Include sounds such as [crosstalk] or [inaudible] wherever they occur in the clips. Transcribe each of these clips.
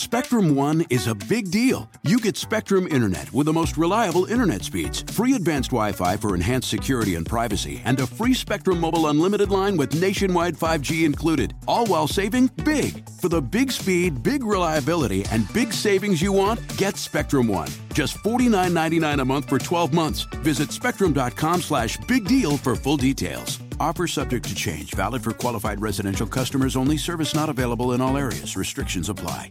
Spectrum One is a big deal. You get Spectrum Internet with the most reliable internet speeds, free advanced Wi Fi for enhanced security and privacy, and a free Spectrum Mobile Unlimited line with nationwide 5G included, all while saving big. For the big speed, big reliability, and big savings you want, get Spectrum One. Just $49.99 a month for 12 months. Visit spectrum.com slash big deal for full details. Offer subject to change, valid for qualified residential customers only, service not available in all areas. Restrictions apply.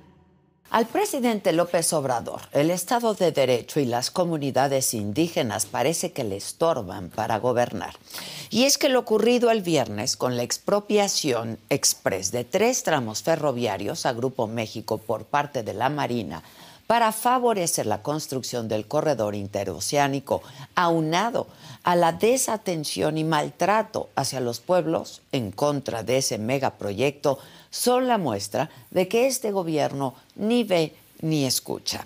Al presidente López Obrador, el Estado de Derecho y las comunidades indígenas parece que le estorban para gobernar. Y es que lo ocurrido el viernes con la expropiación express de tres tramos ferroviarios a Grupo México por parte de la Marina para favorecer la construcción del corredor interoceánico, aunado a la desatención y maltrato hacia los pueblos en contra de ese megaproyecto, son la muestra de que este gobierno ni ve ni escucha.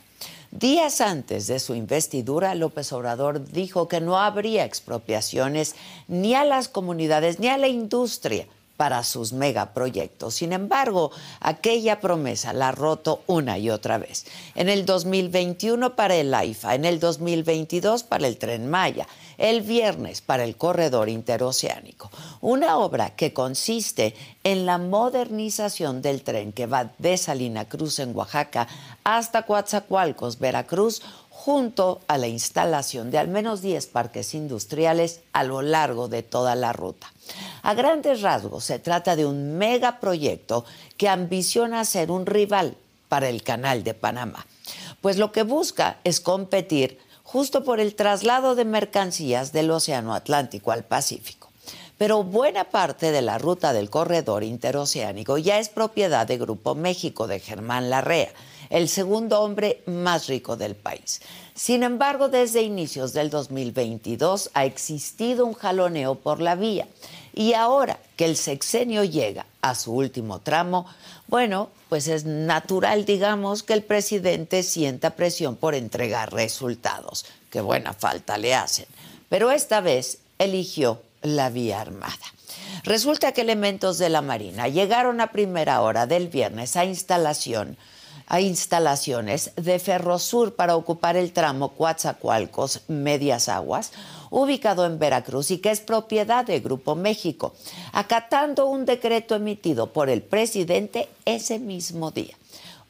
Días antes de su investidura, López Obrador dijo que no habría expropiaciones ni a las comunidades ni a la industria para sus megaproyectos. Sin embargo, aquella promesa la ha roto una y otra vez. En el 2021 para el AIFA, en el 2022 para el Tren Maya, el viernes para el corredor interoceánico. Una obra que consiste en la modernización del tren que va de Salina Cruz en Oaxaca hasta Coatzacoalcos, Veracruz, junto a la instalación de al menos 10 parques industriales a lo largo de toda la ruta. A grandes rasgos, se trata de un megaproyecto que ambiciona ser un rival para el Canal de Panamá, pues lo que busca es competir justo por el traslado de mercancías del Océano Atlántico al Pacífico. Pero buena parte de la ruta del corredor interoceánico ya es propiedad de Grupo México de Germán Larrea, el segundo hombre más rico del país. Sin embargo, desde inicios del 2022 ha existido un jaloneo por la vía. Y ahora que el sexenio llega a su último tramo, bueno, pues es natural, digamos, que el presidente sienta presión por entregar resultados, que buena falta le hacen. Pero esta vez eligió la vía armada. Resulta que elementos de la Marina llegaron a primera hora del viernes a instalación a instalaciones de Ferrosur para ocupar el tramo Coatzacoalcos Medias Aguas, ubicado en Veracruz y que es propiedad de Grupo México, acatando un decreto emitido por el presidente ese mismo día.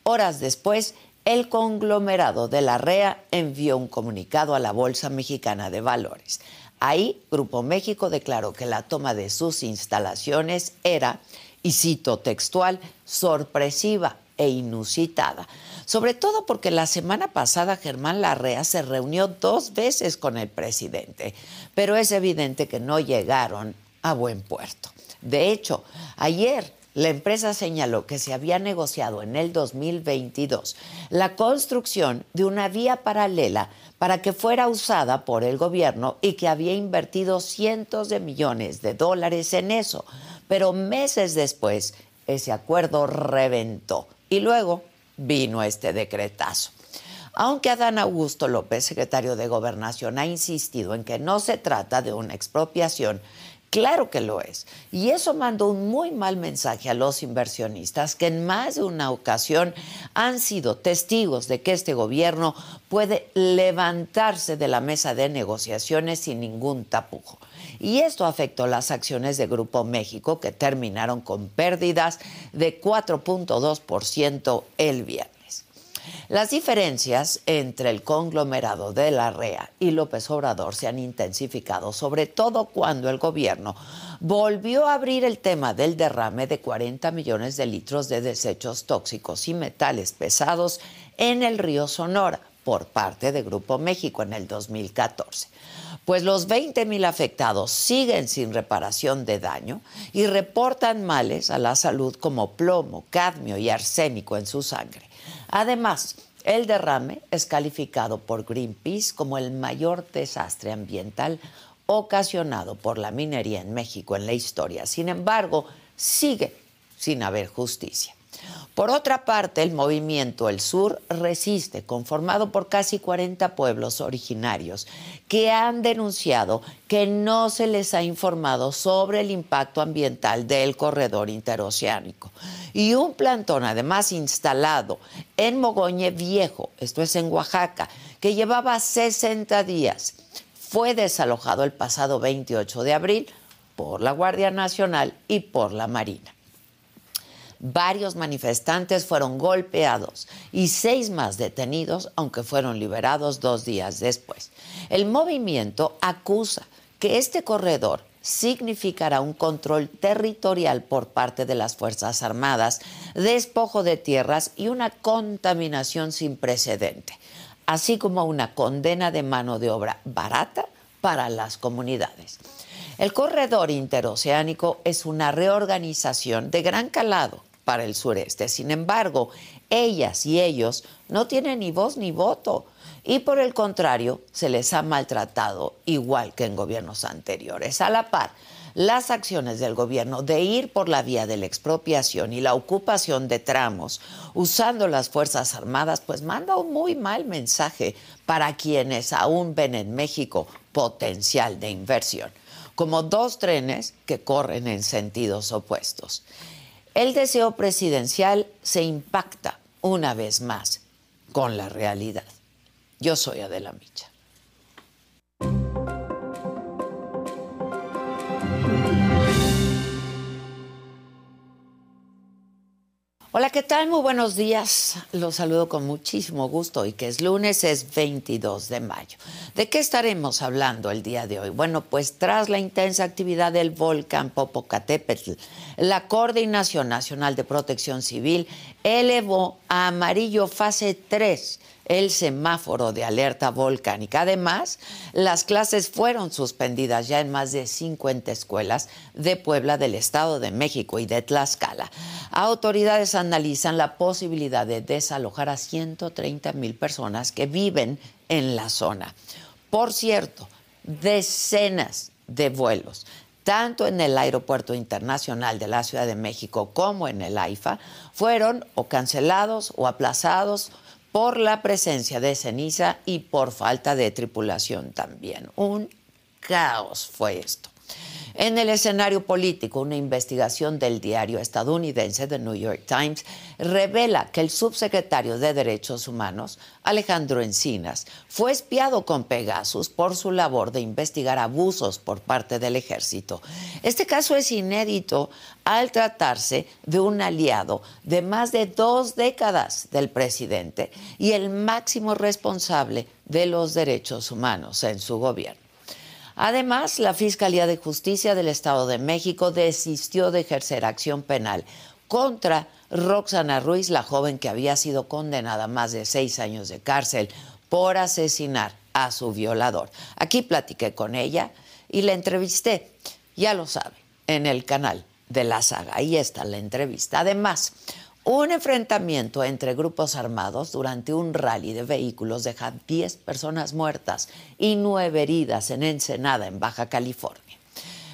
Horas después, el conglomerado de la REA envió un comunicado a la Bolsa Mexicana de Valores. Ahí, Grupo México declaró que la toma de sus instalaciones era, y cito textual, sorpresiva e inusitada. Sobre todo porque la semana pasada Germán Larrea se reunió dos veces con el presidente, pero es evidente que no llegaron a buen puerto. De hecho, ayer la empresa señaló que se había negociado en el 2022 la construcción de una vía paralela para que fuera usada por el gobierno y que había invertido cientos de millones de dólares en eso. Pero meses después, ese acuerdo reventó y luego vino este decretazo. Aunque Adán Augusto López, secretario de Gobernación, ha insistido en que no se trata de una expropiación, claro que lo es. Y eso mandó un muy mal mensaje a los inversionistas que en más de una ocasión han sido testigos de que este gobierno puede levantarse de la mesa de negociaciones sin ningún tapujo. Y esto afectó las acciones de Grupo México, que terminaron con pérdidas de 4.2% el viernes. Las diferencias entre el conglomerado de la REA y López Obrador se han intensificado, sobre todo cuando el gobierno volvió a abrir el tema del derrame de 40 millones de litros de desechos tóxicos y metales pesados en el río Sonora por parte de Grupo México en el 2014. Pues los 20.000 afectados siguen sin reparación de daño y reportan males a la salud como plomo, cadmio y arsénico en su sangre. Además, el derrame es calificado por Greenpeace como el mayor desastre ambiental ocasionado por la minería en México en la historia. Sin embargo, sigue sin haber justicia. Por otra parte, el movimiento El Sur resiste, conformado por casi 40 pueblos originarios que han denunciado que no se les ha informado sobre el impacto ambiental del corredor interoceánico. Y un plantón además instalado en Mogoñe Viejo, esto es en Oaxaca, que llevaba 60 días, fue desalojado el pasado 28 de abril por la Guardia Nacional y por la Marina. Varios manifestantes fueron golpeados y seis más detenidos, aunque fueron liberados dos días después. El movimiento acusa que este corredor significará un control territorial por parte de las Fuerzas Armadas, despojo de tierras y una contaminación sin precedente, así como una condena de mano de obra barata para las comunidades. El corredor interoceánico es una reorganización de gran calado para el sureste. Sin embargo, ellas y ellos no tienen ni voz ni voto y por el contrario se les ha maltratado igual que en gobiernos anteriores. A la par, las acciones del gobierno de ir por la vía de la expropiación y la ocupación de tramos usando las Fuerzas Armadas, pues manda un muy mal mensaje para quienes aún ven en México potencial de inversión, como dos trenes que corren en sentidos opuestos. El deseo presidencial se impacta una vez más con la realidad. Yo soy Adela Micha. Hola, ¿qué tal? Muy buenos días. Los saludo con muchísimo gusto y que es lunes, es 22 de mayo. ¿De qué estaremos hablando el día de hoy? Bueno, pues tras la intensa actividad del volcán Popocatépetl, la Coordinación Nacional de Protección Civil elevó a amarillo fase 3 el semáforo de alerta volcánica. Además, las clases fueron suspendidas ya en más de 50 escuelas de Puebla, del Estado de México y de Tlaxcala. Autoridades analizan la posibilidad de desalojar a 130 mil personas que viven en la zona. Por cierto, decenas de vuelos tanto en el Aeropuerto Internacional de la Ciudad de México como en el AIFA, fueron o cancelados o aplazados por la presencia de ceniza y por falta de tripulación también. Un caos fue esto. En el escenario político, una investigación del diario estadounidense The New York Times revela que el subsecretario de Derechos Humanos, Alejandro Encinas, fue espiado con Pegasus por su labor de investigar abusos por parte del ejército. Este caso es inédito al tratarse de un aliado de más de dos décadas del presidente y el máximo responsable de los derechos humanos en su gobierno. Además, la Fiscalía de Justicia del Estado de México desistió de ejercer acción penal contra Roxana Ruiz, la joven que había sido condenada a más de seis años de cárcel por asesinar a su violador. Aquí platiqué con ella y la entrevisté, ya lo sabe, en el canal de la saga. Ahí está la entrevista. Además, un enfrentamiento entre grupos armados durante un rally de vehículos deja 10 personas muertas y 9 heridas en Ensenada, en Baja California.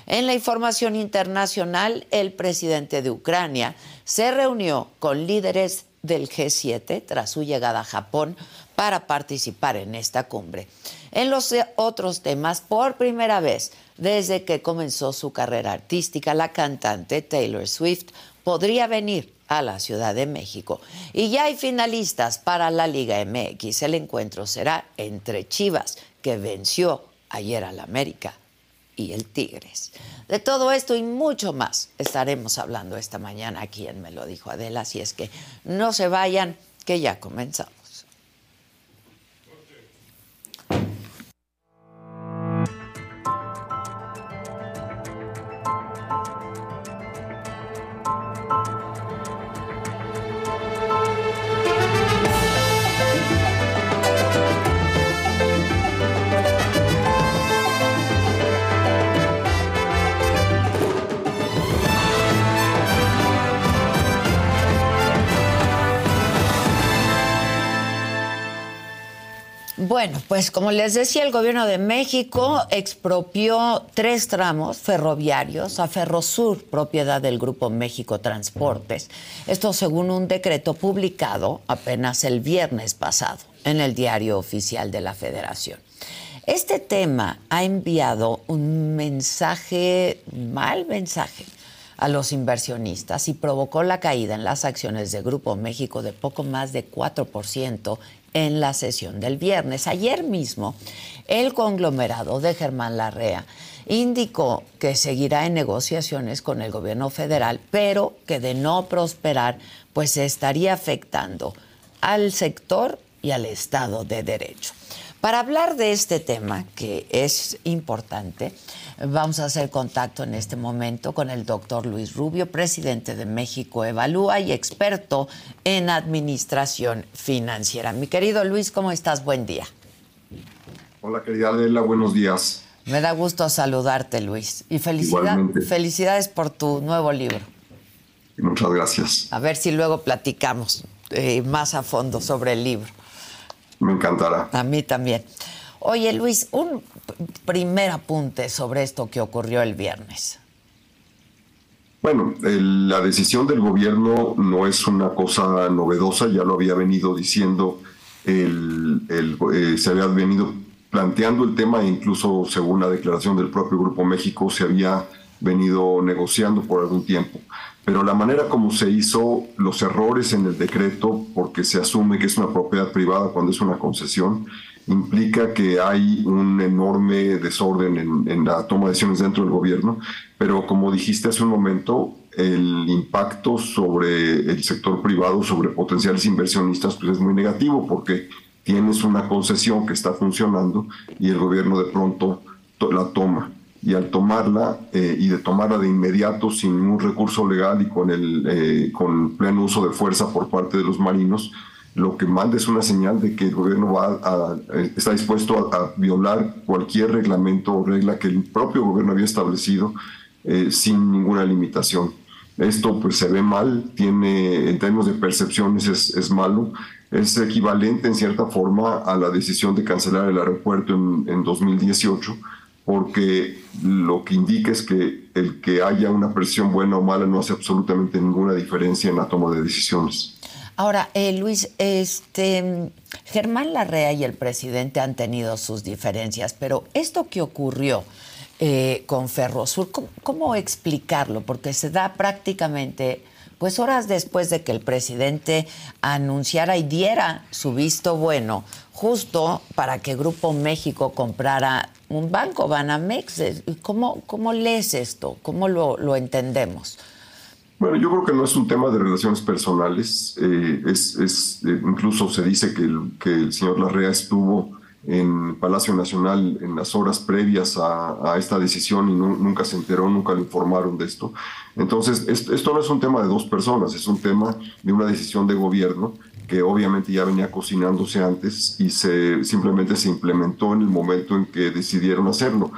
En la información internacional, el presidente de Ucrania se reunió con líderes del G7 tras su llegada a Japón para participar en esta cumbre. En los otros temas, por primera vez desde que comenzó su carrera artística, la cantante Taylor Swift podría venir a la Ciudad de México. Y ya hay finalistas para la Liga MX. El encuentro será entre Chivas, que venció ayer al América, y el Tigres. De todo esto y mucho más estaremos hablando esta mañana aquí en Me lo dijo Adela, así es que no se vayan, que ya comenzamos. Bueno, pues como les decía, el gobierno de México expropió tres tramos ferroviarios a Ferrosur, propiedad del Grupo México Transportes. Esto según un decreto publicado apenas el viernes pasado en el diario oficial de la Federación. Este tema ha enviado un mensaje, mal mensaje, a los inversionistas y provocó la caída en las acciones de Grupo México de poco más de 4% en la sesión del viernes. Ayer mismo, el conglomerado de Germán Larrea indicó que seguirá en negociaciones con el gobierno federal, pero que de no prosperar, pues se estaría afectando al sector y al Estado de Derecho. Para hablar de este tema, que es importante, vamos a hacer contacto en este momento con el doctor Luis Rubio, presidente de México Evalúa y experto en administración financiera. Mi querido Luis, ¿cómo estás? Buen día. Hola, querida Adela, buenos días. Me da gusto saludarte, Luis. Y felicidades por tu nuevo libro. Muchas gracias. A ver si luego platicamos eh, más a fondo sobre el libro. Me encantará. A mí también. Oye, Luis, un primer apunte sobre esto que ocurrió el viernes. Bueno, la decisión del gobierno no es una cosa novedosa, ya lo había venido diciendo, el, eh, se había venido planteando el tema, e incluso según la declaración del propio Grupo México, se había venido negociando por algún tiempo pero la manera como se hizo, los errores en el decreto, porque se asume que es una propiedad privada cuando es una concesión, implica que hay un enorme desorden en, la toma de decisiones dentro del gobierno, pero como dijiste hace un momento, el impacto sobre el sector privado, sobre potenciales inversionistas, pues es muy negativo porque tienes una concesión que está funcionando y el gobierno de pronto la toma y al tomarla eh, y de tomarla de inmediato sin ningún recurso legal y con el eh, con pleno uso de fuerza por parte de los marinos lo que manda es una señal de que el gobierno va a, eh, está dispuesto a, violar cualquier reglamento o regla que el propio gobierno había establecido sin ninguna limitación. Esto pues se ve mal tiene en términos de percepciones es, es malo. Es equivalente en cierta forma a la decisión de cancelar el aeropuerto en, en 2018 porque lo que indica es que el que haya una presión buena o mala no hace absolutamente ninguna diferencia en la toma de decisiones. Ahora, eh, Luis, este, Germán Larrea y el presidente han tenido sus diferencias, pero esto que ocurrió eh, con Ferrosur, ¿cómo, explicarlo? Porque se da prácticamente pues horas después de que el presidente anunciara y diera su visto bueno, justo para que Grupo México comprara un banco, Banamex. ¿Cómo, cómo lees esto? ¿Cómo lo, lo entendemos? Bueno, yo creo que no es un tema de relaciones personales. Eh, es, es eh, incluso se dice que el señor Larrea estuvo en Palacio Nacional en las horas previas a, esta decisión y nunca se enteró, nunca le informaron de esto. Entonces, esto, no es un tema de dos personas, es un tema de una decisión de gobierno que obviamente ya venía cocinándose antes y se, simplemente se implementó en el momento en que decidieron hacerlo.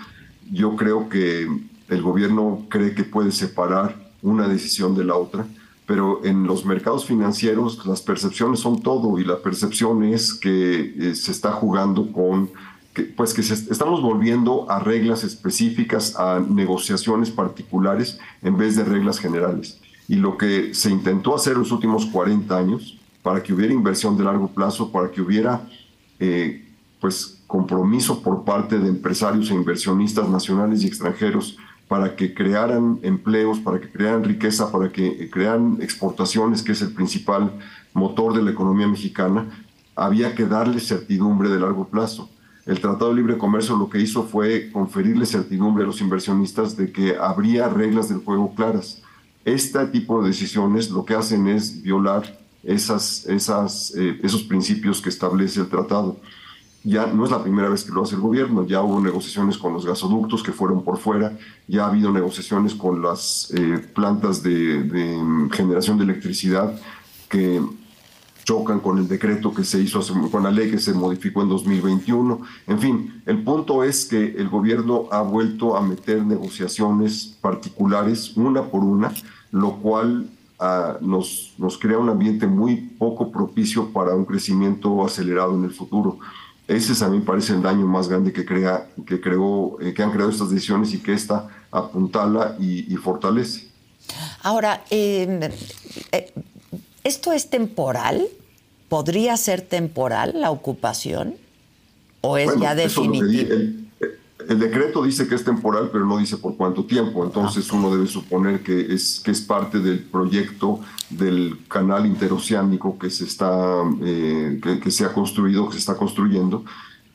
Yo creo que el gobierno cree que puede separar una decisión de la otra pero en los mercados financieros las percepciones son todo y la percepción es que eh, se está jugando con, que, pues que estamos volviendo a reglas específicas, a negociaciones particulares en vez de reglas generales. Y lo que se intentó hacer en los últimos 40 años para que hubiera inversión de largo plazo, para que hubiera eh, pues compromiso por parte de empresarios e inversionistas nacionales y extranjeros para que crearan empleos, para que crearan riqueza, para que crearan exportaciones, que es el principal motor de la economía mexicana, había que darle certidumbre de largo plazo. El Tratado de Libre Comercio lo que hizo fue conferirle certidumbre a los inversionistas de que habría reglas del juego claras. Este tipo de decisiones lo que hacen es violar eh, esos principios que establece el tratado ya no es la primera vez que lo hace el gobierno, ya hubo negociaciones con los gasoductos que fueron por fuera, ya ha habido negociaciones con las eh, plantas de, generación de electricidad que chocan con el decreto que se hizo, con la ley que se modificó en 2021. En fin, el punto es que el gobierno ha vuelto a meter negociaciones particulares una por una, lo cual ah, nos, nos crea un ambiente muy poco propicio para un crecimiento acelerado en el futuro Ese a mí parece el daño más grande que, crea, que, creó, eh, que han creado estas decisiones y que esta apuntala y, fortalece. Ahora, em, eh, ¿esto es temporal? ¿Podría ser temporal la ocupación? ¿O es ya definitivo? El, decreto dice que es temporal, pero no dice por cuánto tiempo. Entonces uno debe suponer que es, que es parte del proyecto del canal interoceánico que se, está, eh, que, se ha construido, que se está construyendo,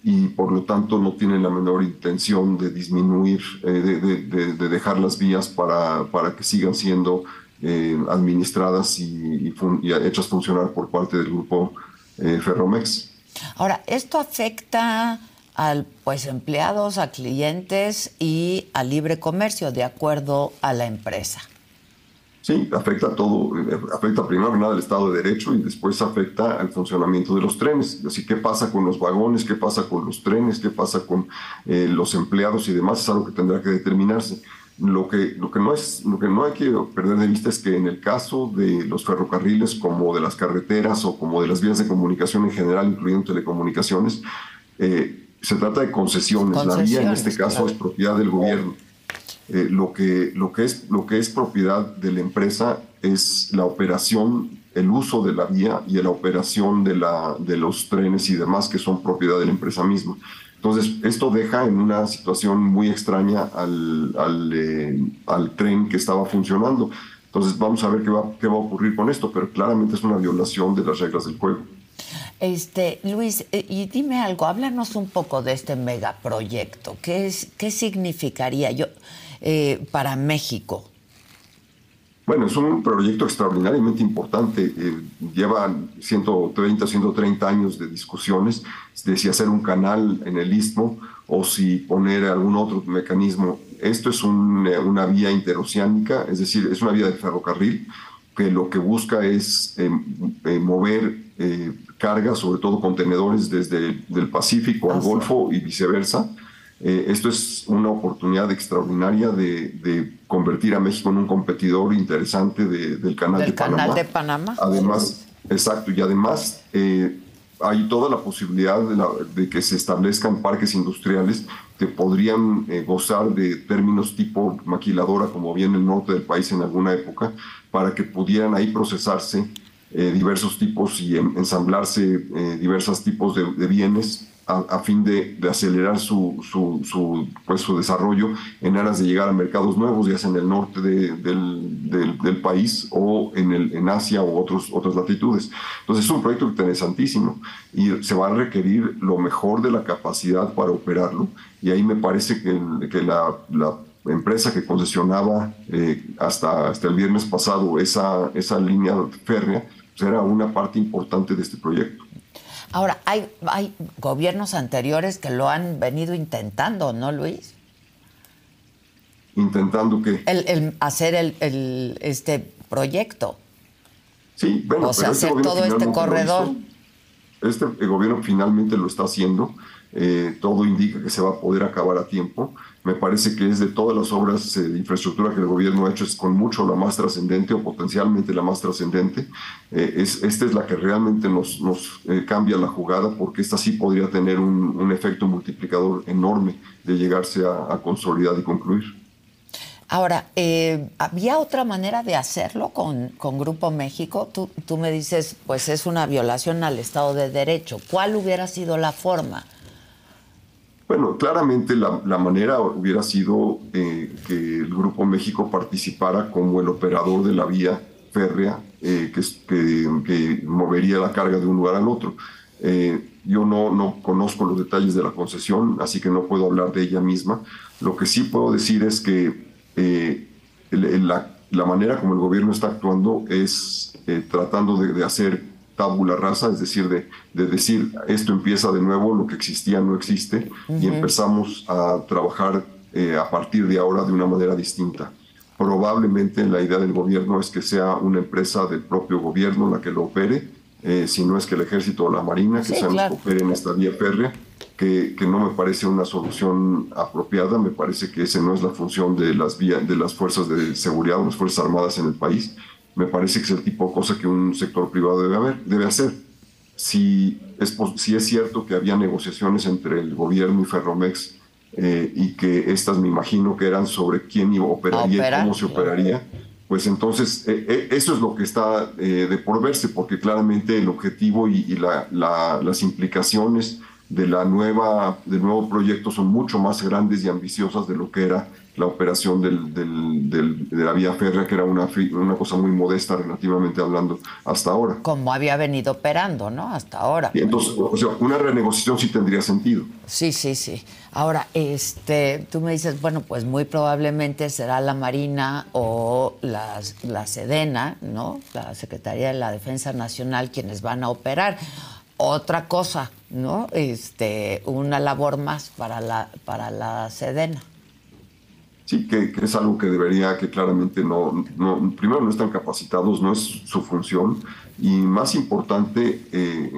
y por lo tanto no tienen la menor intención de disminuir, eh, de, dejar las vías para, para que sigan siendo eh, administradas y, y, hechas funcionar por parte del grupo Ferromex. Ahora, ¿esto afecta al pues empleados, a clientes y al libre comercio de acuerdo a la empresa? Sí, afecta todo, afecta primero nada el Estado de Derecho y después afecta al funcionamiento de los trenes. Así, ¿qué pasa con los vagones? ¿Qué pasa con los trenes? ¿Qué pasa con eh, los empleados y demás? Es algo que tendrá que determinarse. Lo que, lo, que no es, lo que no hay que perder de vista es que en el caso de los ferrocarriles, como de las carreteras o como de las vías de comunicación en general, incluyendo telecomunicaciones, eh, se trata de concesiones. La vía en este caso es propiedad del gobierno eh, lo, que, lo, que es, lo que es propiedad de la empresa es la operación, el uso de la vía y la operación de, la, de los trenes y demás que son propiedad de la empresa misma. Entonces, esto deja en una situación muy extraña al, al, eh, al tren que estaba funcionando. Entonces, vamos a ver qué va, qué va a ocurrir con esto, pero claramente es una violación de las reglas del juego. Este, Luis, eh, y dime algo, háblanos un poco de este megaproyecto. ¿Qué, es, qué significaría? Yo, eh, para México? Bueno, es un proyecto extraordinariamente importante. Eh, lleva 130, 130 años de discusiones de si hacer un canal en el istmo o si poner algún otro mecanismo. Esto es una vía interoceánica, es decir, es una vía de ferrocarril que lo que busca es eh, mover cargas, sobre todo contenedores desde el Pacífico al Golfo y viceversa, eh, esto es una oportunidad extraordinaria de, convertir a México en un competidor interesante del canal, de, canal Panamá. de Panamá. Además, exacto, y además eh, hay toda la posibilidad de, que se establezcan parques industriales que podrían eh, gozar de términos tipo maquiladora, como bien el norte del país en alguna época, para que pudieran ahí procesarse diversos tipos y ensamblarse diversos tipos de, de bienes a, fin de, acelerar su, su, pues, su desarrollo en aras de llegar a mercados nuevos, ya sea en el norte del, del, país o en, el, en Asia o otros, otras latitudes. Entonces es un proyecto interesantísimo y se va a requerir lo mejor de la capacidad para operarlo y ahí me parece que, que la, la empresa que concesionaba eh, hasta, hasta el viernes pasado esa, esa línea férrea pues era una parte importante de este proyecto. Ahora, hay, hay gobiernos anteriores que lo han venido intentando, ¿no, Luis? ¿Intentando qué? El, hacer el, este proyecto. Sí, bueno, o sea, este hacer todo este corredor. Este gobierno finalmente lo está haciendo. Eh, todo indica que se va a poder acabar a tiempo. Me parece que es de todas las obras eh, de infraestructura que el gobierno ha hecho, es con mucho la más trascendente o potencialmente la más trascendente. Eh, es, esta es la que realmente nos, nos cambia la jugada porque esta sí podría tener un, efecto multiplicador enorme de llegarse a, consolidar y concluir. Ahora, ¿había otra manera de hacerlo con, con Grupo México? Tú, tú me dices, pues es una violación al Estado de Derecho. ¿Cuál hubiera sido la forma? Bueno, claramente la, manera hubiera sido eh, que el Grupo México participara como el operador de la vía férrea eh, que, que, movería la carga de un lugar al otro. Eh, yo no, no conozco los detalles de la concesión, así que no puedo hablar de ella misma. Lo que sí puedo decir es que la, la, manera como el gobierno está actuando es tratando de, de hacer tabula rasa, es decir, de, de, decir esto empieza de nuevo, lo que existía no existe, y empezamos a trabajar eh, a partir de ahora de una manera distinta. Probablemente la idea del gobierno es que sea una empresa del propio gobierno la que lo opere, eh, si no es que el ejército o la marina, que sean los que operen esta vía férrea, que, que, no me parece una solución apropiada, me parece que esa no es la función de las, de las fuerzas de seguridad o las Fuerzas Armadas en el país me parece que es el tipo de cosa que un sector privado debe, haber, debe hacer. si es, si es cierto que había negociaciones entre el gobierno y Ferromex eh, y que estas me imagino que eran sobre quién iba, operaría y cómo se operaría, pues entonces eh, eh, eso es lo que está de por verse, porque claramente el objetivo y, las implicaciones de la nueva, del nuevo proyecto son mucho más grandes y ambiciosas de lo que era la operación del, del, de la vía férrea, que era una, una cosa muy modesta relativamente hablando hasta ahora. Como había venido operando, ¿no? Hasta ahora. Y entonces, o sea, una renegociación sí tendría sentido. Sí, sí, sí. Ahora, este, tú me dices, bueno, pues muy probablemente será la Marina o la, la Sedena, ¿no? La Secretaría de la Defensa Nacional quienes van a operar. Otra cosa, ¿no? Este, una labor más para la, para la Sedena. Sí, que, es algo que debería, que claramente no, no, primero no están capacitados, no es su función, y más importante, eh,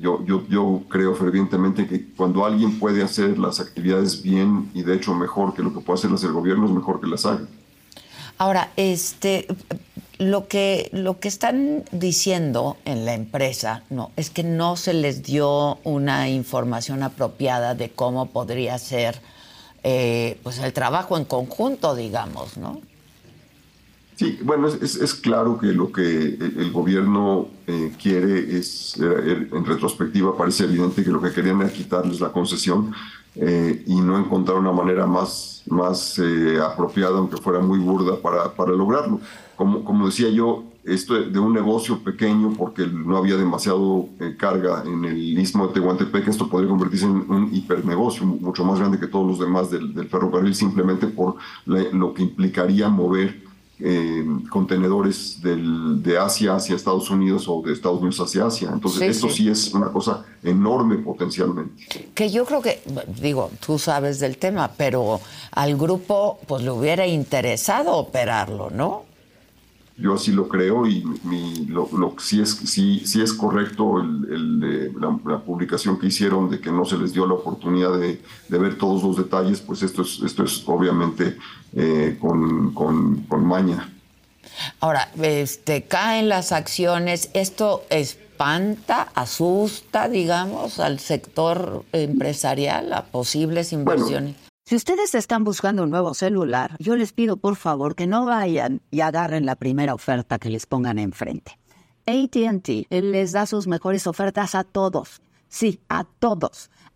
yo, yo, yo creo fervientemente que cuando alguien puede hacer las actividades bien y de hecho mejor que lo que puede hacer el gobierno, es mejor que las haga. Ahora, este, lo que, lo que están diciendo en la empresa no, es que no se les dio una información apropiada de cómo podría ser eh, pues el trabajo en conjunto, digamos, ¿no? Sí, bueno, es, claro que lo que el gobierno eh, quiere es, eh, en retrospectiva parece evidente que lo que querían era quitarles la concesión y no encontrar una manera más, más apropiada, aunque fuera muy burda, para, para lograrlo. Como, como decía yo, esto de un negocio pequeño porque no había demasiado eh, carga en el istmo de Tehuantepec, esto podría convertirse en un hipernegocio mucho más grande que todos los demás del, ferrocarril simplemente por lo que implicaría mover eh, contenedores de Asia hacia Estados Unidos o de Estados Unidos hacia Asia. Entonces, esto sí. es una cosa enorme potencialmente. Que yo creo que, digo, tú sabes del tema, pero al grupo pues le hubiera interesado operarlo, ¿no? Yo así lo creo y lo, lo, si, es, si, si es correcto el, la, publicación que hicieron de que no se les dio la oportunidad de, de ver todos los detalles, pues esto es, esto es obviamente eh, con, con, con, maña. Ahora, este, caen las acciones, esto espanta, asusta, digamos, al sector empresarial, a posibles inversiones. Si ustedes están buscando un nuevo celular, yo les pido por favor que no vayan y agarren la primera oferta que les pongan enfrente. ATT les da sus mejores ofertas a todos. Sí, a todos.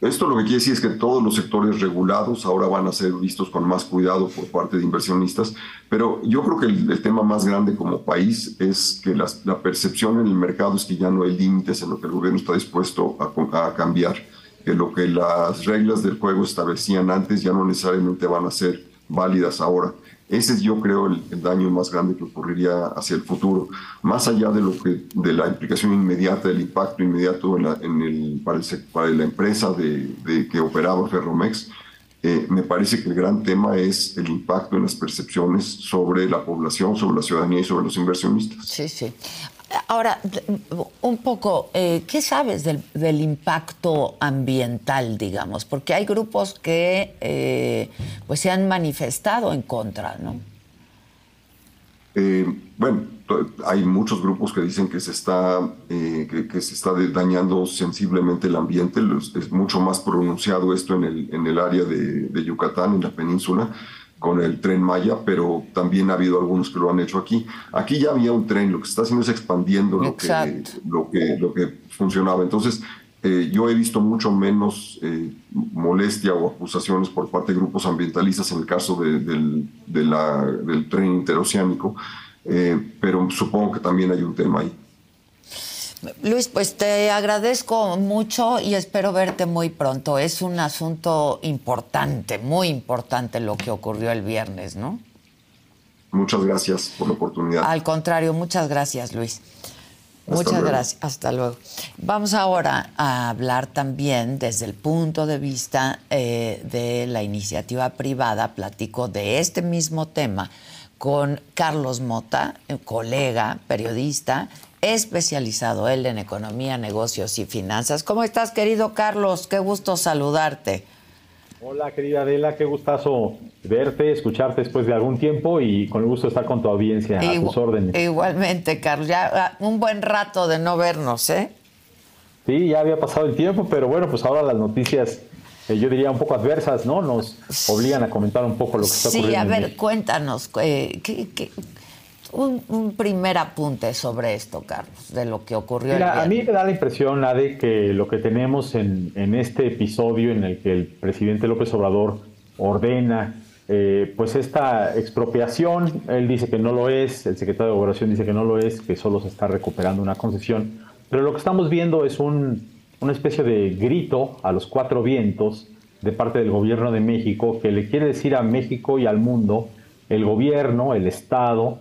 Esto lo que quiere decir es que todos los sectores regulados ahora van a ser vistos con más cuidado por parte de inversionistas, pero yo creo que el, tema más grande como país es que la percepción en el mercado es que ya no hay límites en lo que el gobierno está dispuesto a, a cambiar, que lo que las reglas del juego establecían antes ya no necesariamente van a ser válidas ahora. Ese es, yo creo, el, daño más grande que ocurriría hacia el futuro, más allá de lo que de la implicación inmediata, del impacto inmediato en, el, para, la empresa de, que operaba Ferromex. Eh, me parece que el gran tema es el impacto en las percepciones sobre la población, sobre la ciudadanía y sobre los inversionistas. Sí, sí. Ahora, un poco, eh, ¿qué sabes del, impacto ambiental, digamos? Porque hay grupos que eh, pues se han manifestado en contra, ¿no? bueno, hay muchos grupos que dicen que se está, que, se está dañando sensiblemente el ambiente. Es mucho más pronunciado esto en el, en el área de, de Yucatán, en la península con el tren Maya, pero también ha habido algunos que lo han hecho aquí. Aquí ya había un tren, lo que se está haciendo es expandiendo lo que, lo que, lo que funcionaba. Entonces, eh, yo he visto mucho menos eh, molestia o acusaciones por parte de grupos ambientalistas en el caso del, del, tren interoceánico, eh, pero supongo que también hay un tema ahí. Luis, pues te agradezco mucho y espero verte muy pronto. Es un asunto importante, muy importante lo que ocurrió el viernes, ¿no? Muchas gracias por la oportunidad. Al contrario, muchas gracias, Luis. muchas gracias. Hasta luego. Vamos ahora a hablar también desde el punto de vista eh, de la iniciativa privada. Platico de este mismo tema con Carlos Mota, colega, periodista, especializado él en economía, negocios y finanzas. ¿Cómo estás, querido Carlos? Qué gusto saludarte. Hola, querida Adela, qué gustazo verte, escucharte después de algún tiempo y con el gusto de estar con tu audiencia a tus órdenes. Igualmente, Carlos, ya ah, un buen rato de no vernos, ¿eh? Sí, ya había pasado el tiempo, pero bueno, pues ahora las noticias, eh, yo diría un poco adversas, ¿no? Nos obligan a comentar un poco lo que está ocurriendo. Sí, a ver, cuéntanos, eh, ¿qué, qué, un, primer apunte sobre esto, Carlos, de lo que ocurrió. Mira, a mí me da la impresión, de que lo que tenemos en, este episodio en el que el presidente López Obrador ordena eh, pues esta expropiación, él dice que no lo es, el secretario de Gobernación dice que no lo es, que solo se está recuperando una concesión, pero lo que estamos viendo es un, una especie de grito a los cuatro vientos de parte del gobierno de México que le quiere decir a México y al mundo, el gobierno, el Estado,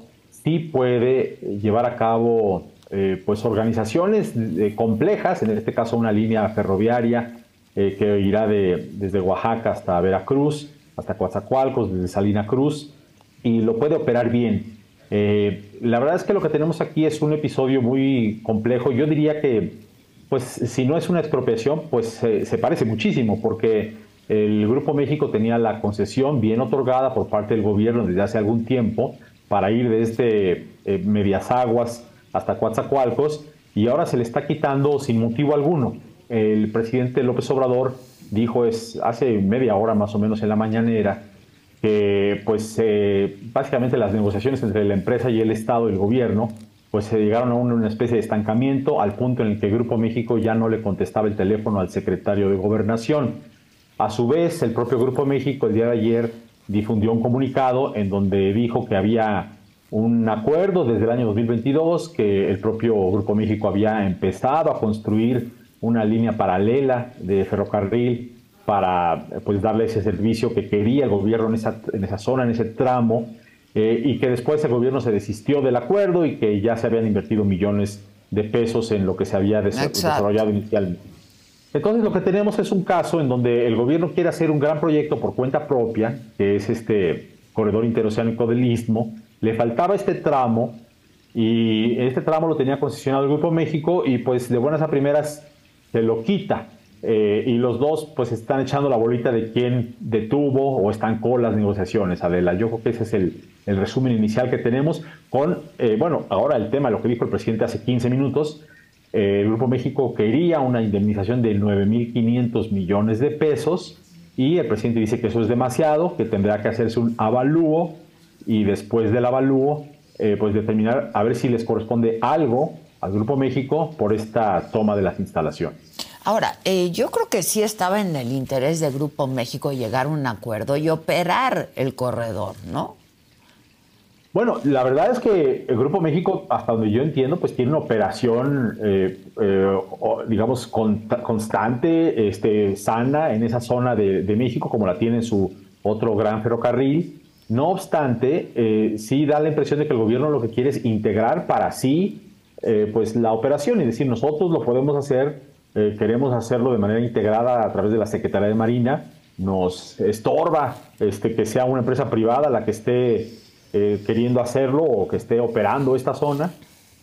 sí puede llevar a cabo eh, pues organizaciones eh, complejas, en este caso una línea ferroviaria eh, que irá de, desde Oaxaca hasta Veracruz, hasta Coatzacoalcos, desde Salina Cruz, y lo puede operar bien. la verdad es que lo que tenemos aquí es un episodio muy complejo. Yo diría que, pues, si no es una expropiación, pues se parece muchísimo, porque el Grupo México tenía la concesión bien otorgada por parte del gobierno desde hace algún tiempo para ir desde eh, Medias Aguas hasta Coatzacoalcos y ahora se le está quitando sin motivo alguno. El presidente López Obrador dijo es, hace media hora más o menos en la mañanera que pues eh, básicamente las negociaciones entre la empresa y el Estado y el gobierno pues se llegaron a una especie de estancamiento al punto en el que Grupo México ya no le contestaba el teléfono al secretario de Gobernación. A su vez, el propio Grupo México el día de ayer difundió un comunicado en donde dijo que había un acuerdo desde el año 2022, que el propio Grupo México había empezado a construir una línea paralela de ferrocarril para pues, darle ese servicio que quería el gobierno en esa, en esa zona, en ese tramo, eh, y que después el gobierno se desistió del acuerdo y que ya se habían invertido millones de pesos en lo que se había desarrollado inicialmente. Entonces lo que tenemos es un caso en donde el gobierno quiere hacer un gran proyecto por cuenta propia, que es este corredor interoceánico del Istmo. Le faltaba este tramo y este tramo lo tenía concesionado el Grupo México y pues de buenas a primeras se lo quita. Eh, y los dos pues están echando la bolita de quién detuvo o están con las negociaciones, Adela. Yo creo que ese es el, resumen inicial que tenemos con, eh, bueno, ahora el tema, lo que dijo el presidente hace 15 minutos, el Grupo México quería una indemnización de 9.500 millones de pesos y el presidente dice que eso es demasiado, que tendrá que hacerse un avalúo y después del avalúo, eh, pues determinar a ver si les corresponde algo al Grupo México por esta toma de las instalaciones. Ahora, eh, yo creo que sí estaba en el interés del Grupo México llegar a un acuerdo y operar el corredor, ¿no? Bueno, la verdad es que el Grupo México, hasta donde yo entiendo, pues tiene una operación, eh, eh, digamos, constante, este, sana en esa zona de, México, como la tiene su otro gran ferrocarril. No obstante, eh, sí da la impresión de que el gobierno lo que quiere es integrar para sí pues la operación y decir, nosotros lo podemos hacer, queremos hacerlo de manera integrada a través de la Secretaría de Marina, nos estorba este, que sea una empresa privada la que esté eh, queriendo hacerlo o que esté operando esta zona.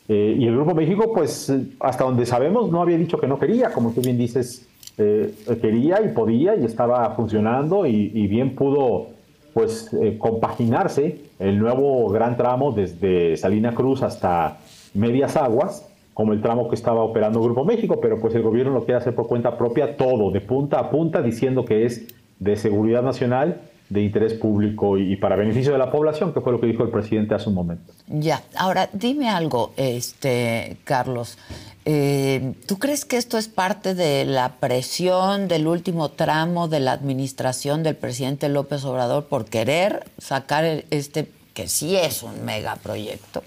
Eh, y el Grupo México, pues hasta donde sabemos, no había dicho que no quería, como tú bien dices, eh, quería y podía y estaba funcionando y, bien pudo pues eh, compaginarse el nuevo gran tramo desde Salina Cruz hasta Medias Aguas, como el tramo que estaba operando Grupo México, pero pues el gobierno lo quiere hacer por cuenta propia todo, de punta a punta, diciendo que es de seguridad nacional, de interés público y, para beneficio de la población, que fue lo que dijo el presidente hace un momento. Ya, ahora dime algo, este Carlos. Eh, ¿Tú crees que esto es parte de la presión del último tramo de la administración del presidente López Obrador por querer sacar este, que sí es un megaproyecto?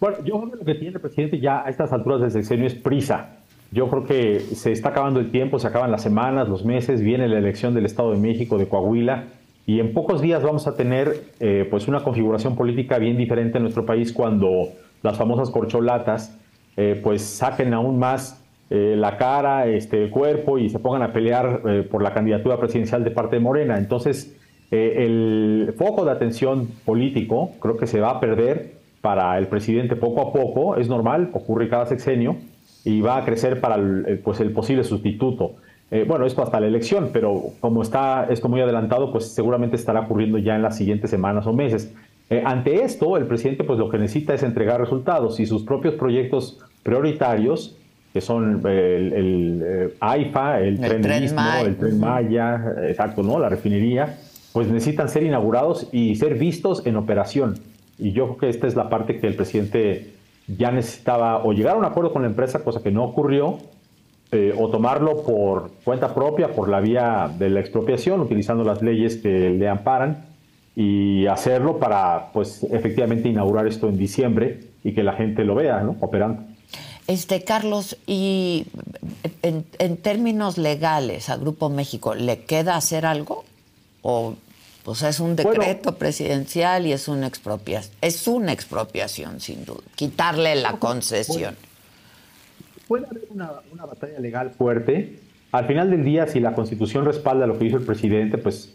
Bueno, yo creo que lo que tiene el presidente ya a estas alturas del sexenio es prisa. Yo creo que se está acabando el tiempo, se acaban las semanas, los meses, viene la elección del Estado de México, de Coahuila, y en pocos días vamos a tener eh, pues una configuración política bien diferente en nuestro país cuando las famosas corcholatas eh, pues saquen aún más eh, la cara, este, el cuerpo y se pongan a pelear eh, por la candidatura presidencial de parte de Morena. Entonces, el foco de atención político creo que se va a perder para el presidente poco a poco, es normal, ocurre cada sexenio, y va a crecer para el, pues el posible sustituto. bueno, esto hasta la elección, pero como está esto muy adelantado, pues seguramente estará ocurriendo ya en las siguientes semanas o meses. Eh, ante esto, el presidente pues lo que necesita es entregar resultados y sus propios proyectos prioritarios, que son el, el, eh, AIFA, el, tren, tren el tren Maya, exacto, ¿no? La refinería, pues necesitan ser inaugurados y ser vistos en operación. Y yo creo que esta es la parte que el presidente ya necesitaba o llegar a un acuerdo con la empresa, cosa que no ocurrió, eh, o tomarlo por cuenta propia, por la vía de la expropiación, utilizando las leyes que le amparan, y hacerlo para, pues, efectivamente inaugurar esto en diciembre y que la gente lo vea, ¿no? Operando. Este, Carlos, y en, términos legales a Grupo México, ¿le queda hacer algo? ¿O pues es un decreto presidencial y es una expropiación? Es una expropiación, sin duda. Quitarle la concesión. Puede, haber una, una batalla legal fuerte. Al final del día, si la Constitución respalda lo que dijo el presidente, pues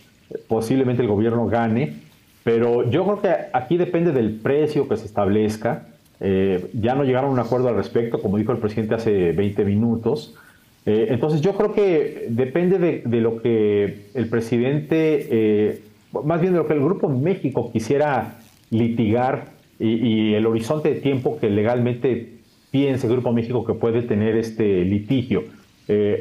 posiblemente el gobierno gane, pero yo creo que aquí depende del precio que se establezca. Eh, ya no llegaron a un acuerdo al respecto, como dijo el presidente hace 20 minutos. Eh, entonces yo creo que depende de, lo que el presidente, eh, más bien de lo que el Grupo México quisiera litigar y, el horizonte de tiempo que legalmente piense el Grupo México que puede tener este litigio.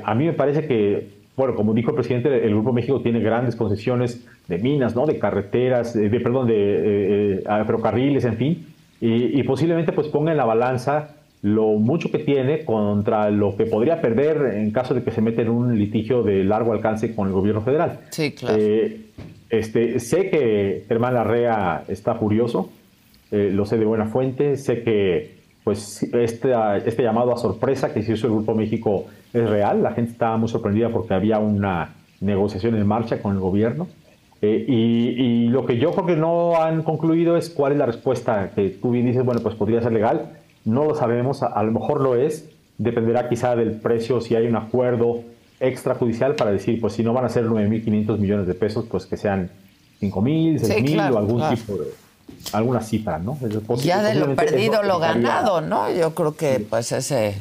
a mí me parece que bueno, como dijo el presidente, el Grupo México tiene grandes concesiones de minas, ¿no? De carreteras, de, perdón, de eh, eh, ferrocarriles, en fin, y, posiblemente pues ponga en la balanza lo mucho que tiene contra lo que podría perder en caso de que se meta en un litigio de largo alcance con el gobierno federal. Sí, claro. Eh, este, sé que Germán Larrea está furioso, lo sé de buena fuente, sé que pues este, este llamado a sorpresa que hizo el Grupo México es real. La gente estaba muy sorprendida porque había una negociación en marcha con el gobierno. Eh, y, lo que yo creo que no han concluido es cuál es la respuesta que tú bien dices, bueno, pues podría ser legal. No lo sabemos, a, lo mejor lo es. Dependerá quizá del precio, si hay un acuerdo extrajudicial para decir, pues si no van a ser 9.500 millones de pesos, pues que sean 5.000, 6.000 o algún tipo de alguna cifra, ¿no? Ya de lo perdido lo ganado, ¿no? Yo creo que pues ese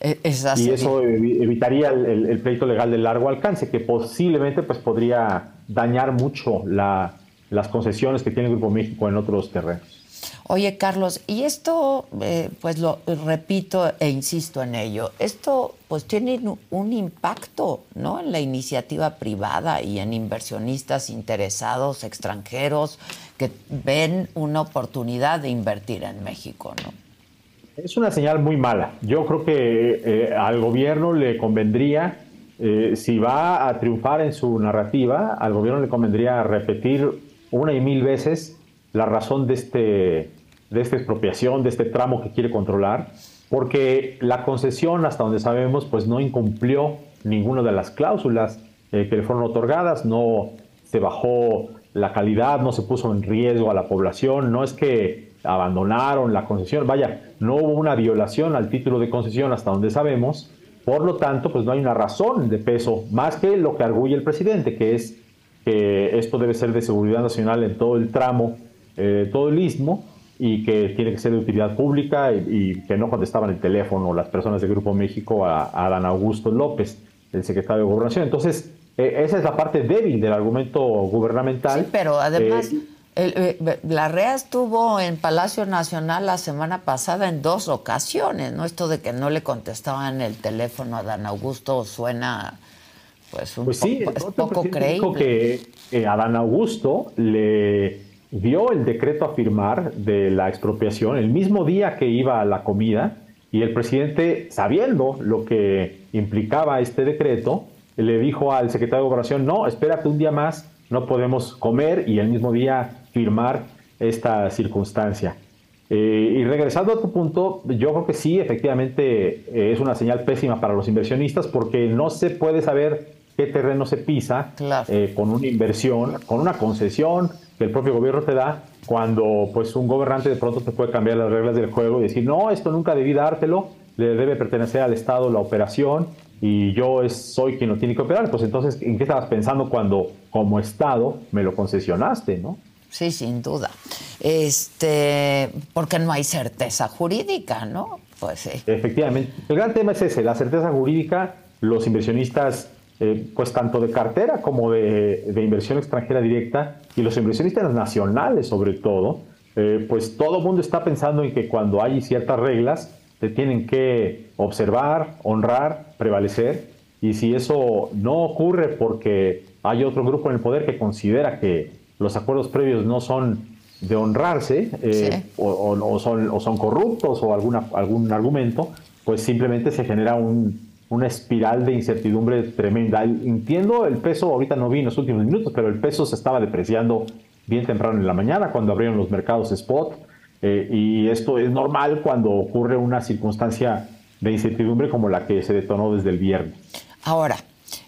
e, es así. Y eso evitaría el, pleito legal de largo alcance, que posiblemente pues podría dañar mucho las concesiones que tiene el Grupo México en otros terrenos. Oye, Carlos, y esto, eh, pues lo repito e insisto en ello, esto pues tiene un impacto, ¿no? En la iniciativa privada y en inversionistas interesados extranjeros que ven una oportunidad de invertir en México, ¿no? Es una señal muy mala. Yo creo que eh, al gobierno le convendría, eh, si va a triunfar en su narrativa, al gobierno le convendría repetir una y mil veces la razón de, este, de esta expropiación, de este tramo que quiere controlar, porque la concesión, hasta donde sabemos, pues no incumplió ninguna de las cláusulas eh, que le fueron otorgadas, no se bajó la calidad, no se puso en riesgo a la población, no es que abandonaron la concesión, vaya, no hubo una violación al título de concesión hasta donde sabemos, por lo tanto, pues no hay una razón de peso más que lo que arguye el presidente, que es que esto debe ser de seguridad nacional en todo el tramo eh, todo el istmo y que tiene que ser de utilidad pública y, que no contestaban el teléfono las personas del Grupo México a, a Dan Augusto López, el secretario de Gobernación. Entonces, esa es la parte débil del argumento gubernamental. Sí, pero además... la REA estuvo en Palacio Nacional la semana pasada en dos ocasiones, ¿no? Esto de que no le contestaban el teléfono a Dan Augusto suena pues un pues sí, poco creíble. Dijo que eh, a Dan Augusto le dio el decreto a firmar de la expropiación el mismo día que iba a la comida y el presidente, sabiendo lo que implicaba este decreto, le dijo al secretario de Gobernación, no, espérate un día más, no podemos comer y el mismo día firmar esta circunstancia. Eh, y regresando a tu punto, yo creo que sí, efectivamente eh, es una señal pésima para los inversionistas porque no se puede saber qué terreno se pisa eh, con una inversión, con una concesión que el propio gobierno te da, cuando pues un gobernante de pronto te puede cambiar las reglas del juego y decir, no, esto nunca debí dártelo, le debe pertenecer al Estado la operación y yo soy quien lo tiene que operar. Pues entonces, ¿en qué estabas pensando cuando como Estado me lo concesionaste, no? Sí, sin duda. Este, porque no hay certeza jurídica, ¿no? Pues sí. Efectivamente. El gran tema es ese, la certeza jurídica. Los inversionistas eh, pues tanto de cartera como de, inversión extranjera directa y los inversionistas nacionales sobre todo, eh, pues todo el mundo está pensando en que cuando hay ciertas reglas se tienen que observar, honrar, prevalecer y si eso no ocurre porque hay otro grupo en el poder que considera que los acuerdos previos no son de honrarse eh, o, son, o son corruptos o alguna, algún argumento, pues simplemente se genera un, una espiral de incertidumbre tremenda. Entiendo el peso, ahorita no vi en los últimos minutos, pero el peso se estaba depreciando bien temprano en la mañana cuando abrieron los mercados spot. Eh, y esto es normal cuando ocurre una circunstancia de incertidumbre como la que se detonó desde el viernes. Ahora,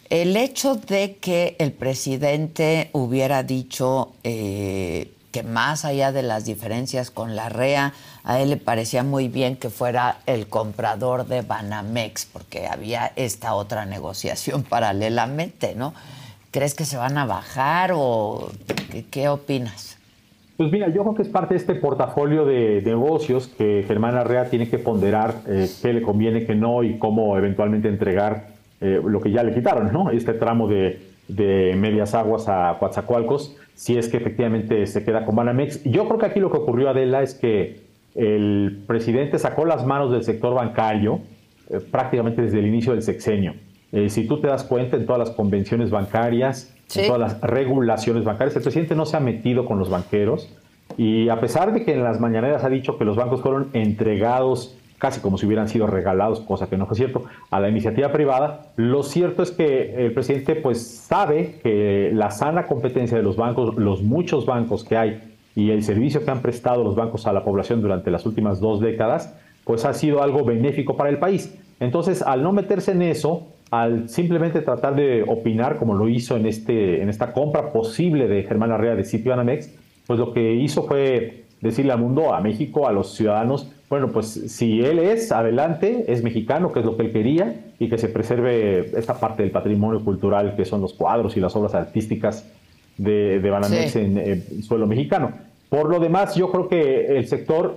el hecho de que el presidente hubiera dicho eh, que más allá de las diferencias con la REA, a él le parecía muy bien que fuera el comprador de Banamex, porque había esta otra negociación [laughs] paralelamente, ¿no? ¿Crees que se van a bajar o qué, opinas? Pues mira, yo creo que es parte de este portafolio de, negocios que Germán Arrea tiene que ponderar eh, qué le conviene, qué no y cómo eventualmente entregar eh, lo que ya le quitaron, ¿no? Este tramo de, de Medias Aguas a Coatzacoalcos si es que efectivamente se queda con Banamex. Yo creo que aquí lo que ocurrió, Adela, es que el presidente sacó las manos del sector bancario eh, prácticamente desde el inicio del sexenio. Eh, si tú te das cuenta, en todas las convenciones bancarias, en todas las regulaciones bancarias, el presidente no se ha metido con los banqueros y a pesar de que en las mañaneras ha dicho que los bancos fueron entregados casi como si hubieran sido regalados, cosa que no fue cierto, a la iniciativa privada. Lo cierto es que el presidente pues sabe que la sana competencia de los bancos, los muchos bancos que hay y el servicio que han prestado los bancos a la población durante las últimas dos décadas, pues ha sido algo benéfico para el país. Entonces, al no meterse en eso, al simplemente tratar de opinar como lo hizo en, este, en esta compra posible de Germán Arrea de Citibanamex, pues lo que hizo fue decirle al mundo, a México, a los ciudadanos, bueno, pues si él es, adelante, es mexicano, que es lo que él quería, y que se preserve esta parte del patrimonio cultural que son los cuadros y las obras artísticas de, de Banamex en, suelo mexicano. Por lo demás, yo creo que el sector,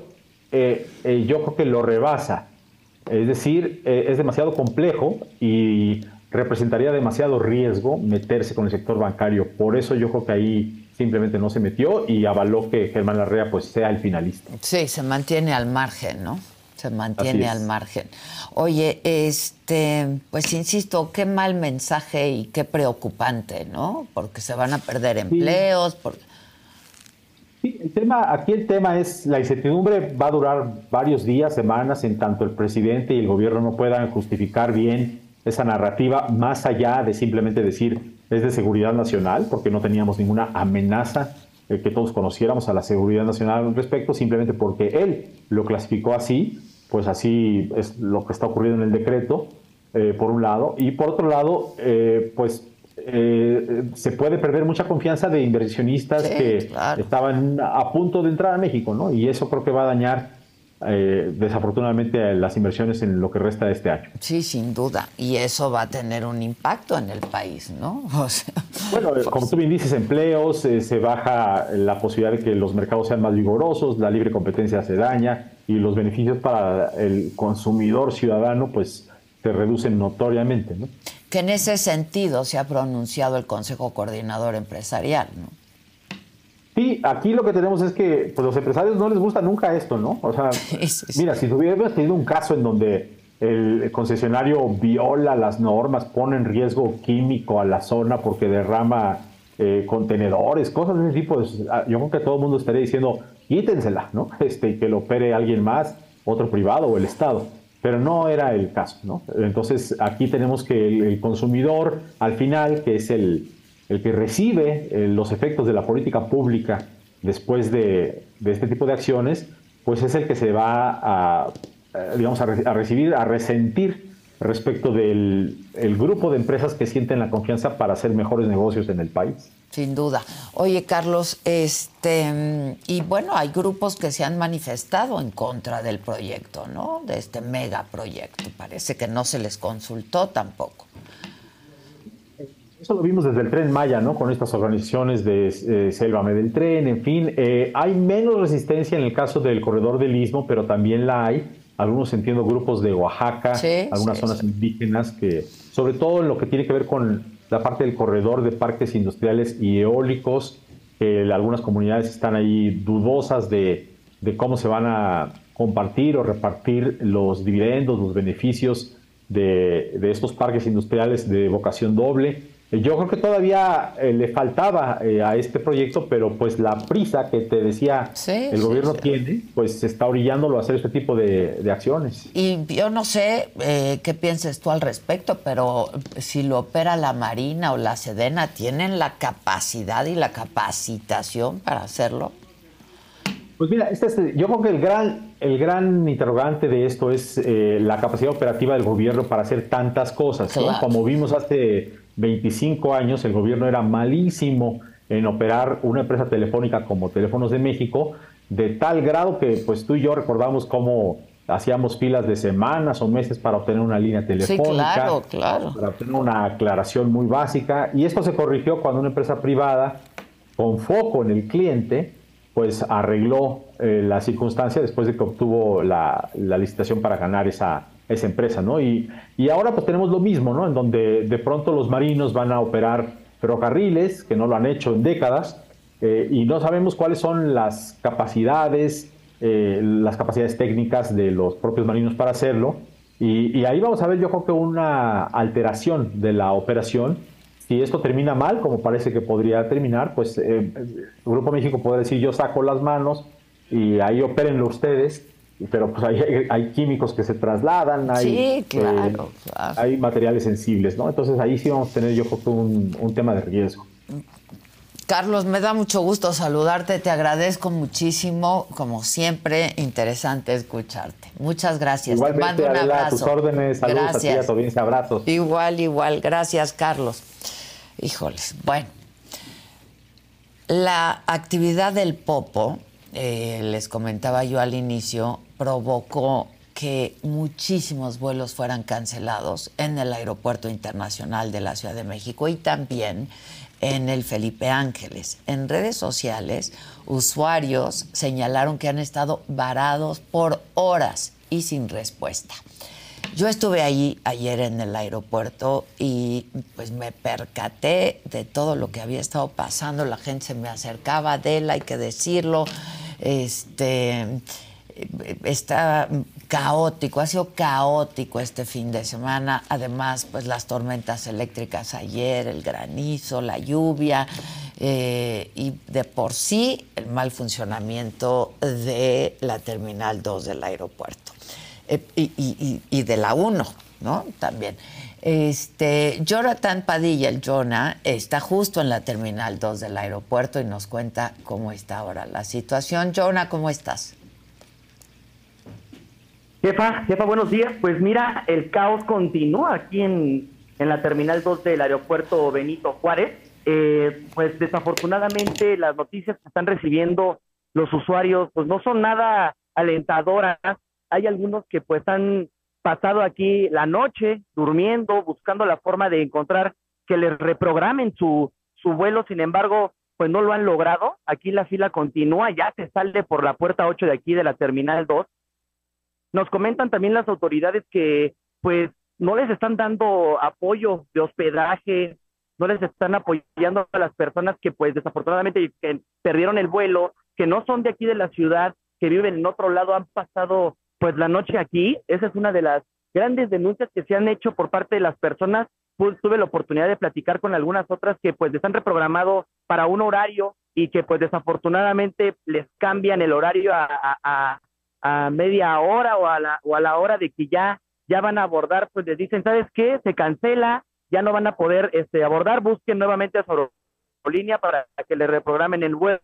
eh, eh, yo creo que lo rebasa. Es decir, eh, es demasiado complejo y representaría demasiado riesgo meterse con el sector bancario. Por eso yo creo que ahí simplemente no se metió y avaló que Germán Larrea pues sea el finalista. Sí, se mantiene al margen, ¿no? Se mantiene al margen. Oye, este, pues insisto, qué mal mensaje y qué preocupante, ¿no? Porque se van a perder empleos. Sí. el tema, aquí el tema es la incertidumbre va a durar varios días, semanas, en tanto el presidente y el gobierno no puedan justificar bien esa narrativa, más allá de simplemente decir es de seguridad nacional, porque no teníamos ninguna amenaza eh, que todos conociéramos a la seguridad nacional al respecto, simplemente porque él lo clasificó así, pues así es lo que está ocurriendo en el decreto, eh, por un lado, y por otro lado, eh, pues se puede perder mucha confianza de inversionistas que estaban a punto de entrar a México, ¿no? Y eso creo que va a dañar eh, desafortunadamente las inversiones en lo que resta de este año. Sí, sin duda. Y eso va a tener un impacto en el país, ¿no? [laughs] bueno, eh, como tú bien dices, empleos, eh, se baja la posibilidad de que los mercados sean más vigorosos, la libre competencia se daña y los beneficios para el consumidor ciudadano pues se reducen notoriamente, ¿no? Que en ese sentido se ha pronunciado el Consejo Coordinador Empresarial, ¿no? Sí, aquí lo que tenemos es que pues, los empresarios no les gusta nunca esto, ¿no? O sea, [laughs] mira, si tuviéramos tenido un caso en donde el concesionario viola las normas, pone en riesgo químico a la zona porque derrama eh, contenedores, cosas de ese tipo, ah, yo creo que todo el mundo estaría diciendo, quítensela, ¿no? [laughs] Este, que lo opere alguien más, otro privado o el Estado. Pero no era el caso, ¿no? Entonces aquí tenemos que el, consumidor, al final, que es el, el que recibe eh, los efectos de la política pública después de, de, este tipo de acciones, pues es el que se va a, eh, digamos, a, recibir, a resentir respecto del el grupo de empresas que sienten la confianza para hacer mejores negocios en el país. Sin duda. Oye, Carlos, este, y bueno, hay grupos que se han manifestado en contra del proyecto, ¿no? De este megaproyecto. Parece que no se les consultó tampoco. Eso lo vimos desde el Tren Maya, ¿no? Con estas organizaciones de eh, Sélvame del Tren, en fin. Eh, hay menos resistencia en el caso del corredor del Istmo, pero también la hay algunos entiendo grupos de Oaxaca, algunas zonas indígenas que, sobre todo en lo que tiene que ver con la parte del corredor de parques industriales y eólicos, algunas comunidades están ahí dudosas de, de, cómo se van a compartir o repartir los dividendos, los beneficios de, de estos parques industriales de vocación doble. Yo creo que todavía eh, le faltaba eh, a este proyecto, pero pues la prisa que te decía el gobierno tiene, pues está orillándolo a hacer este tipo de, acciones. Y yo no sé eh, qué pienses tú al respecto, pero si lo opera la Marina o la Sedena, ¿tienen la capacidad y la capacitación para hacerlo? Pues mira, este yo creo que el gran, el gran interrogante de esto es la capacidad operativa del gobierno para hacer tantas cosas. Como vimos hace 25 años el gobierno era malísimo en operar una empresa telefónica como Teléfonos de México, de tal grado que pues tú y yo recordamos cómo hacíamos filas de semanas o meses para obtener una línea telefónica, para obtener una aclaración muy básica, y esto se corrigió cuando una empresa privada, con foco en el cliente, pues arregló eh, la circunstancia después de que obtuvo la, la licitación para ganar esa, esa empresa, ¿no? Y, y ahora pues tenemos lo mismo, ¿no? En donde de pronto los marinos van a operar ferrocarriles, que no lo han hecho en décadas, eh, y no sabemos cuáles son las capacidades, eh, las capacidades técnicas de los propios marinos para hacerlo. Y, ahí vamos a ver, yo creo que una alteración de la operación. Si esto termina mal, como parece que podría terminar, pues eh, el Grupo México podría decir yo saco las manos y ahí opérenlo ustedes pero pues hay, químicos que se trasladan, hay, sí, claro, hay materiales sensibles, ¿no? Entonces ahí sí vamos a tener yo creo un, un tema de riesgo. Carlos, me da mucho gusto saludarte, te agradezco muchísimo, como siempre, interesante escucharte. Muchas gracias. Igualmente, te mando un abrazo. tus órdenes, saludos gracias. a ti, a tu audiencia, abrazos. Igual, igual, gracias Carlos. Híjoles, bueno, la actividad del Popo, eh, les comentaba yo al inicio, provocó que muchísimos vuelos fueran cancelados en el Aeropuerto Internacional de la Ciudad de México y también en el Felipe Ángeles. En redes sociales, usuarios señalaron que han estado varados por horas y sin respuesta. Yo estuve allí ayer en el aeropuerto y pues me percaté de todo lo que había estado pasando. La gente se me acercaba, de él, hay que decirlo. Este está caótico, ha sido caótico este fin de semana. Además, pues las tormentas eléctricas ayer, el granizo, la lluvia eh, y de por sí el mal funcionamiento de la Terminal 2 del aeropuerto eh, y, de la 1, ¿no? También. Este, Jonathan Padilla, el Jonah, está justo en la Terminal 2 del aeropuerto y nos cuenta cómo está ahora la situación. Jonah, ¿cómo estás? Jefa, jefa, buenos días. Pues mira, el caos continúa aquí en, en la Terminal 2 del aeropuerto Benito Juárez. Eh, pues desafortunadamente las noticias que están recibiendo los usuarios pues no son nada alentadoras. Hay algunos que pues han pasado aquí la noche durmiendo, buscando la forma de encontrar que les reprogramen su, su vuelo, sin embargo, pues no lo han logrado. Aquí la fila continúa, ya se sale por la puerta 8 de aquí de la Terminal 2 nos comentan también las autoridades que pues no les están dando apoyo de hospedaje, no les están apoyando a las personas que pues desafortunadamente perdieron el vuelo, que no son de aquí de la ciudad, que viven en otro lado, han pasado pues la noche aquí. Esa es una de las grandes denuncias que se han hecho por parte de las personas. Pues, tuve la oportunidad de platicar con algunas otras que pues les han reprogramado para un horario y que pues desafortunadamente les cambian el horario a, media hora o a, la, o a la hora de que ya, ya van a abordar, pues les dicen, ¿sabes qué? Se cancela, ya no van a poder este, abordar, busquen nuevamente a su línea para que le reprogramen el vuelo.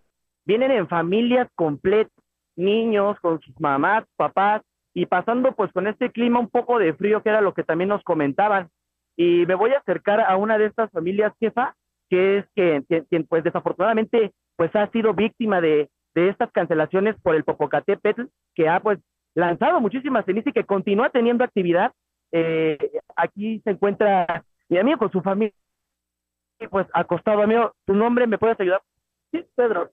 Vienen en familias completas, niños con sus mamás, papás, y pasando pues con este clima un poco de frío, que era lo que también nos comentaban. Y me voy a acercar a una de estas familias, jefa, que es que, pues desafortunadamente pues ha sido víctima de, de estas cancelaciones por el Popocatépetl, que ha pues lanzado muchísimas cenizas y que continúa teniendo actividad. Eh, aquí se encuentra mi amigo con su familia, pues acostado, amigo, ¿tu nombre me puedes ayudar? Sí, Pedro.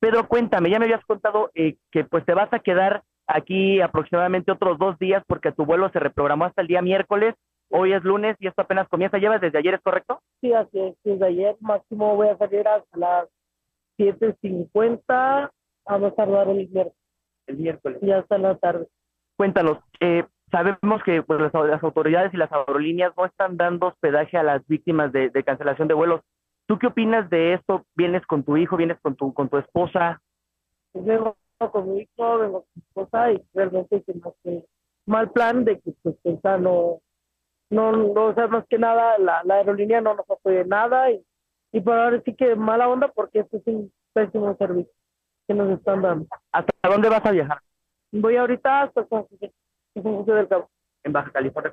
Pedro, cuéntame, ya me habías contado eh, que pues te vas a quedar aquí aproximadamente otros dos días porque tu vuelo se reprogramó hasta el día miércoles, hoy es lunes y esto apenas comienza, ¿llevas desde ayer, es correcto? Sí, así es, desde ayer máximo voy a salir hasta las 7.50, vamos a tardar el miércoles. El miércoles. Y hasta la tarde. Cuéntanos, eh, sabemos que pues, las, autoridades y las aerolíneas no están dando hospedaje a las víctimas de, cancelación de vuelos. ¿Tú qué opinas de esto? ¿Vienes con tu hijo? ¿Vienes con tu, con tu esposa? Vengo con mi hijo, vengo con mi esposa y realmente que no sé, mal plan de que pues no, no, no, o sea, más que nada la, la aerolínea no nos apoya nada y, y por ahora sí que mala onda porque esto es un pésimo servicio que nos están dando. ¿Hasta dónde vas a viajar? Voy ahorita hasta San José, del Cabo. En Baja California.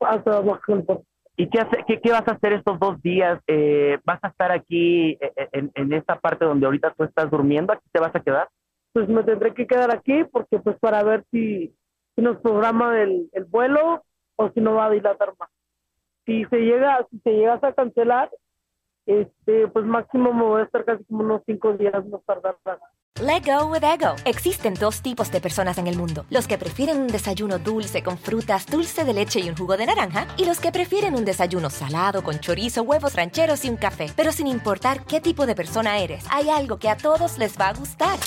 hasta Baja California. ¿Y qué, hace, qué, qué, vas a hacer estos dos días? Eh, ¿Vas a estar aquí eh, eh, en, en, esta parte donde ahorita tú estás durmiendo? ¿Aquí te vas a quedar? Pues me tendré que quedar aquí porque pues para ver si, si nos programa el, el vuelo o si no va a dilatar más. Si se llega, si se llegas a cancelar, este, pues máximo me voy a estar casi como unos cinco días no tardar Let go with ego. Existen dos tipos de personas en el mundo: los que prefieren un desayuno dulce con frutas, dulce de leche y un jugo de naranja, y los que prefieren un desayuno salado con chorizo, huevos rancheros y un café. Pero sin importar qué tipo de persona eres, hay algo que a todos les va a gustar.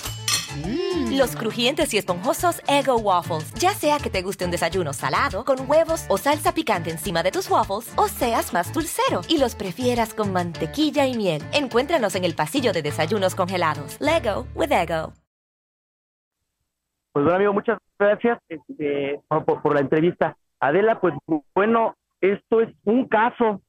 Los crujientes y esponjosos Ego Waffles. Ya sea que te guste un desayuno salado, con huevos o salsa picante encima de tus waffles, o seas más dulcero y los prefieras con mantequilla y miel. Encuéntranos en el pasillo de desayunos congelados. Lego with Ego. Pues bueno, amigo, muchas gracias este, por, la entrevista. Adela, pues bueno, esto es un caso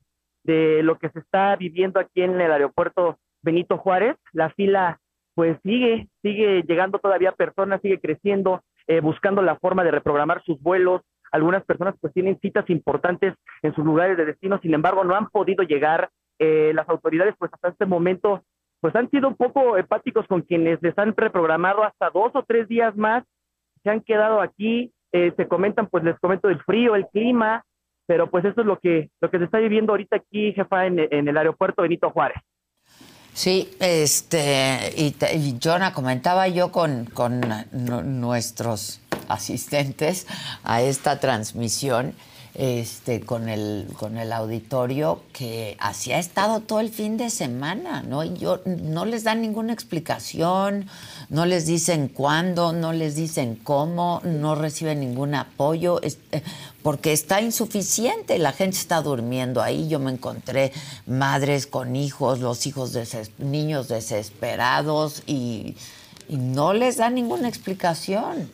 de lo que se está viviendo aquí en el aeropuerto Benito Juárez. La fila pues sigue, sigue llegando todavía personas, sigue creciendo, eh, buscando la forma de reprogramar sus vuelos. Algunas personas pues tienen citas importantes en sus lugares de destino, sin embargo no han podido llegar. Eh, las autoridades pues hasta este momento pues han sido un poco hepáticos con quienes les han reprogramado hasta dos o tres días más, se han quedado aquí, eh, se comentan pues les comento el frío, el clima, pero pues eso es lo que, lo que se está viviendo ahorita aquí, jefa, en, en el aeropuerto Benito Juárez. Sí, este, y, Jonah, comentaba yo con, con nuestros asistentes a esta transmisión, este, con el, con el auditorio, que así ha estado todo el fin de semana, ¿no? Y yo, no les dan ninguna explicación, no les dicen cuándo, no les dicen cómo, no reciben ningún apoyo, este, porque está insuficiente, la gente está durmiendo ahí. Yo me encontré madres con hijos, los hijos niños desesperados y, no les dan ninguna explicación.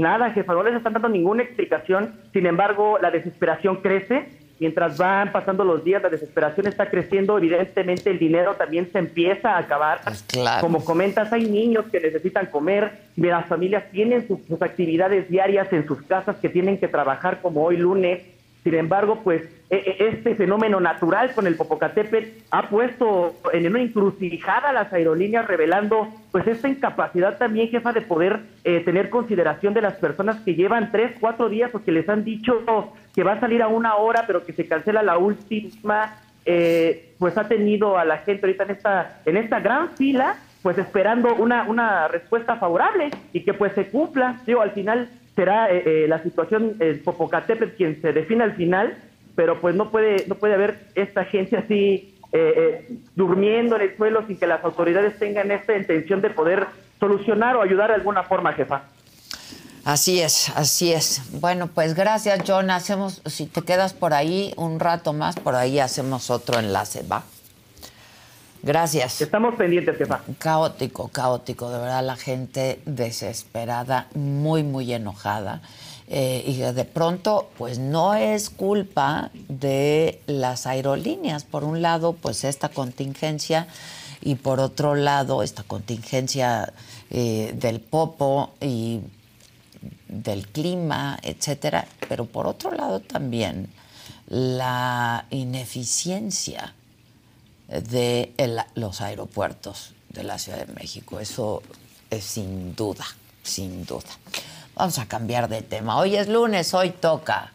Nada, jefa, no les están dando ninguna explicación. Sin embargo, la desesperación crece mientras van pasando los días, la desesperación está creciendo, evidentemente el dinero también se empieza a acabar. Pues Como comentas, hay niños que necesitan comer, las familias tienen sus, sus, actividades diarias en sus casas que tienen que trabajar como hoy lunes, sin embargo, pues este fenómeno natural con el Popocatépetl ha puesto en una encrucijada a las aerolíneas, revelando pues esta incapacidad también, jefa, de poder eh, tener consideración de las personas que llevan tres, cuatro días o que les han dicho que va a salir a una hora, pero que se cancela la última. Eh, pues ha tenido a la gente ahorita en esta, en esta gran fila, pues esperando una, una respuesta favorable y que pues se cumpla. Digo, al final será eh, eh, la situación eh, Popocatépetl quien se define al final, pero pues no puede, no puede haber esta gente así durmiendo en el suelo sin que las autoridades tengan esta intención de poder solucionar o ayudar de alguna forma, jefa. Así es, así es. Bueno, pues gracias, John. Hacemos, si te quedas por ahí un rato más, por ahí hacemos otro enlace, ¿va? Gracias. Estamos pendientes, jefa. Caótico, caótico, de verdad, la gente desesperada, muy, muy enojada. Eh, y de pronto, pues no es culpa de las aerolíneas. Por un lado, pues esta contingencia y por otro lado, esta contingencia eh, del popo y del clima, etcétera. Pero por otro lado también la ineficiencia de los aeropuertos de la Ciudad de México. Eso es sin duda, sin duda. Vamos a cambiar de tema. Hoy es lunes, hoy toca.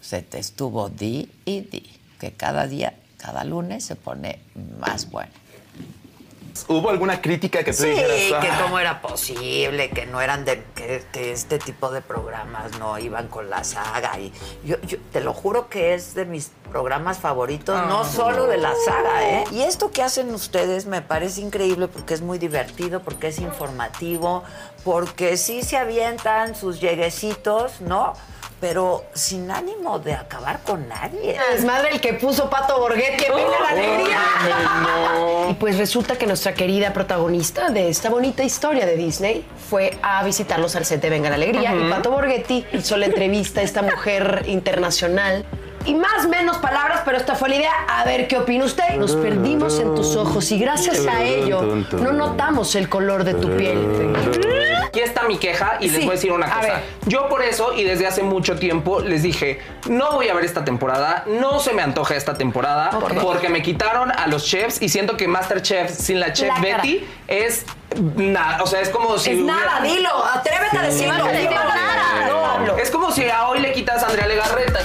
Se te estuvo di y di, que cada día, cada lunes se pone más bueno. ¿Hubo alguna crítica que tú sí, dijeras? que cómo era posible, que no eran de, que, este tipo de programas no iban con la saga. Y yo, te lo juro que es de mis programas favoritos, no ah. solo de la saga, ¿eh? Y esto que hacen ustedes me parece increíble porque es muy divertido, porque es informativo, porque sí se avientan sus lleguecitos, ¿no? pero sin ánimo de acabar con nadie. Es madre el que puso Pato Borghetti en Venga la Alegría. [laughs] Y pues resulta que nuestra querida protagonista de esta bonita historia de Disney fue a visitarlos al set de Venga la Alegría y Pato Borghetti hizo la entrevista a esta mujer internacional y más menos palabras, pero esta fue la idea. A ver qué opina usted. Nos perdimos en tus ojos y gracias a ello no notamos el color de tu piel. Aquí está mi queja y les voy a decir una cosa. Yo por eso y desde hace mucho tiempo les dije, no voy a ver esta temporada, no se me antoja esta temporada porque me quitaron a los chefs y siento que Masterchef sin la chef Betty es nada, o sea, es como si Es nada, dilo, atrévete a decirlo. No, es como si a hoy le quitas a Andrea Legarreta.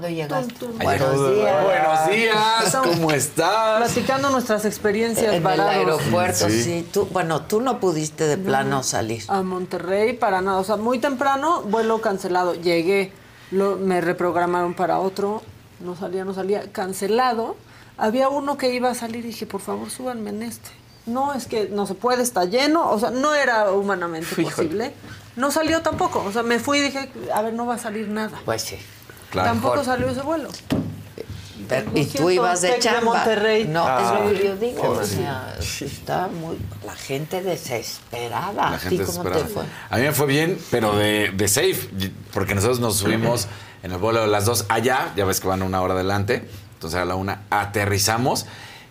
¿Cuándo llegaste? Buenos días. Buenos días, ¿cómo estás? Platicando nuestras experiencias En el aeropuerto, sí. Tú, bueno, tú no pudiste de plano salir. A Monterrey para nada. O sea, muy temprano, vuelo cancelado. Llegué, lo, me reprogramaron para otro. No salía, no salía. Cancelado. Había uno que iba a salir y dije, por favor, súbanme en este. No, es que no se puede, está lleno. O sea, no era humanamente posible. No salió tampoco. O sea, me fui y dije, a ver, no va a salir nada. Pues sí. Tampoco salió ese vuelo. y tú ibas de chamba. Monterrey. No, es lo que yo digo. O sea, está muy. La gente desesperada. La gente cómo te fue? A mí me fue bien, pero de, de safe, porque nosotros nos subimos en el vuelo de las dos allá, ya ves que van una hora adelante, entonces a la una aterrizamos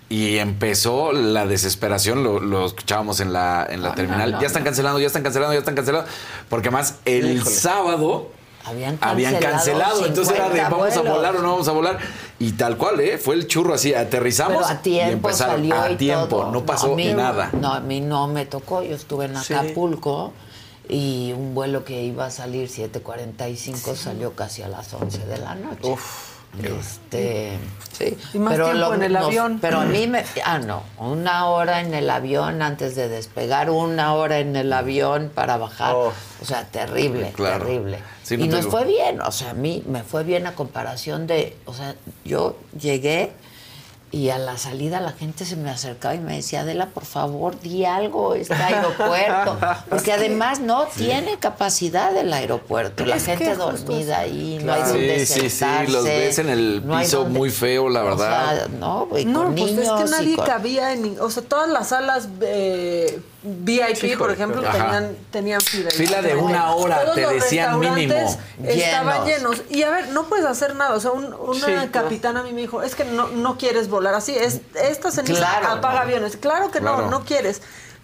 y empezó la desesperación, lo, escuchábamos en la, en la terminal. Ya están cancelando, ya están cancelando, ya están cancelando, porque más el sábado habían cancelado. cancelado, entonces era de vamos a volar o no vamos a volar. Y tal cual, ¿eh? Fue el churro así, aterrizamos. Pero a tiempo y salió a tiempo, no pasó nada. No, a mí no me tocó, yo estuve en Acapulco y un vuelo que iba a salir 7.45 salió casi a las 11 de la noche. Uf. Este, sí. Y más pero tiempo en el avión. Pero a mí me. Ah, no. Una hora en el avión antes de despegar, una hora en el avión para bajar. Oh. O sea, terrible, terrible. y nos fue bien. O sea, a mí me fue bien a comparación de. O sea, yo llegué y a la salida la gente se me acercaba y me decía, Adela, por favor, di algo, este aeropuerto. [laughs] Porque además no tiene capacidad el aeropuerto. La gente dormida ahí, no hay donde Sí, sí, sí, los ves en el piso muy feo, la verdad. no, y no con pues niños es que nadie cabía en... O sea, todas las salas... Eh, VIP, por ejemplo, tenían, tenían fila. Fila de una hora, te decían mínimo. Estaban llenos. Y a ver, no puedes hacer nada. O sea, una capitana a mí me dijo, es que no, no quieres volar así. Es, esta ceniza apaga aviones. Claro que no, no quieres.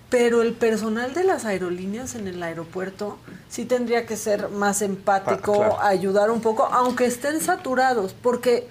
Pero el personal de las aerolíneas en el aeropuerto sí tendría que ser más empático, ayudar un poco, aunque estén saturados, porque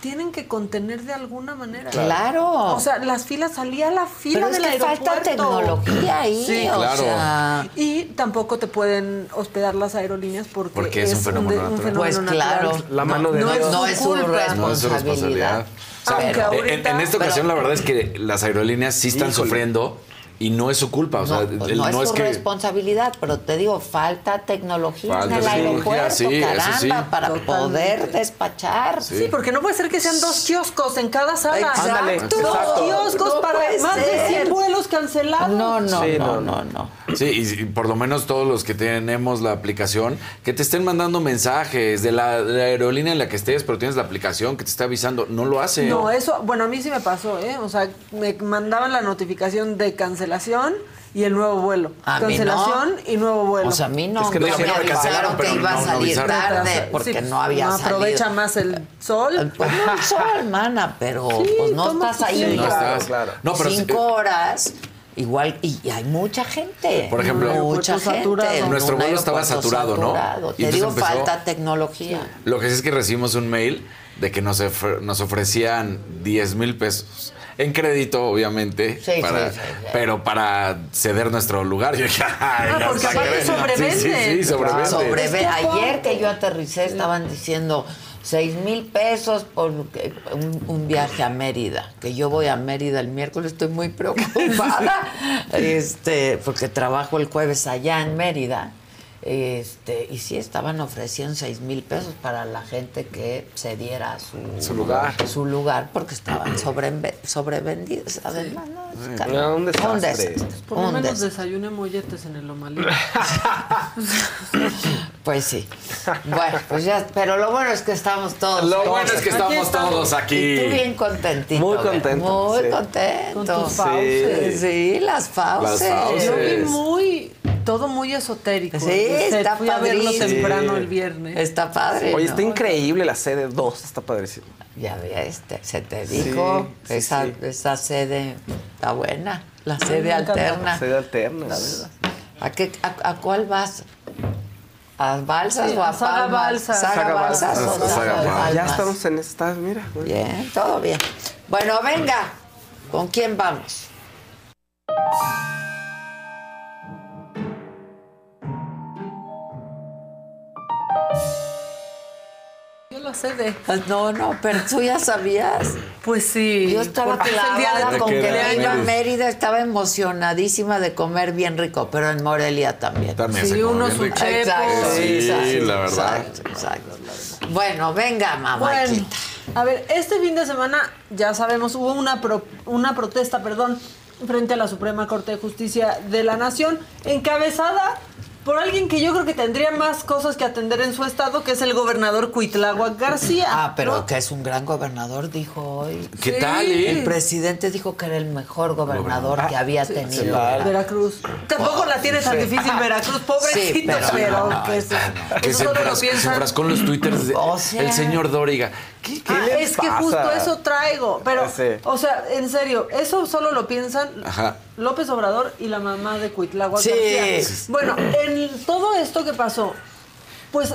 tienen que contener de alguna manera. Claro. O sea, las filas salía la fila Pero es del que falta tecnología ahí, Sí, o Claro. sea, Y tampoco te pueden hospedar las aerolíneas porque, Porque es un fenómeno de- natural. fenómeno pues natural. claro, La mano de no, Dios. no es su. No es su responsabilidad. O sea, en- en, esta ocasión pero- la verdad es que las aerolíneas sí están Híjole. sufriendo y no es su culpa. O sea, no, pues no es no es su que responsabilidad, pero te digo, falta tecnología Falta en el tecnología, aeropuerto, sí, eso caramba, sí. para Totalmente. poder despachar. Sí, porque no puede ser que sean dos kioscos en cada sala. Exacto. Ándale, Dos exacto. kioscos No para más de ser. 100 vuelos cancelados. No, no, Sí, no, no, no, no. Sí, y, por lo menos todos los que tenemos la aplicación, que te estén mandando mensajes de la, de la aerolínea en la que estés, pero tienes la aplicación que te está avisando, no lo hace. No, eso, bueno, a mí sí me pasó, ¿eh? O sea, me mandaban la notificación de cancelación y el nuevo vuelo. A mí cancelación y nuevo vuelo. O sea, a mí no, Es que no me cancelaron, que iba a salir avisaron. tarde porque Sí, no había no salido. aprovecha más el sol. Pues no el sol, mana, pero Sí, pues no estás ahí. No Claro, estás. claro. No, pero sí- cinco horas. Igual, y, y hay mucha gente. Por ejemplo, mucha gente. Nuestro un vuelo estaba saturado, ¿no? Y Te entonces digo, empezó- falta tecnología. Lo que sí es que recibimos un mail de que nos, ofre- nos ofrecían 10 mil pesos. En crédito, obviamente, Sí, para, sí, sí, sí. pero para ceder nuestro lugar. Yo dije, ay, [laughs] Ah, no, porque aparte Sí, sobrevenden. Sí, sí, sí, sobrevende. Sobreve- Es que Ayer que yo aterricé estaban diciendo seis mil pesos por un, un viaje a Mérida, que yo voy a Mérida el miércoles, estoy muy preocupada, [laughs] este, porque trabajo el jueves allá en Mérida. Este, y sí estaban ofreciendo seis mil pesos para la gente que cediera su, Su lugar. su lugar porque estaban sobreve- sobrevendidos. Además, no, es caro. No, un desastre. Un desastre, Por lo menos desayune molletes en el Lomalí. [laughs] Pues sí. Bueno, pues ya, pero lo bueno es que estamos todos. Lo todos bueno es que estamos estamos. todos Y aquí. tú bien contentito. Muy contento, Muy sí. contento. Con tus Sí, fauces. Sí, las fauces. Las fauces. Yo vi muy, todo muy esotérico. Sí, está Fui a verlo temprano Sí. el viernes. Está padre. Oye, ¿no? está increíble la sede 2, está padrísimo. Ya ves, te- se te dijo. sí, esa, sí. esa sede está buena. La sede alterna. Sede alterna, La verdad. ¿A, qué, a, a cuál vas? ¿A Balsas Sí, o a a Saga Palmas? Balsas. Saga Saga Balsas o Balsas. Saga Saga. Palmas. Ya estamos en esta, mira. Bien, todo bien. Bueno, venga. ¿Con quién vamos? Sede. No, no, pero tú ya sabías. Pues sí. Yo estaba clavada de con ¿De que iba a Mérida. Estaba emocionadísima de comer bien rico, pero en Morelia también. También Sí, se come uno bien su rico. chepo. Exacto, Sí, exacto, la verdad. Exacto, exacto. Bueno, venga, Bueno, mamáquita. a ver, este fin de semana, ya sabemos, hubo una, pro- una protesta, perdón, frente a la Suprema Corte de Justicia de la Nación, encabezada por alguien que yo creo que tendría más cosas que atender en su estado, que es el gobernador Cuitláhuac García. Ah, pero ¿no? que es un gran gobernador, dijo hoy. ¿Qué Sí. tal, eh? El presidente dijo que era el mejor gobernador que había tenido. claro. Veracruz. Tampoco la tiene tan difícil Veracruz, pobrecito, Sí, pero pero, no, no, que, se- se, enfrascó en los twitters de O sea- el señor Dóriga. ¿Qué, qué Ah, es que justo eso traigo. Pero, Sí. o sea, en serio, eso solo lo piensan Ajá. López Obrador y la mamá de Cuitláhuac Sí. García. Bueno, en todo esto que pasó, pues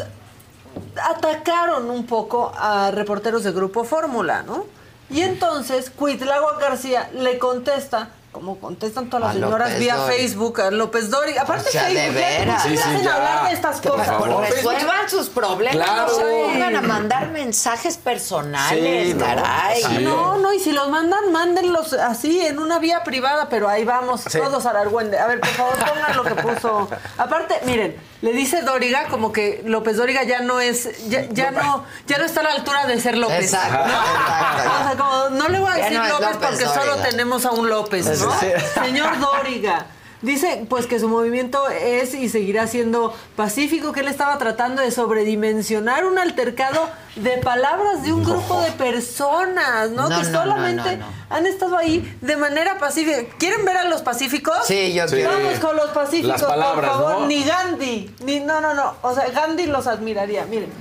atacaron un poco a reporteros de Grupo Fórmula, ¿no? Y entonces Cuitláhuac García le contesta, como contestan todas las A señoras López vía. Facebook, a López Dóriga. Aparte, O sea, de Facebook, ya, veras. ¿por qué Sí, sí, hacen ya. hablar de estas por cosas? favor. Resuelvan sus problemas, Claro. no se pongan a mandar mensajes personales, Sí, caray. No, no, y si los mandan, mándenlos así en una vía privada, pero ahí vamos, todos a la argüende. A ver, por favor, pongan lo que [laughs] puso. Aparte, miren, le dice Dóriga como que López Dóriga ya no es, ya, ya no, ya no está a la altura de ser López. Exacto, ¿no? exacto. [laughs] O sea, como no le voy a decir no López, López porque solo tenemos a un López, ¿no? Sí. Señor Dóriga. Dice pues que su movimiento es y seguirá siendo pacífico, que él estaba tratando de sobredimensionar un altercado de palabras de un grupo de personas, ¿no? No, que no, solamente no, no. han estado ahí de manera pacífica. ¿Quieren ver a los pacíficos? Sí, yo Sí. quiero. Vamos con los pacíficos, Las palabras, por favor. ¿no? Ni Gandhi, ni no, no, no. O sea, Gandhi los admiraría. Miren.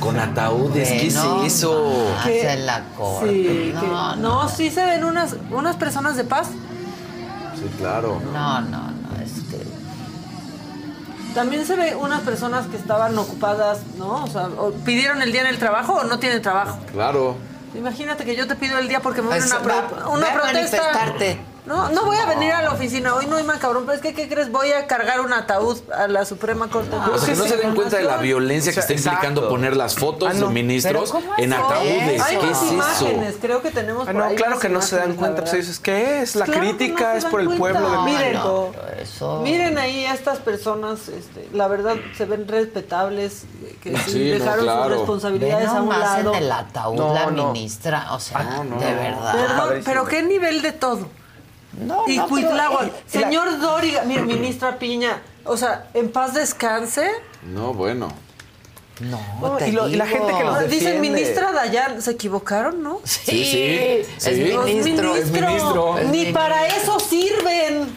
Con ataúdes, ¿qué es No eso? más, Que- en la corte. Sí, no, que- no, no, sí se ven unas, unas personas de paz. Sí, claro. no, no, no, es que también se ve unas personas que estaban ocupadas, ¿no? O sea, o pidieron el día en el trabajo o no tienen trabajo. Claro. Imagínate que yo te pido el día porque me voy a Pues, una, pro- una protesta. manifestarte. No, no voy a venir a la oficina. Hoy no hay más cabrón. Pero es que, ¿qué crees? Voy a cargar un ataúd a la Suprema Corte. O sea, que no se den cuenta de la violencia que está implicando poner las fotos Ah, no. de ministros Pero ¿cómo en es ataúdes. Hay ¿Qué es eso? imágenes. Creo que tenemos Ah, por no, ahí claro que no se dan cuenta. Pues dices, ¿qué es? La Claro no crítica es por el pueblo de. Miren, Eso. Miren ahí a estas personas, este, la verdad se ven respetables, que sí, Sí, no, dejaron sus claro. Responsabilidades a un lado. en el ataúd No, la no. ministra, o sea, no, no, de no. verdad. Perdón, pero qué nivel de todo. No, Y no, Cuitláhuac, pero, eh, señor Dóriga, mire, ministra Piña, o sea, en paz descanse. No, bueno. No, No, te y lo- y la gente que los Dicen defiende. ministra Dayan, se equivocaron, ¿no? Sí, Sí, sí, es sí. Los ministro. Es ministro. Es Ni ministro. para eso sirven.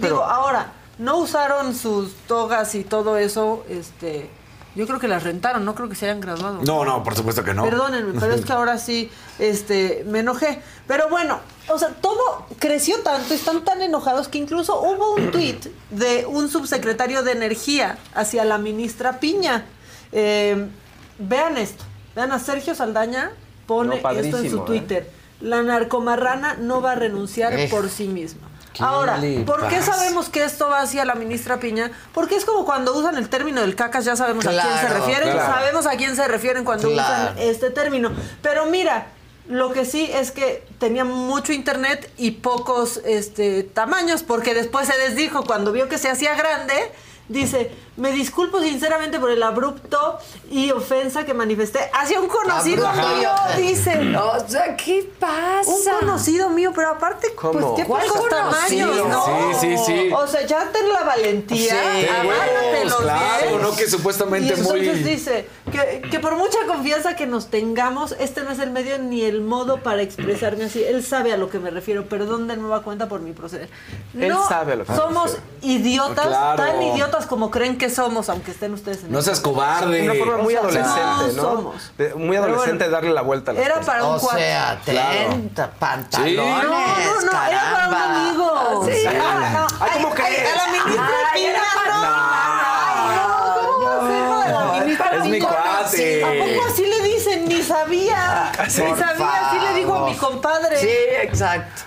Digo, ahora, no usaron sus togas y todo eso, este, yo creo que las rentaron, no creo que se hayan graduado. No, no, por supuesto que no. Perdónenme, pero es que ahora sí este, me enojé. Pero bueno, o sea, todo creció tanto, están tan enojados que incluso hubo un [clears throat] tuit de un subsecretario de Energía hacia la ministra Piña. Eh, vean esto, vean a Sergio Saldaña, pone No, esto en su ¿eh? Twitter. La narcomarrana no va a renunciar Ej. por sí misma. ¿Qué Ahora, ¿por qué sabemos que esto va hacia la ministra Piña? Porque es como cuando usan el término del cacas, ya sabemos a quién se refieren, claro. sabemos a quién se refieren cuando Claro. usan este término. Pero mira, lo que sí es que tenía mucho internet y pocos este, tamaños, porque después se desdijo cuando vio que se hacía grande. Dice, me disculpo sinceramente por el abrupto y ofensa que manifesté hacia un conocido Abrupto y mío, dice. O sea, ¿qué pasa? Un conocido mío, pero aparte, ¿Cómo? pues qué ¿Cuál pocos conocido? tamaños, ¿no? Sí, sí, sí. O sea, ya ten la valentía, Sí. Agárrate los claro, pies. no que supuestamente y entonces muy... dice que, que por mucha confianza que nos tengamos, este no es el medio ni el modo para expresarme así. Él sabe a lo que me refiero, perdón de nueva cuenta por mi proceder. Él No sabe a lo que somos idiotas, Claro. tan idiotas como creen que somos, aunque estén ustedes en No el- seas cobarde. Una forma muy adolescente, no ¿no? somos. De- muy adolescente bueno, darle la vuelta a las Era cosas. para un O sea, Claro. ten pantalones, No, no, no, era para un amigo. Sí. Ah, no. Ay, ¿cómo Ay, crees? A la ministra para- no. Ay, no, ¿cómo ministra Es mi cuate. ¿A poco así le dicen? Ni sabía. Ni sabía, así le digo a mi compadre. Sí, exacto.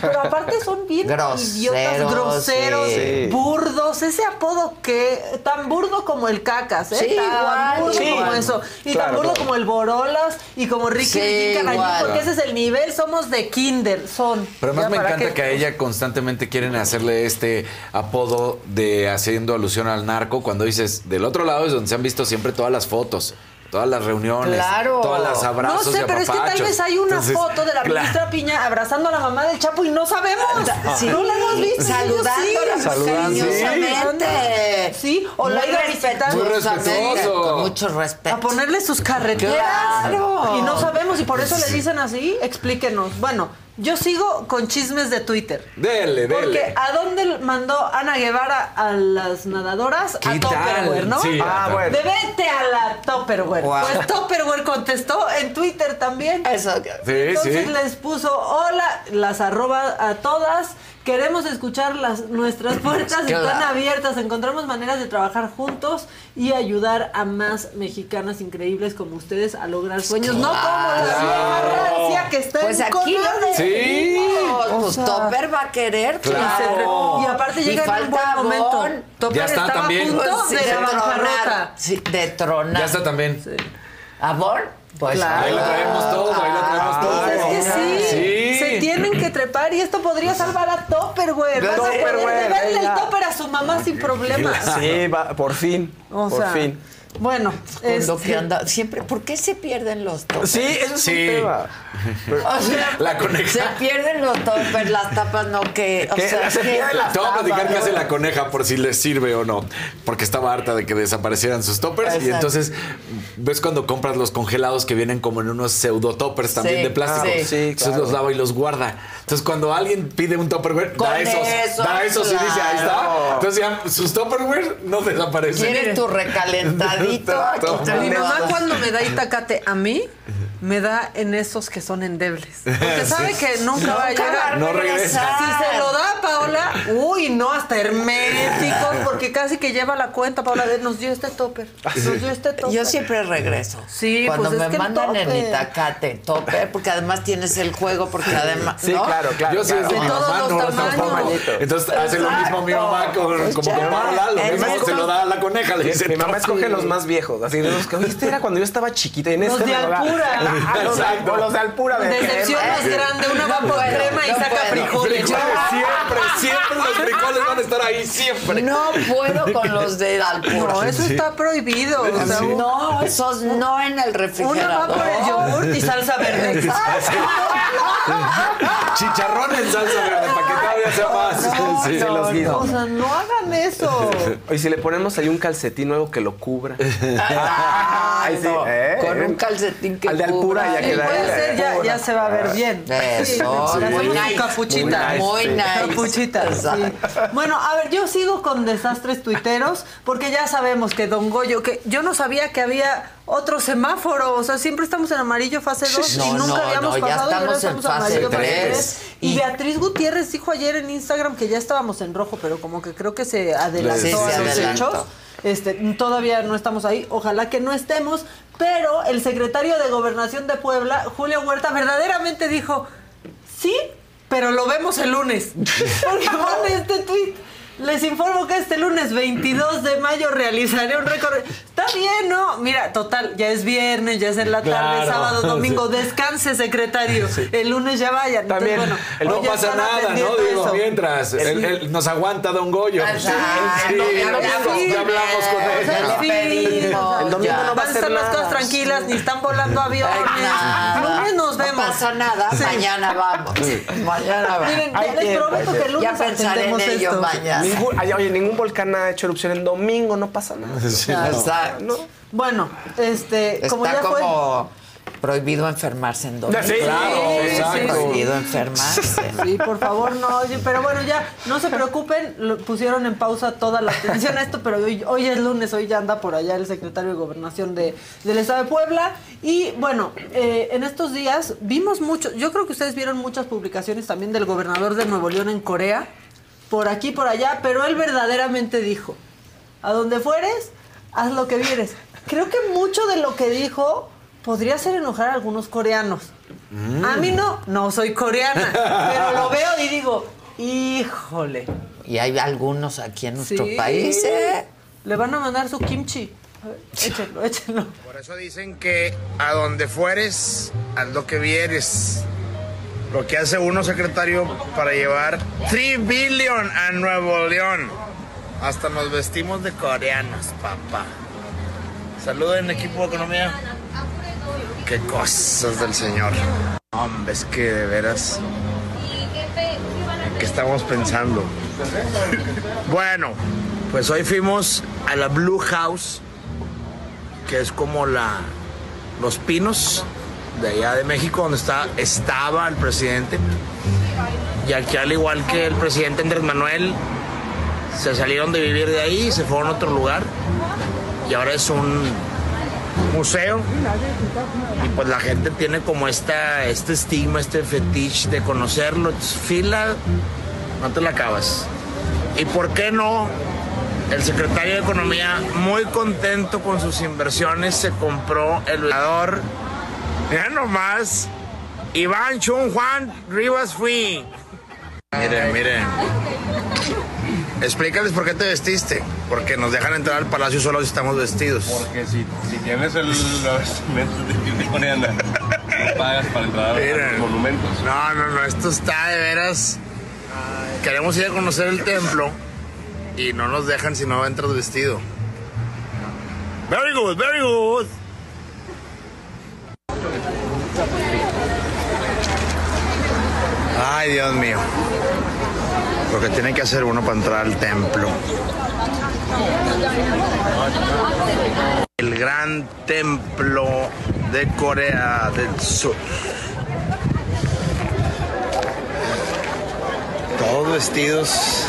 Pero aparte son bien Groseros, idiotas, groseros, sí. burdos. Ese apodo que tan burdo como el cacas, ¿eh? Sí, tan igual. burdo Sí. como eso. Y Claro, tan burdo claro. como el Borolas y como Ricky Sí, Ricky Canallín, igual. porque ese es el nivel. Somos de kinder, son. Pero además me encanta que a ella constantemente quieren hacerle este apodo de haciendo alusión al narco cuando dices del otro lado es donde se han visto siempre todas las fotos, todas las reuniones, Claro. todas las No abrazos sé, y pero es que tal vez hay una Entonces, foto de la claro. ministra Piña abrazando a la mamá del Chapo y no sabemos. [laughs] Sí. No la hemos visto. Saludándola sí. Saludando. cariñosamente. Sí, o la iba. Muy respetuoso. Con mucho respeto. A ponerle sus carreteras. Claro. Y no sabemos, y por eso le dicen así. Explíquenos. Bueno, yo sigo con chismes de Twitter. Dele, Porque dele. ¿a dónde mandó Ana Guevara a las nadadoras? ¿Qué a? Topperware, ¿no? Sí, Ah, bueno. De vete a la Topperware. Guau. Pues Topperware contestó en Twitter también. Eso. Sí, Entonces sí. les puso, hola, las arroba a todas. Queremos escuchar las, nuestras puertas Claro. están abiertas. Encontramos maneras de trabajar juntos y ayudar a más mexicanas increíbles como ustedes a lograr sueños. No como la vieja rancia que está Pues en aquí lo. Sí. sea, Topper va a querer, Claro. Y aparte Y llega en un buen momento. Bon. Topper Ya está estaba también. a punto Pues sí, de la tronar. Sí, de tronar. Ya está también. ¿Amor? Pues Claro. Ahí lo traemos todo, ahí lo traemos todo. Pues es que sí, Sí. Trepar y esto podría salvar a Topperware. Vas a poder Tupperware, deberle el venga. topper a su mamá sin problemas. Sí, va, por fin. O por sea, fin. Bueno, Con lo este, que anda siempre. ¿Por qué se pierden los toppers? Sí, eso es Sí. un tema. O sea, La coneja. Se pierden los toppers, las tapas no que. O ¿Qué? sea, Se que- pierden las Te voy a platicar qué hace la coneja por si les sirve o no. Porque estaba harta de que desaparecieran sus toppers. Y entonces, ¿ves cuando compras los congelados que vienen como en unos pseudo toppers también Sí, de plástico? sí. Sí, Entonces claro. los lava y los guarda. Entonces, cuando alguien pide un topperware, Con da esos. eso, da esos y dice, ahí está. Entonces ya sus topperware no desaparecen. ¿Quieres tu recalentadito? Aquí mi mamá cuando me da itacate a mí, me da en esos que son endebles. Porque [laughs] sabe que nunca va a llegar. No regresa. Si se lo da a Paola, uy, no, hasta herméticos, porque casi que lleva la cuenta, Paola, de nos dio este topper. Nos dio este topper. Yo siempre regreso. Sí, Cuando pues es me que el mandan en topper. Itacate, tope, porque además tienes el juego, porque además. Sí, ¿no? claro, claro. Yo sí es de mi todos mamá, los no, tamaños. tampoco. Entonces hace lo mismo mi mamá con, como con Paola, lo mismo Exacto. se lo da a la coneja, le Mi, dice. mi mamá escoge los más viejos, así de los que "Oye, este era cuando yo estaba chiquita y en Los este me lo da". Alpura. Ah, los de- Exacto. o los de Alpura de Decepción crema. más grande, una va por crema y no saca puedo. frijoles. Frijoles [laughs] siempre, siempre los frijoles van a estar ahí, siempre. No puedo con los de Alpura. No, eso está prohibido. o sea, un- No, esos no en el refrigerador. va por el yogur y salsa verde. [laughs] Chicharrón en salsa verde, todavía sea más. Sí. Se los guiso. O sea, no hagan eso. [laughs] Oye, si le ponemos ahí un calcetín nuevo que lo cubra. [laughs] Ay, sí, no, ¿eh? Con un calcetín que Al de Alpura ya queda. puede ser, ya, ya se va a ver bien. Eso, Sí, muy nice. capuchita. Muy nice. Capuchita, sí. Exacto. Bueno, a ver, yo sigo con desastres tuiteros porque ya sabemos que Don Goyo, que yo no sabía que había otro semáforo, o sea, siempre estamos en amarillo fase 2 y nunca no, habíamos no, ya pasado y ahora estamos en amarillo fase tres. 3. Y, Y- Beatriz Gutiérrez dijo ayer en Instagram que ya estábamos en rojo, pero como que creo que se adelantó Sí, a los hechos. Este, todavía no estamos ahí, ojalá que no estemos, pero el secretario de Gobernación de Puebla, Julio Huerta, verdaderamente dijo, sí, pero lo vemos el lunes. [laughs] Porque pone este tweet. Les informo que este lunes 22 de mayo realizaré un recorrido. Está bien, ¿no? Mira, total, ya es viernes, ya es en la tarde, Claro. sábado, [laughs] domingo. Descanse, secretario. El lunes ya vayan. Entonces, También, bueno, el- No pasa nada, ¿no? Digo, eso. mientras él, él nos aguanta Don Goyo. Exacto, Sí, ya hablamos ya hablamos con él. Sí, El domingo ya. no va a Van a estar las cosas tranquilas, ni están volando aviones. No pasa nada, Sí. mañana vamos. Mañana vamos. Miren, ya Hay les tiempo, prometo hay que el lunes Ya pensaré en ello esto. mañana. Ningún, oye, ningún volcán ha hecho erupción en domingo, no pasa nada. Exacto. Bueno, este, como Está ya fue. como prohibido enfermarse en domingo. Sí, Claro, Sí. Prohibido enfermarse. Sí, por favor, no. oye, Pero bueno, ya, no se preocupen, lo pusieron en pausa toda la atención a esto, pero hoy, hoy es lunes, hoy ya anda por allá el secretario de Gobernación de, del Estado de Puebla. Y bueno, eh, en estos días vimos mucho, yo creo que ustedes vieron muchas publicaciones también del gobernador de Nuevo León en Corea, por aquí, por allá, pero él verdaderamente dijo, a donde fueres, haz lo que vieres. Creo que mucho de lo que dijo podría hacer enojar a algunos coreanos. A mí no, no soy coreana, [laughs] pero lo veo y digo, híjole. Y hay algunos aquí en nuestro sí, país, ¿eh? Le van a mandar su kimchi. A ver, échenlo, échenlo. Por eso dicen que a donde fueres, haz lo que vieres. Lo que hace uno secretario para llevar 3 billion a Nuevo León. Hasta nos vestimos de coreanos, papá. Saluden equipo de economía. Qué cosas del señor. Hombre, es que de veras. ¿En qué estamos pensando? Bueno, pues hoy fuimos a la Blue House que es como la Los Pinos de allá de México, donde está, estaba el presidente. Y aquí, al igual que el presidente Andrés Manuel, se salieron de vivir de ahí y se fueron a otro lugar. Y ahora es un museo. Y pues la gente tiene como esta, este estigma, este fetiche de conocerlo. Fila, no te la acabas. ¿Y por qué no? El secretario de Economía, muy contento con sus inversiones, se compró el velador. Mira nomás. Iván Chun Juan Rivas Fui. Miren, miren. Explícales por qué te vestiste. Porque nos dejan entrar al palacio solo si estamos vestidos. Porque si, si tienes el, los vestimentos de no pagas para entrar a los monumentos. No, no, no, esto está de veras. Queremos ir a conocer el templo y no nos dejan si no entras vestido. Very good, very good. Ay, Dios mío. Lo que tiene que hacer uno para entrar al templo. El gran templo de Corea del Sur. Todos vestidos.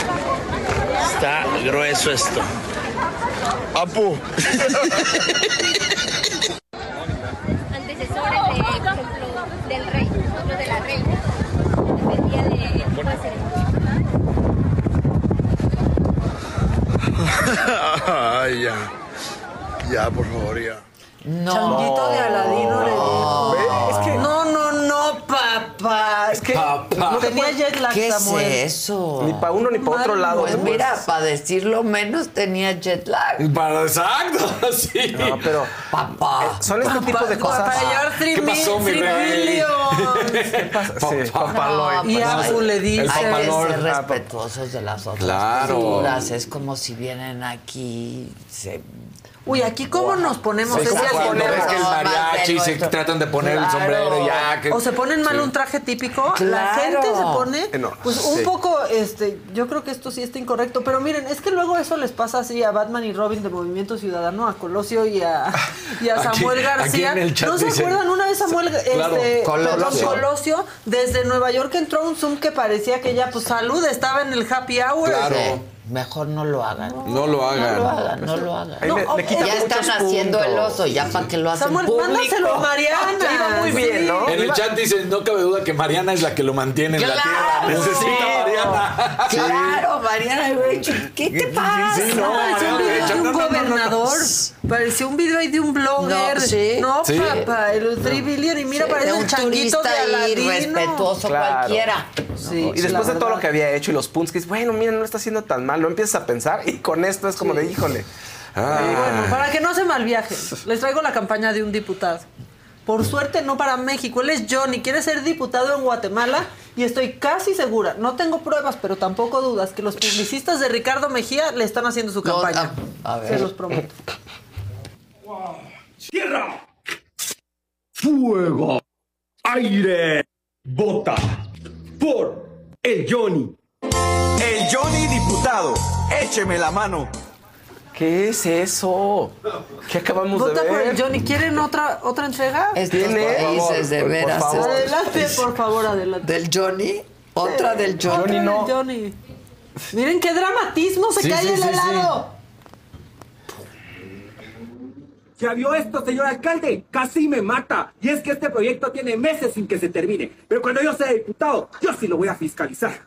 Está grueso esto. Apu. [laughs] [laughs] Ya. Ya, por favor, ya. No. Changuito de Aladino le dijo. Es que no, no, papá. Es que No tenía jet lag, ¿Qué es Samuel. eso? ni para uno ni para otro lado. Pues mira, para decirlo menos tenía jet lag. Para exacto, [laughs] sí. No, pero Papá. son este tipo de Para cosas. llevar three ¿Qué mil- pasó, mi rey? ¿Qué pasa? Sí, Papá. papaloy. Y pues, Abu le dice. Hay que ser Ah, respetuosos de las otras Claro. culturas. Es como si vienen aquí, se Uy, aquí cómo nos ponemos Sí, que cuando ponemos- ves que el mariachi se tratan de poner el sombrero ya que O se ponen mal Sí. un traje típico, la gente se pone, Eh, no, pues un sí. poco, este, yo creo que esto sí está incorrecto, pero miren, es que luego eso les pasa así a Batman y Robin de Movimiento Ciudadano, a Colosio y a, y a [laughs] Aquí- Samuel aquí García. en el chat ¿No se acuerdan una vez Samuel, Claro, este, perdón, Colosio. Desde Nueva York entró un Zoom que parecía que ya, pues salud, estaba en el happy hour. Claro. Sí, Mejor no lo hagan. no lo hagan. No lo hagan, no lo hagan. No, le, le ya están haciendo el oso, ya para que lo hacen Samuel, público. mándaselo a Mariana. Iba muy bien, ¿no? En el chat dicen, no cabe duda que Mariana es la que lo mantiene en la tierra. Necesita Mariana. [laughs] Claro, Mariana, güey, ¿qué te pasa? Sí, no, Parecía un video de un no, no, no, no, no. gobernador. Parecía un video ahí de un blogger. No, sí. No, Sí. papá, el 3 billion. Y mira, Sí, parece un changuito de Claro. cualquiera. Sí, Y después de todo lo que había hecho y los puntos que dices, bueno, mira, no está haciendo tan mal, lo empiezas a pensar y con esto es como de, híjole. Ah. Bueno, para que no se malviajen, les traigo la campaña de un diputado. Por suerte no para México, él es Johnny, quiere ser diputado en Guatemala y estoy casi segura, no tengo pruebas, pero tampoco dudas, que los publicistas de Ricardo Mejía le están haciendo su No, campaña. a- a ver. Se los prometo. Tierra, fuego, aire, bota, por el Johnny. El Johnny diputado, écheme la mano. ¿Qué es eso? ¿Qué acabamos Vota de por ver? el Johnny. ¿Quieren otra, otra entrega? Estos ¿Tiene? países, de Por veras. favor. Adelante, por favor, adelante. ¿Del Johnny? ¿Otra del Otra Johnny? del no. Johnny. Miren qué dramatismo, se Sí, cae sí, el sí, sí. helado. ¿Ya vio esto, señor alcalde? Casi me mata. Y es que este proyecto tiene meses sin que se termine. Pero cuando yo sea diputado, yo sí lo voy a fiscalizar.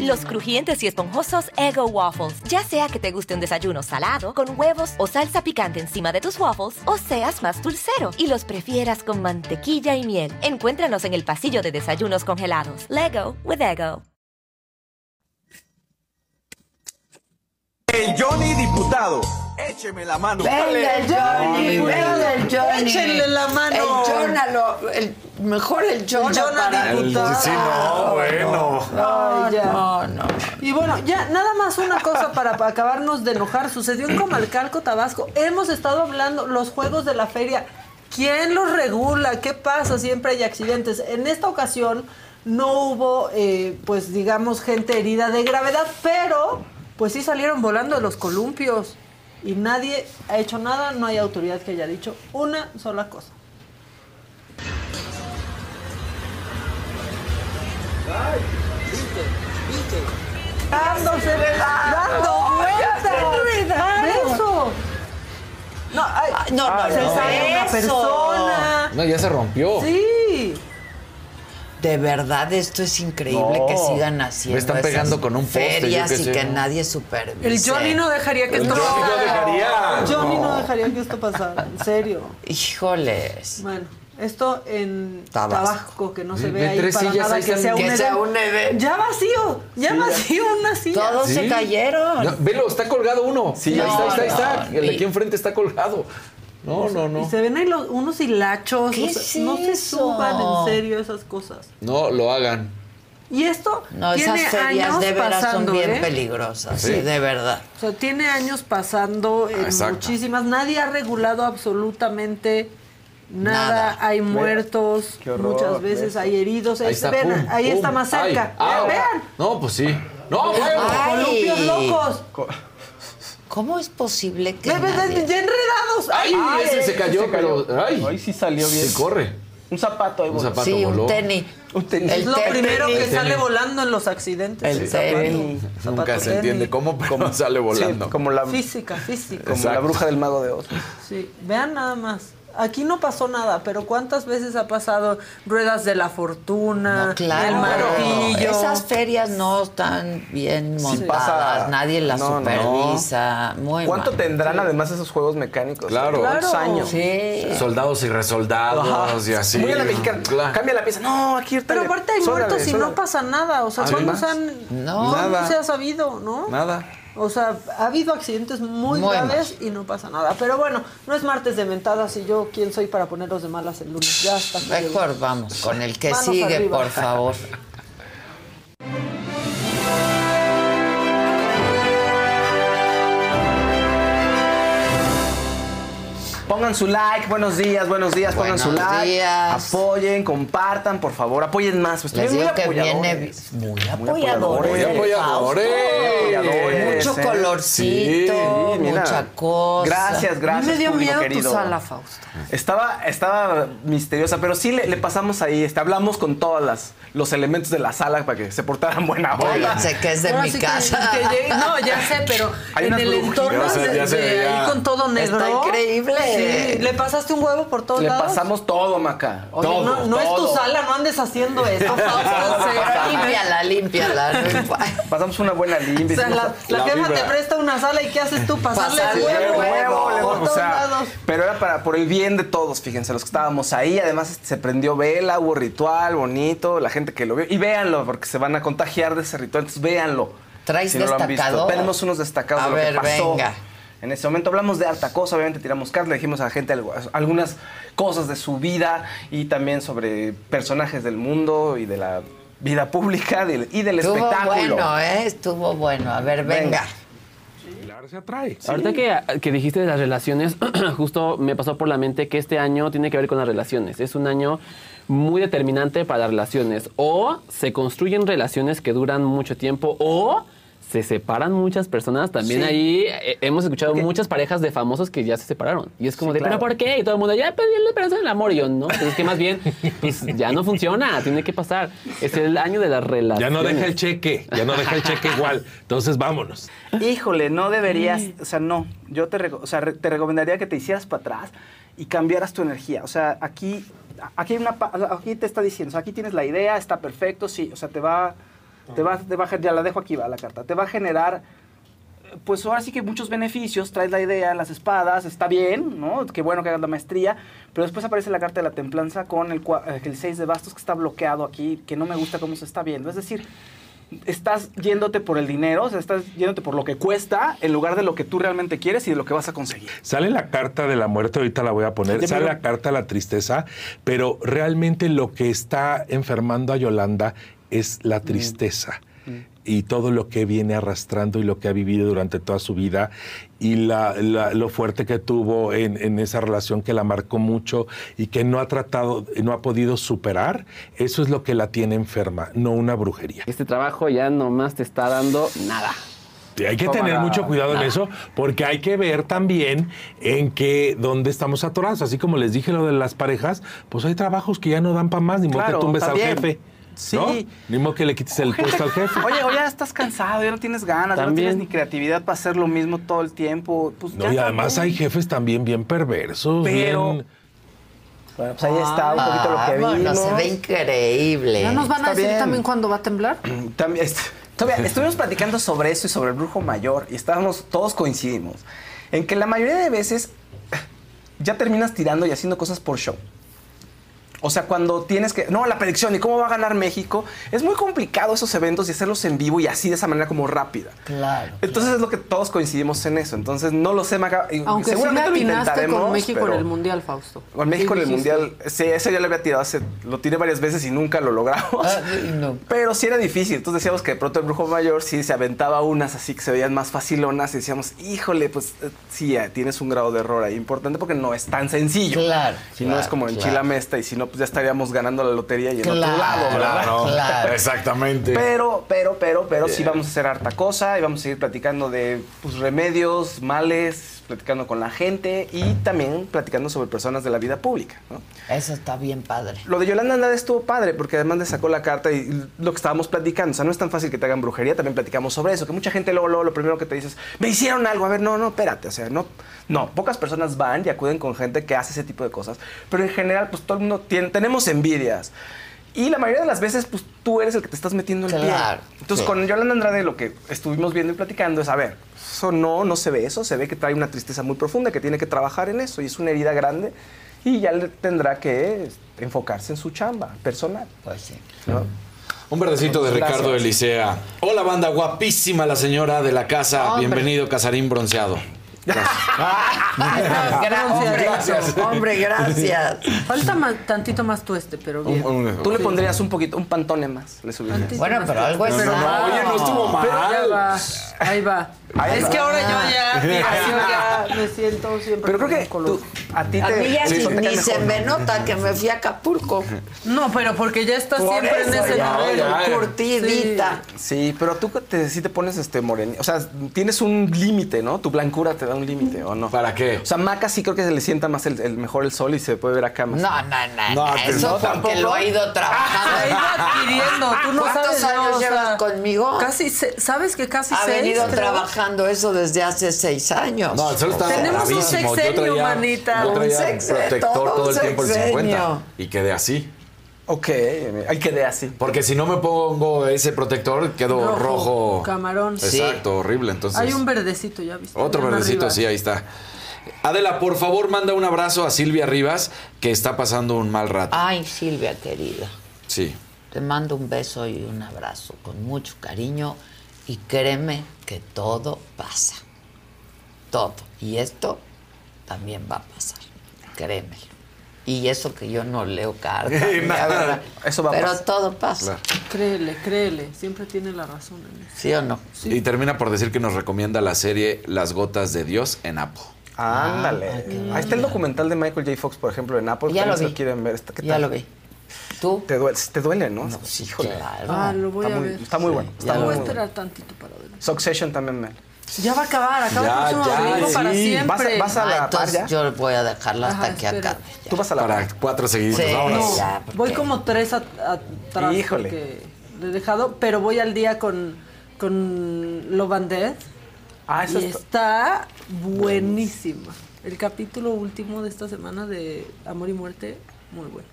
Los crujientes y esponjosos Ego Waffles. Ya sea que te guste un desayuno salado, con huevos o salsa picante encima de tus waffles, o seas más dulcero y los prefieras con mantequilla y miel. Encuéntranos en el pasillo de desayunos congelados. Lego with Ego. El Johnny diputado, écheme la mano. Venga el Johnny, venga el Johnny. Échenle la mano. El el, mejor el Jonah. El Jonah para- diputado. Sí, no, bueno. Ay, ya. No, no. Y bueno, ya nada más una cosa para, para acabarnos de enojar. Sucedió en Comalcalco, Tabasco. Hemos estado hablando los juegos de la feria. ¿Quién los regula? ¿Qué pasa? Siempre hay accidentes. En esta ocasión no hubo, eh, pues digamos, gente herida de gravedad, pero pues sí salieron volando de los columpios. Y nadie ha hecho nada, no hay autoridad que haya dicho una sola cosa. Dándose, dando vueltas. Beso. No, ay, no, no, se no. sale una persona. No, ya se rompió. Sí. De verdad, esto es increíble No. que sigan haciendo. Me están esas pegando con un poste, yo Ferias qué y sé, que ¿no? nadie supervise. El Johnny no dejaría que El esto Johnny no pasara. dejaría. Johnny no No. dejaría que esto pasara, en serio. Híjoles. Bueno, esto en Tabasco. Tabasco, que no se Ve- ahí tres para sillas nada que que- sea un que sea un evento. Ya vacío, ya Sí, vacío una silla. Todos se cayeron. No, velo, está colgado uno. Sí, ahí no, está, ahí está, ahí está. no, El de y- aquí enfrente está colgado. No, no, Y no. se ven ahí los- unos hilachos. ¿Qué o sea, es no se suban en serio esas cosas. No lo hagan. Y esto No, tiene esas ferias años de veras pasando, son bien ¿eh? peligrosas. Sí. Sí, de verdad. O sea, tiene años pasando en Exacto. muchísimas. Nadie ha regulado absolutamente nada. Nada. Hay muertos, Qué horror, muchas veces ve. hay heridos. Ahí Ahí está, pum, ahí pum. está más cerca. ah, vean. No, pues sí. No, locos. ¿Cómo es posible que ve, nadie- ya enredados. Ay, ese se cayó, pero. Ay, sí salió bien. Se corre. Un zapato ahí Un zapato Sí, voló. un tenis. Un tenis. Es lo primero que tenis. sale volando en los accidentes. El el zapato. tenis. Nunca se entiende cómo, pero sale volando. Sí, como la, Física, física. como la bruja del mago de Oz. Sí, vean nada más. Aquí no pasó nada, pero ¿cuántas veces ha pasado ruedas de la fortuna, No, claro. el martillo? Esas ferias no están bien Sí montadas, pasa- nadie las No, no. supervisa. Muy ¿Cuánto mal. tendrán además esos juegos mecánicos? Claro. ¿Cuántos Claro. años? Sí. Soldados y resoldados Ajá. y así. Muy a la mexicana. Claro. Cambia la pieza. No, aquí ahorita Pero aparte hay muertos y no pasa nada. O sea, ¿cuándo se han... no. ¿cuándo Nada. se ha sabido, no? Nada. O sea, ha habido accidentes muy, Muy graves y no pasa nada. Pero bueno, no es martes de mentadas y yo quién soy para ponerlos de malas el lunes. Ya está. Mejor vamos con el que Manos sigue, arriba. por favor. [laughs] Pongan su like, buenos días, buenos días, pongan su Buenos like. días. Apoyen, compartan, por favor, apoyen más. Pues, Les digo que viene muy apoyadores. apoyadores. Muy apoyadores. Apoyadores, Mucho eh. colorcito, Sí, mira. mucha cosa. Gracias, gracias. me dio miedo querido. tu sala, Fausto. Estaba, estaba misteriosa, pero sí le, le pasamos ahí, este, hablamos con todos las, los elementos de la sala para que se portaran buena onda. Váyanse, que es de Ahora mi que- casa. que llegue- no, ya sé, pero Hay en el entorno Ya se- de, ahí con todo negro. Está increíble. Sí, le pasaste un huevo por todos Le lados. pasamos todo, Maca. Oye, todo, no, no es tu sala, no andes haciendo serio. [laughs] límpiala, límpiala. Pasamos una buena limpia. O sea, la, la La jefa vibra. te presta una sala y ¿qué haces tú? Pasarle Pasarle huevo, huevo, le- por o todos sea, lados. pero era para por el bien de todos, fíjense, los que estábamos ahí. Además, este, se prendió vela, hubo ritual bonito, la gente que lo vio. Y véanlo, porque se van a contagiar de ese ritual. Entonces, véanlo. ¿Traes si no lo han visto. destacado? Tenemos unos destacados A de lo ver, que pasó. venga. En ese momento hablamos de harta cosa, obviamente tiramos cartas, le dijimos a la gente algo- algunas cosas de su vida y también sobre personajes del mundo y de la vida pública y del- y del Estuvo espectáculo. bueno, ¿eh? Estuvo bueno. A ver, venga. Pilar se atrae. Ahorita que, que dijiste de las relaciones, [clears throat] justo me pasó por la mente que este año tiene que ver con las relaciones. Es un año muy determinante para las relaciones. O se construyen relaciones que duran mucho tiempo o se separan muchas personas. También Sí. ahí eh, hemos escuchado muchas parejas de famosos que ya se separaron. Y es como Sí, de, claro. ¿pero por qué? Y todo el mundo, ya perdí la esperanza en el amor. Y yo, no, pues es que más bien, pues ya no funciona, tiene que pasar. Es el año de las relaciones. Ya no deja el cheque, ya no deja el cheque igual. Entonces vámonos. Híjole, no deberías, o sea, no. Yo te, o sea, te recomendaría que te hicieras para atrás y cambiaras tu energía. O sea, aquí, aquí, hay una, pa- aquí te está diciendo, o sea, aquí tienes la idea, está perfecto, sí. O sea, te va, te va, te va ya la dejo aquí, va la carta. Te va a generar, pues ahora sí que muchos beneficios. Traes la idea, las espadas, está bien, ¿no? Qué bueno que hagas la maestría. Pero después aparece la carta de la templanza con el, eh, el 6 de bastos que está bloqueado aquí, que no me gusta cómo se está viendo. Es decir, estás yéndote por el dinero, o sea, estás yéndote por lo que cuesta en lugar de lo que tú realmente quieres y de lo que vas a conseguir. Sale la carta de la muerte, ahorita la voy a poner, sale la carta de la tristeza, pero realmente lo que está enfermando a Yolanda es la tristeza. Y todo lo que viene arrastrando y lo que ha vivido durante toda su vida y la- la- lo fuerte que tuvo en, en esa relación que la marcó mucho y que no ha tratado, no ha podido superar, eso es lo que la tiene enferma, no una brujería. Este trabajo ya nomás te está dando nada. Hay que Toma tener mucho cuidado en eso, porque hay que ver también en que dónde estamos atorados. Así como les dije lo de las parejas, pues hay trabajos que ya no dan para más, ni modo Claro, que tumbes también. al jefe. Sí. ¿no? Ni modo que le quites el puesto al jefe. Oye, o ya estás cansado, ya no tienes ganas, ya no tienes ni creatividad para hacer lo mismo todo el tiempo. Pues No, ya y además hay jefes también bien perversos, Pero- bien... Bueno, pues ahí está un poquito lo que vimos. se ve increíble. ¿Ya nos van a decir bien. también cuándo va a temblar? [clears throat] También, est- todavía estuvimos platicando sobre eso y sobre el brujo mayor y estábamos, todos coincidimos en que la mayoría de veces ya terminas tirando y haciendo cosas por show. O sea, cuando tienes que. No, la predicción y cómo va a ganar México. Es muy complicado esos eventos y hacerlos en vivo y así de esa manera como rápida. Claro. Entonces es lo que todos coincidimos en eso. Entonces no lo sé, Maca. y Aunque sí le seguramente lo intentaremos. con México pero- en el Mundial, Fausto. Con México Sí, en el. Mundial. Sí, ese ya lo había tirado hace. Lo tiré varias veces y nunca lo logramos. Ah, no. Pero sí era difícil. Entonces decíamos que de pronto el brujo mayor sí se aventaba unas así que se veían más facilonas y decíamos, híjole, pues eh, sí, eh, tienes un grado de error ahí importante porque no es tan sencillo. Claro, Si no es como en claro. Chilamesta y si no, pues ya estaríamos ganando la lotería y en otro lado, ¿verdad? claro, claro. Exactamente. Pero, pero, pero, pero sí vamos a hacer harta cosa y vamos a seguir platicando de pues, remedios, males, platicando con la gente y también platicando sobre personas de la vida pública. ¿no? Eso está bien padre. Lo de Yolanda Andrade estuvo padre porque además le sacó la carta y lo que estábamos platicando, o sea, no es tan fácil que te hagan brujería, también platicamos sobre eso, que mucha gente luego, luego lo primero que te dices, me hicieron algo, a ver, no, no, espérate, o sea, no, no, pocas personas van y acuden con gente que hace ese tipo de cosas, pero en general, pues todo el mundo tiene, tenemos envidias. Y la mayoría de las veces, pues tú eres el que te estás metiendo el Claro, pie. Entonces, sí. con Yolanda Andrade lo que estuvimos viendo y platicando es, a ver, eso no, no se ve eso, se ve que trae una tristeza muy profunda, que tiene que trabajar en eso y es una herida grande y ya le tendrá que enfocarse en su chamba personal. Pues sí. ¿no? Un verdecito de Gracias. Ricardo Elisea. Hola, banda guapísima, la señora de la casa. Hombre. Bienvenido, Casarín Bronceado. Hombre, Gracias. Hombre, gracias. Falta ma- tantito más tueste, pero bien. Tú le pondrías un poquito, un pantone más, le subirías. Tantito Bueno, más pero algo es. No, no, no, oye, no estuvo mal. Pero ya va, ahí va. Ahí es va. que ahora yo ya, mira, Ahí yo ya me siento siempre Pero creo con que tú- a ti A te... mí ya sí, ni, se me ¿no? nota que me fui a Acapulco. No, pero porque ya estás Por siempre en ese ya, nivel. ya, curtidita. Sí, pero tú te, sí te pones este morenito. O sea, tienes un límite, ¿no? Tu blancura te da un límite, ¿o no? ¿Para qué? O sea, Maca sí creo que se le sienta más el, el mejor el sol y se puede ver acá más. No, no, no, No, no, eso no, porque tampoco. lo ha ido trabajando. Ha ido adquiriendo, tú no ¿Cuántos sabes. años no, o sea, llevas conmigo? Casi, se- ¿sabes que casi Ha seis? venido creo? trabajando eso desde hace seis años. No, el sol estaba Tenemos un. Yo sexenio, traía, manita. yo Un sexenio, protector todo todo un el tiempo el sexenio. 50 y quedé así. Ok, ahí quedé así. Porque si no me pongo ese protector, quedo Rojo, rojo. camarón. Exacto, horrible. Entonces, Hay un verdecito, ya viste. otro verdecito, arriba. sí, ahí está. Adela, por favor, manda un abrazo a Silvia Rivas, que está pasando un mal rato. Ay, Silvia, querida. Sí. Te mando un beso y un abrazo con mucho cariño y créeme que todo pasa. Todo. Y esto también va a pasar. Créemelo. Y eso que yo no leo cartas. Eso va a Pero pasar. todo pasa. Créele, créele. Siempre tiene la razón en eso. ¿Sí o no? Y termina por decir que nos recomienda la serie Las Gotas de Dios en Apple. Ándale. Ah, qué Ahí está el documental de Michael J. Fox, por ejemplo, en Apple. Ya lo vi. quieren ver. Está- ¿qué Ya tal? lo vi. ¿Tú? Te duele, te duele ¿no? sí, Híjole. claro. Ah, lo voy Está a muy, ver. está muy bueno. Está Ya muy voy a bueno. tantito para verlo. Succession también me. Ya va a acabar, acaba Ya, el próximo ya, domingo sí. para siempre. vas a Ah, la par ya. yo voy a dejarla hasta Ajá, que espera. acabe. ya. Tú vas a la Para par. cuatro seguidos. Sí, vámonos. ya, porque- Voy como tres at- atrás Híjole. porque lo he dejado, pero voy al día con, con Love and Death. Ah, eso y está- está buenísima. El capítulo último de esta semana de Amor y Muerte, muy bueno.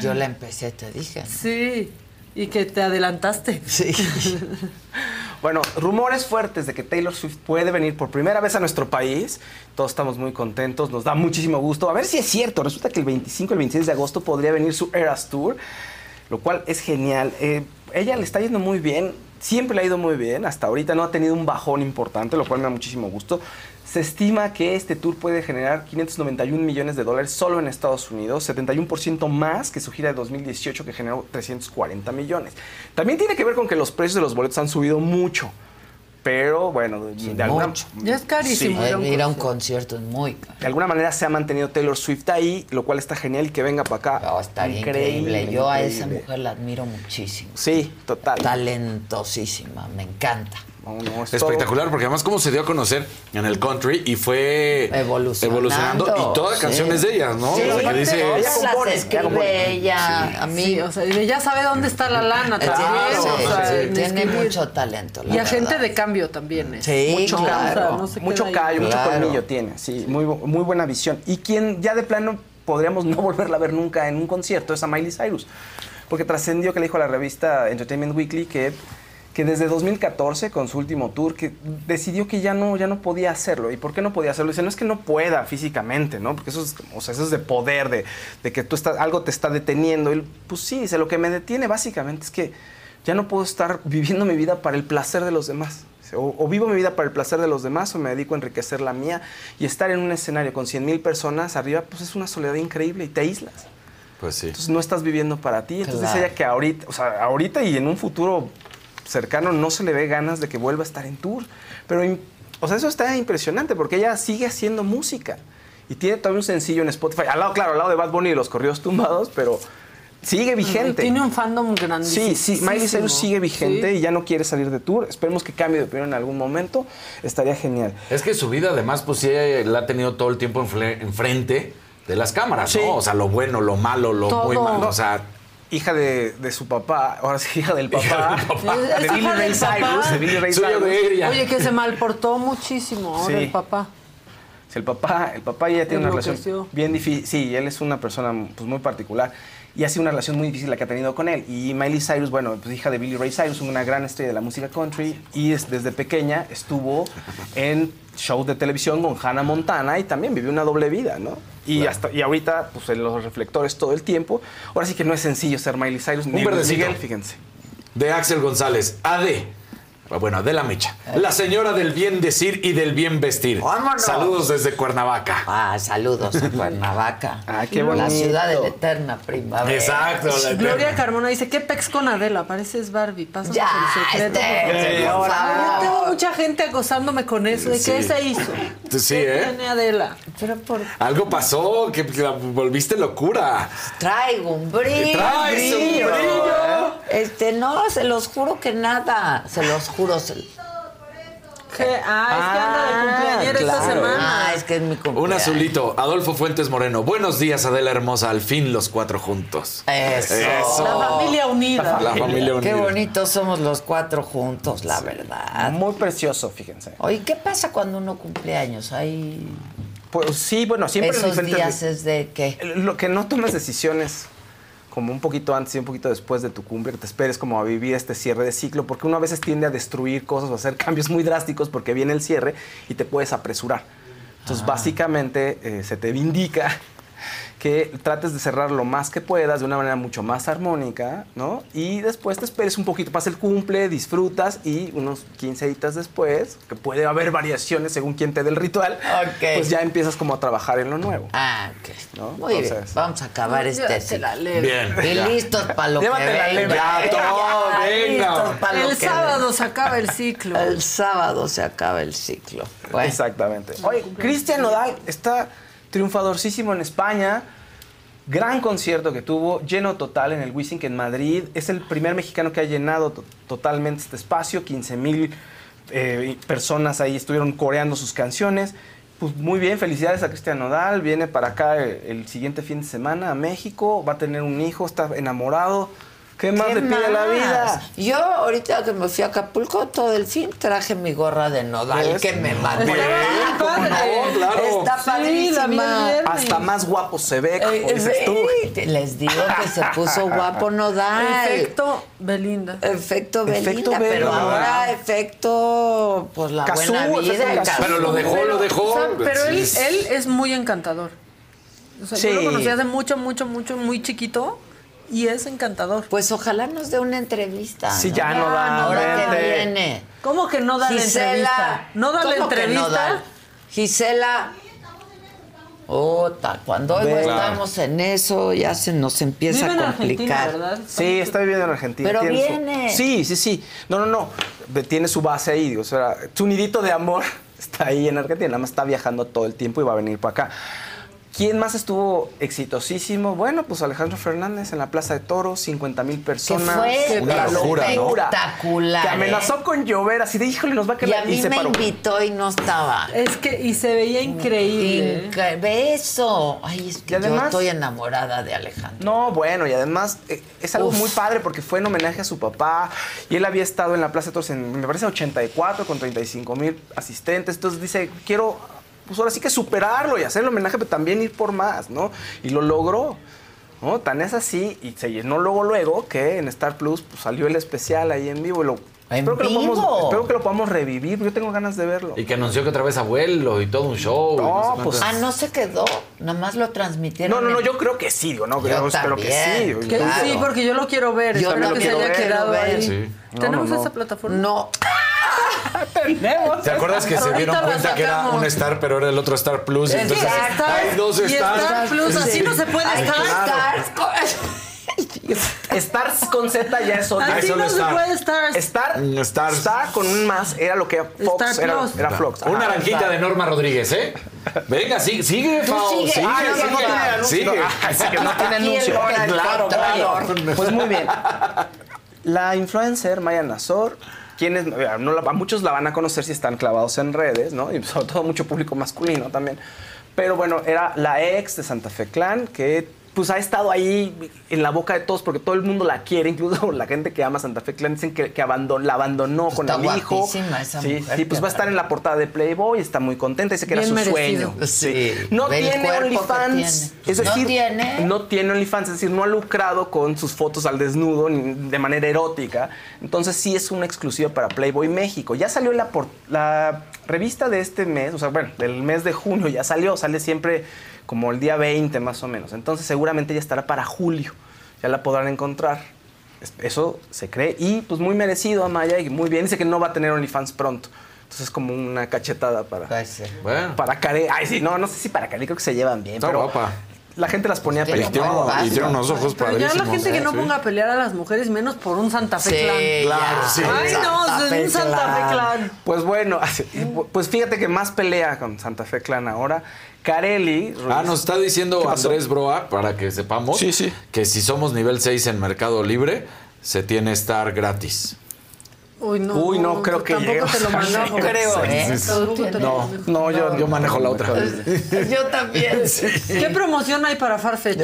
Yo la empecé, te dije. ¿no? Sí, y que te adelantaste. Sí. [laughs] Bueno, rumores fuertes de que Taylor Swift puede venir por primera vez a nuestro país. Todos estamos muy contentos, nos da muchísimo gusto. A ver si es cierto. Resulta que el 25 y el 26 de agosto podría venir su Eras Tour, lo cual es genial. Eh, ella le está yendo muy bien, siempre le ha ido muy bien. Hasta ahorita no ha tenido un bajón importante, lo cual me da muchísimo gusto. Se estima que este tour puede generar 591 millones de dólares solo en Estados Unidos, 71% más que su gira de 2018 que generó 340 millones. También tiene que ver con que los precios de los boletos han subido mucho. Pero bueno, de, alguna, mucho. Ya es carísimo. Ir a un Ir a un concierto. es muy caro. de alguna manera se ha mantenido Taylor Swift ahí, lo cual está genial y que venga para acá. No, estaría increíble. Yo a esa mujer la admiro muchísimo. Sí, total. Talentosísima, me encanta. No, no, es Espectacular, porque además cómo se dio a conocer en el country y fue Evolucionando, evolucionando y toda sí. canción es de ellas, ¿no? Sí, O sea, que dice, ella Ella las compone, ella ella, a mí. Sí, o sea, ya sabe dónde está la lana Tiene- también. sí, o sea, sí, en tiene escribir. mucho talento. la Y agente verdad. de cambio también es. Sí, mucho claro. no se mucho callo, mucho Claro. colmillo tiene, sí, muy, muy buena visión. Y quien ya de plano podríamos no [laughs] volverla a ver nunca en un concierto es a Miley Cyrus, porque trascendió que le dijo a la revista Entertainment Weekly que, que desde 2014, con su último tour, que decidió que ya no, ya no podía hacerlo. ¿Y por qué no podía hacerlo? Dice, no es que no pueda físicamente, ¿no? Porque eso es, o sea, eso es de poder, de, de que tú estás, algo te está deteniendo. Y, pues sí, dice, lo que me detiene básicamente es que ya no puedo estar viviendo mi vida para el placer de los demás. O, o vivo mi vida para el placer de los demás o me dedico a enriquecer la mía. Y estar en un escenario con 100 mil personas arriba, pues es una soledad increíble y te aíslas. pues sí. Entonces no estás viviendo para ti. Entonces Claro. ella que ahorita, o sea, ahorita y en un futuro cercano no se le ve ganas de que vuelva a estar en tour. Pero, o sea, eso está impresionante porque ella sigue haciendo música. Y tiene todavía un sencillo en Spotify. Al lado, claro, al lado de Bad Bunny y los corridos tumbados, pero, sigue vigente. Tiene un fandom grandísimo. Sí, sí, Miley Cyrus sigue vigente y ya no quiere salir de tour. Esperemos que cambie de opinión en algún momento. Estaría genial. Es que su vida, además, pues sí, la ha tenido todo el tiempo enfrente de las cámaras, Sí. ¿no? O sea, lo bueno, lo malo, lo Todo. muy malo. O sea, hija de, de su papá, ahora sí, hija del papá, [laughs] Hija del papá. Es de hija Billy del Ray papá. Cyrus, de Billy Ray Cyrus. Oye, que se malportó muchísimo ahora Sí. el papá. Sí, el papá, el papá ya tiene una relación bien difícil. Sí, él es una persona pues, muy particular y ha sido una relación muy difícil la que ha tenido con él. Y Miley Cyrus, bueno, pues hija de Billy Ray Cyrus, una gran estrella de la música country y es- desde pequeña estuvo en shows de televisión con Hannah Montana y también vivió una doble vida, ¿no? Y, hasta, y ahorita, pues en los reflectores todo el tiempo. Ahora sí que no es sencillo ser Miley Cyrus ni Un. Miguel, fíjense. de Axel González, AD. Bueno, de la mecha. La señora del bien decir y del bien vestir. Vámonos. Saludos desde Cuernavaca. Ah, saludos a Cuernavaca. [laughs] Ah, qué La bonito. ciudad de la eterna primavera. Exacto. la Gloria eterna. Carmona dice, ¿qué pex con Adela? Pareces Barbie. Pásame Ya, el secreto. este, por favor. por Ahora, favor. Tengo mucha gente acosándome con eso. ¿De Sí. qué se hizo? Sí, ¿Qué ¿eh? tiene Adela? Pero por Algo pasó, que que la volviste locura. Traigo un brillo. Traes un brillo. Este, no, se los juro que nada. Se los juro. se- ¿Qué? Ah, es que anda de cumpleañera esta claro. semana. Ah, es que es mi cumpleaños. Un azulito. Adolfo Fuentes Moreno. Buenos días, Adela Hermosa. Al fin los cuatro juntos. Eso. La familia unida. La familia Qué unida. bonitos somos los cuatro juntos, la verdad. Muy precioso, fíjense. Oye, ¿qué pasa cuando uno cumple años? Hay Pues sí, bueno, siempre en esos días es de qué? Lo que no tomes decisiones como un poquito antes y un poquito después de tu cumple, que te esperes como a vivir este cierre de ciclo, porque uno a veces tiende a destruir cosas o a hacer [laughs] cambios muy drásticos porque viene el cierre y te puedes apresurar. Entonces, básicamente, eh, se te indica que trates de cerrar lo más que puedas de una manera mucho más armónica, ¿no? Y después te esperes un poquito, pasa el cumple, disfrutas y unos 15 días después, que puede haber variaciones según quien te dé el ritual, pues ya empiezas como a trabajar en lo nuevo. Ah, ok. ¿no? Muy bien. Entonces- Vamos a acabar No, este la. Bien. Y listos para lo que Llévatela, venga. leve. Ya, todo, Ya, venga. listos pa' lo El que sábado se acaba el ciclo. venga. El sábado se acaba el ciclo. Bueno, Exactamente. Oye, Cristian Nodal está triunfadorcísimo en España. Gran concierto que tuvo, lleno total en el Wizzing en Madrid. Es el primer mexicano que ha llenado to- totalmente este espacio. 15 mil personas ahí estuvieron coreando sus canciones. Pues muy bien, felicidades a Cristian Nodal. Viene para acá el siguiente fin de semana a México. Va a tener un hijo, está enamorado. ¿Qué más ¿qué le pide a la más? vida? Yo ahorita que me fui a Acapulco todo el fin traje mi gorra de nodal ¿Ves? que me mandó. Muy bien, ¿cómo no? Claro. Está padrísima. Hasta más guapo se ve, como Eh, dices tú. les digo que se puso guapo nodal. Efecto Belinda. Efecto Belinda, Efecto pero Belinda. ahora efecto, pues la Cazú, buena vida. Cazú. Pero lo dejó, lo dejó. O sea, pero él, él es muy encantador. O sea, yo Sí. lo conocí hace mucho, mucho, mucho, muy chiquito y es encantador. Pues ojalá nos dé una entrevista. Sí, ¿no? ya no da, Ahora que viene. ¿Cómo que no da la entrevista? ¿No da la ¿cómo que entrevista? da? Gisela. Ota, cuando hoy estamos en eso, ya se nos empieza Vive en a Argentina, complicar. ¿verdad? Sí, está viviendo en Argentina. Pero tiene su- viene. Sí, sí, sí. No, no, no. Tiene su base ahí. O sea, su nidito de amor [laughs] está ahí en Argentina. Nada más está viajando todo el tiempo y va a venir para acá. ¿Quién más estuvo exitosísimo? Bueno, pues Alejandro Fernández en la Plaza de Toros, 50 mil personas. fue Una locura, ¿no? espectacular. Que ¿eh? amenazó con llover, así de híjole, nos va a Y quedar. a mí se me paró. invitó y no estaba. Es que, y se veía increíble. Inca- Beso. Ay, es que Y además- yo estoy enamorada de Alejandro. No, bueno, y además eh, es algo Uf. muy padre porque fue en homenaje a su papá y él había estado en la Plaza de Toros en, me parece, 84 con 35 mil asistentes. Entonces dice, quiero, pues ahora sí que superarlo y hacer el homenaje, pero también ir por más, ¿no? Y lo logró. ¿no? Tan es así y se llenó luego, luego que en Star Plus pues, salió el especial ahí en vivo. Y lo, ¿En espero, que lo podamos, espero que lo podamos revivir, yo tengo ganas de verlo. Y que anunció que otra vez abuelo y todo un show. y No, sé pues- Ah, no se quedó. Nada más lo transmitieron. No, no, no, yo creo que sí, digo, no, Yo espero que sí. Que Claro. Sí, porque yo lo quiero ver. Yo Espero que se haya quedado ver. ahí. Sí. No, ¿Tenemos no, no. esa plataforma? No. Tenemos. ¿Te acuerdas que se dieron cuenta que era un Star, pero era el otro Star Plus? Entonces, Exacto. hay dos Y Stars. Star Plus, así Sí. no se puede estar. [laughs] Stars. Con Z ya es otra. Así no se puede Stars. Star, Stars. Star con un más era lo que Fox Star era, Plus. era Fox. Una naranjita de Norma Rodríguez, ¿eh? Venga, sigue, sigue, sigue. sigue, Ah, no, no, tiene sigue, anuncio. sigue. Ah, que no tiene anuncio. Claro, claro. Pues muy bien. La influencer Maya Nazor, quienes no la- muchos la van a conocer si están clavados en redes, ¿no? Y sobre todo mucho público masculino también. Pero bueno, era la ex de Santa Fe Clan que pues ha estado ahí en la boca de todos porque todo el mundo la quiere, incluso [laughs] la gente que ama Santa Fe Clan dicen que, que abandon- la abandonó con Está el hijo. guapísima esa sí, mujer, sí, pues va a estar en la portada de Playboy, está muy contenta, dice que era su merecido. sueño. Sí. No tiene OnlyFans. tiene. Es ¿No decir, tiene? no tiene OnlyFans, es decir, no ha lucrado con sus fotos al desnudo ni de manera erótica. Entonces sí es una exclusiva para Playboy México. Ya salió la, por- la revista de este mes, o sea, bueno, del mes de junio ya salió, sale siempre como el día 20 más o menos. Entonces seguramente ya estará para julio, ya la podrán encontrar. Es- Eso se cree y pues muy merecido a Maya y muy bien. Dice que no va a tener OnlyFans pronto. Entonces es como una cachetada para, Bueno. para Care. Ay, sí, no, no sé si para Care, creo que se llevan bien. Está pero guapa. La gente las ponía a Y pelear. tiene unos- y tiene unos ojos Pero ya la gente que no Sí. ponga a pelear a las mujeres, menos por un Santa Fe Sí, Clan. claro, sí. Ay, no, un Santa Fe Clan. Pues bueno, [laughs] pues fíjate que más pelea con Santa Fe Clan ahora. Carelli. Ruiz. Ah, nos está diciendo. Andrés Broa, para que sepamos, que si somos nivel 6 en Mercado Libre, se tiene estar gratis. Uy, no. Uy, no, creo que Tampoco lleguemos te lo mandamos. creo. ¿eh? No, no, yo, yo manejo la otra. [laughs] Yo también. ¿Qué promoción hay para Farfetch?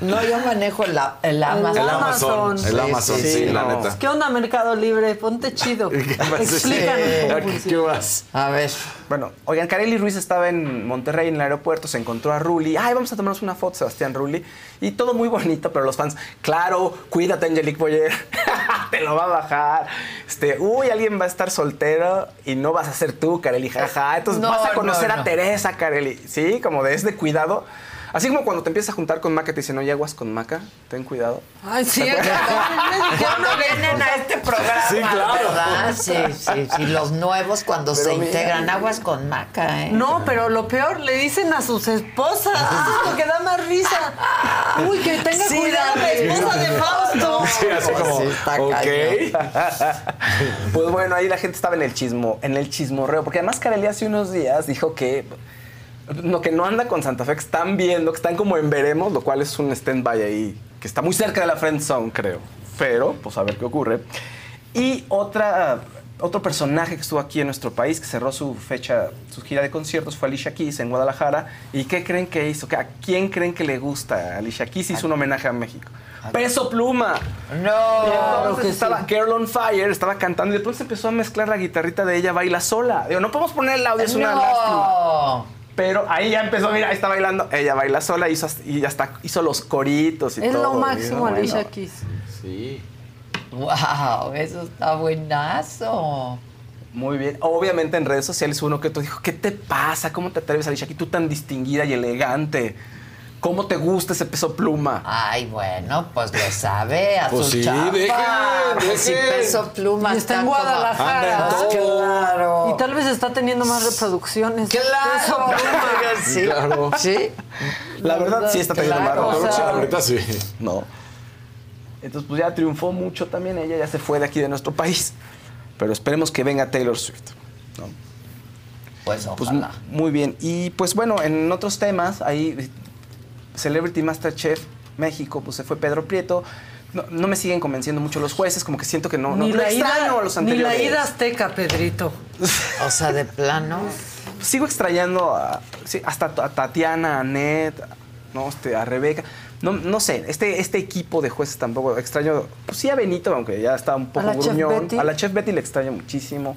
No, yo manejo el, a- el Amazon. El Amazon, el Amazon, sí, la neta. ¿Qué onda, Mercado Libre? Ponte chido. Explícanos cómo funciona. vas? A ver. Bueno, oigan, Carelli Ruiz estaba en Monterrey, en el aeropuerto, se encontró a Rulli. Ay, vamos a tomarnos una foto, Sebastián Rulli. Y todo muy bonito, pero los fans, claro, cuídate, Angelique Boyer. [laughs] Te lo va a bajar. Este, uy, alguien va a estar soltero y no vas a ser tú, Carelli, jaja. Entonces No, vas a conocer no, no. a Teresa, Carelli. Sí, como de es de cuidado. Así como cuando te empiezas a juntar con Maca, te dicen, oye, aguas con Maca, ten cuidado. Ay, sí, ¿Te acuerdas? Cuando vienen a este programa, Sí, claro. ¿verdad? Sí, sí, sí. Los nuevos cuando Pero se mira. integran aguas con maca, ¿eh? No, pero lo peor, le dicen a sus esposas. [laughs] Eso es lo que da más risa. Uy, que tenga Sí, cuidado la esposa de Fausto. [laughs] Sí, así como, Sí, está pues bueno, ahí la gente estaba en el chismo, en el chismorreo, porque además Carelli hace unos días dijo que lo que no anda con Santa Fe, que están viendo, que están como en veremos, lo cual es un stand-by ahí, que está muy cerca de la friend zone, creo. Pero, pues a ver qué ocurre. Y otra, otro personaje que estuvo aquí en nuestro país, que cerró su fecha, su gira de conciertos, fue Alicia Keys en Guadalajara. ¿Y qué creen que hizo? ¿A quién creen que le gusta? Alicia Keys hizo un homenaje a México. Peso Pluma. No. Y entonces que estaba Girl on Fire, estaba cantando y de pronto se empezó a mezclar la guitarrita de ella, baila sola. Digo, no podemos poner el audio, es una No. lástima. Pero ahí ya empezó, mira, ahí está bailando, ella baila sola hizo, y hasta hizo los coritos y Es todo. lo y máximo, bueno. Alicia Keys. Sí. Wow, eso está buenazo. Muy bien. Obviamente en redes sociales uno que otro dijo, ¿qué te pasa? ¿Cómo te atreves, Alicia? Aquí tú tan distinguida y elegante. ¿Cómo te gusta ese peso pluma? Ay, bueno, pues lo sabe a Pues su sí, chapa. dejen, Pues peso pluma Y está en Guadalajara. Todo. Claro. Y tal vez está teniendo más reproducciones. Claro. [laughs] Sí. Claro. Sí. La verdad sí está teniendo más sea, reproducción. Ahorita sí. No. Entonces, pues ya triunfó mucho también. Ella ya se fue de aquí de nuestro país. Pero esperemos que venga Taylor Swift. ¿no? Pues Pues ojalá. muy bien. Y pues bueno, en otros temas, ahí Celebrity Masterchef México, pues se fue Pedro Prieto. No, no me siguen convenciendo mucho los jueces, como que siento que no. no ni, lo la ida, a los ni la ida azteca, Pedrito. O sea, de plano. [laughs] Sigo extrañando a, sí, hasta a Tatiana, a Annette, ¿no? Este, a Rebeca. No, no sé, este, este equipo de jueces tampoco extraño. Pues sí a Benito, aunque ya está un poco gruñón. A la chef Betty le extraño muchísimo.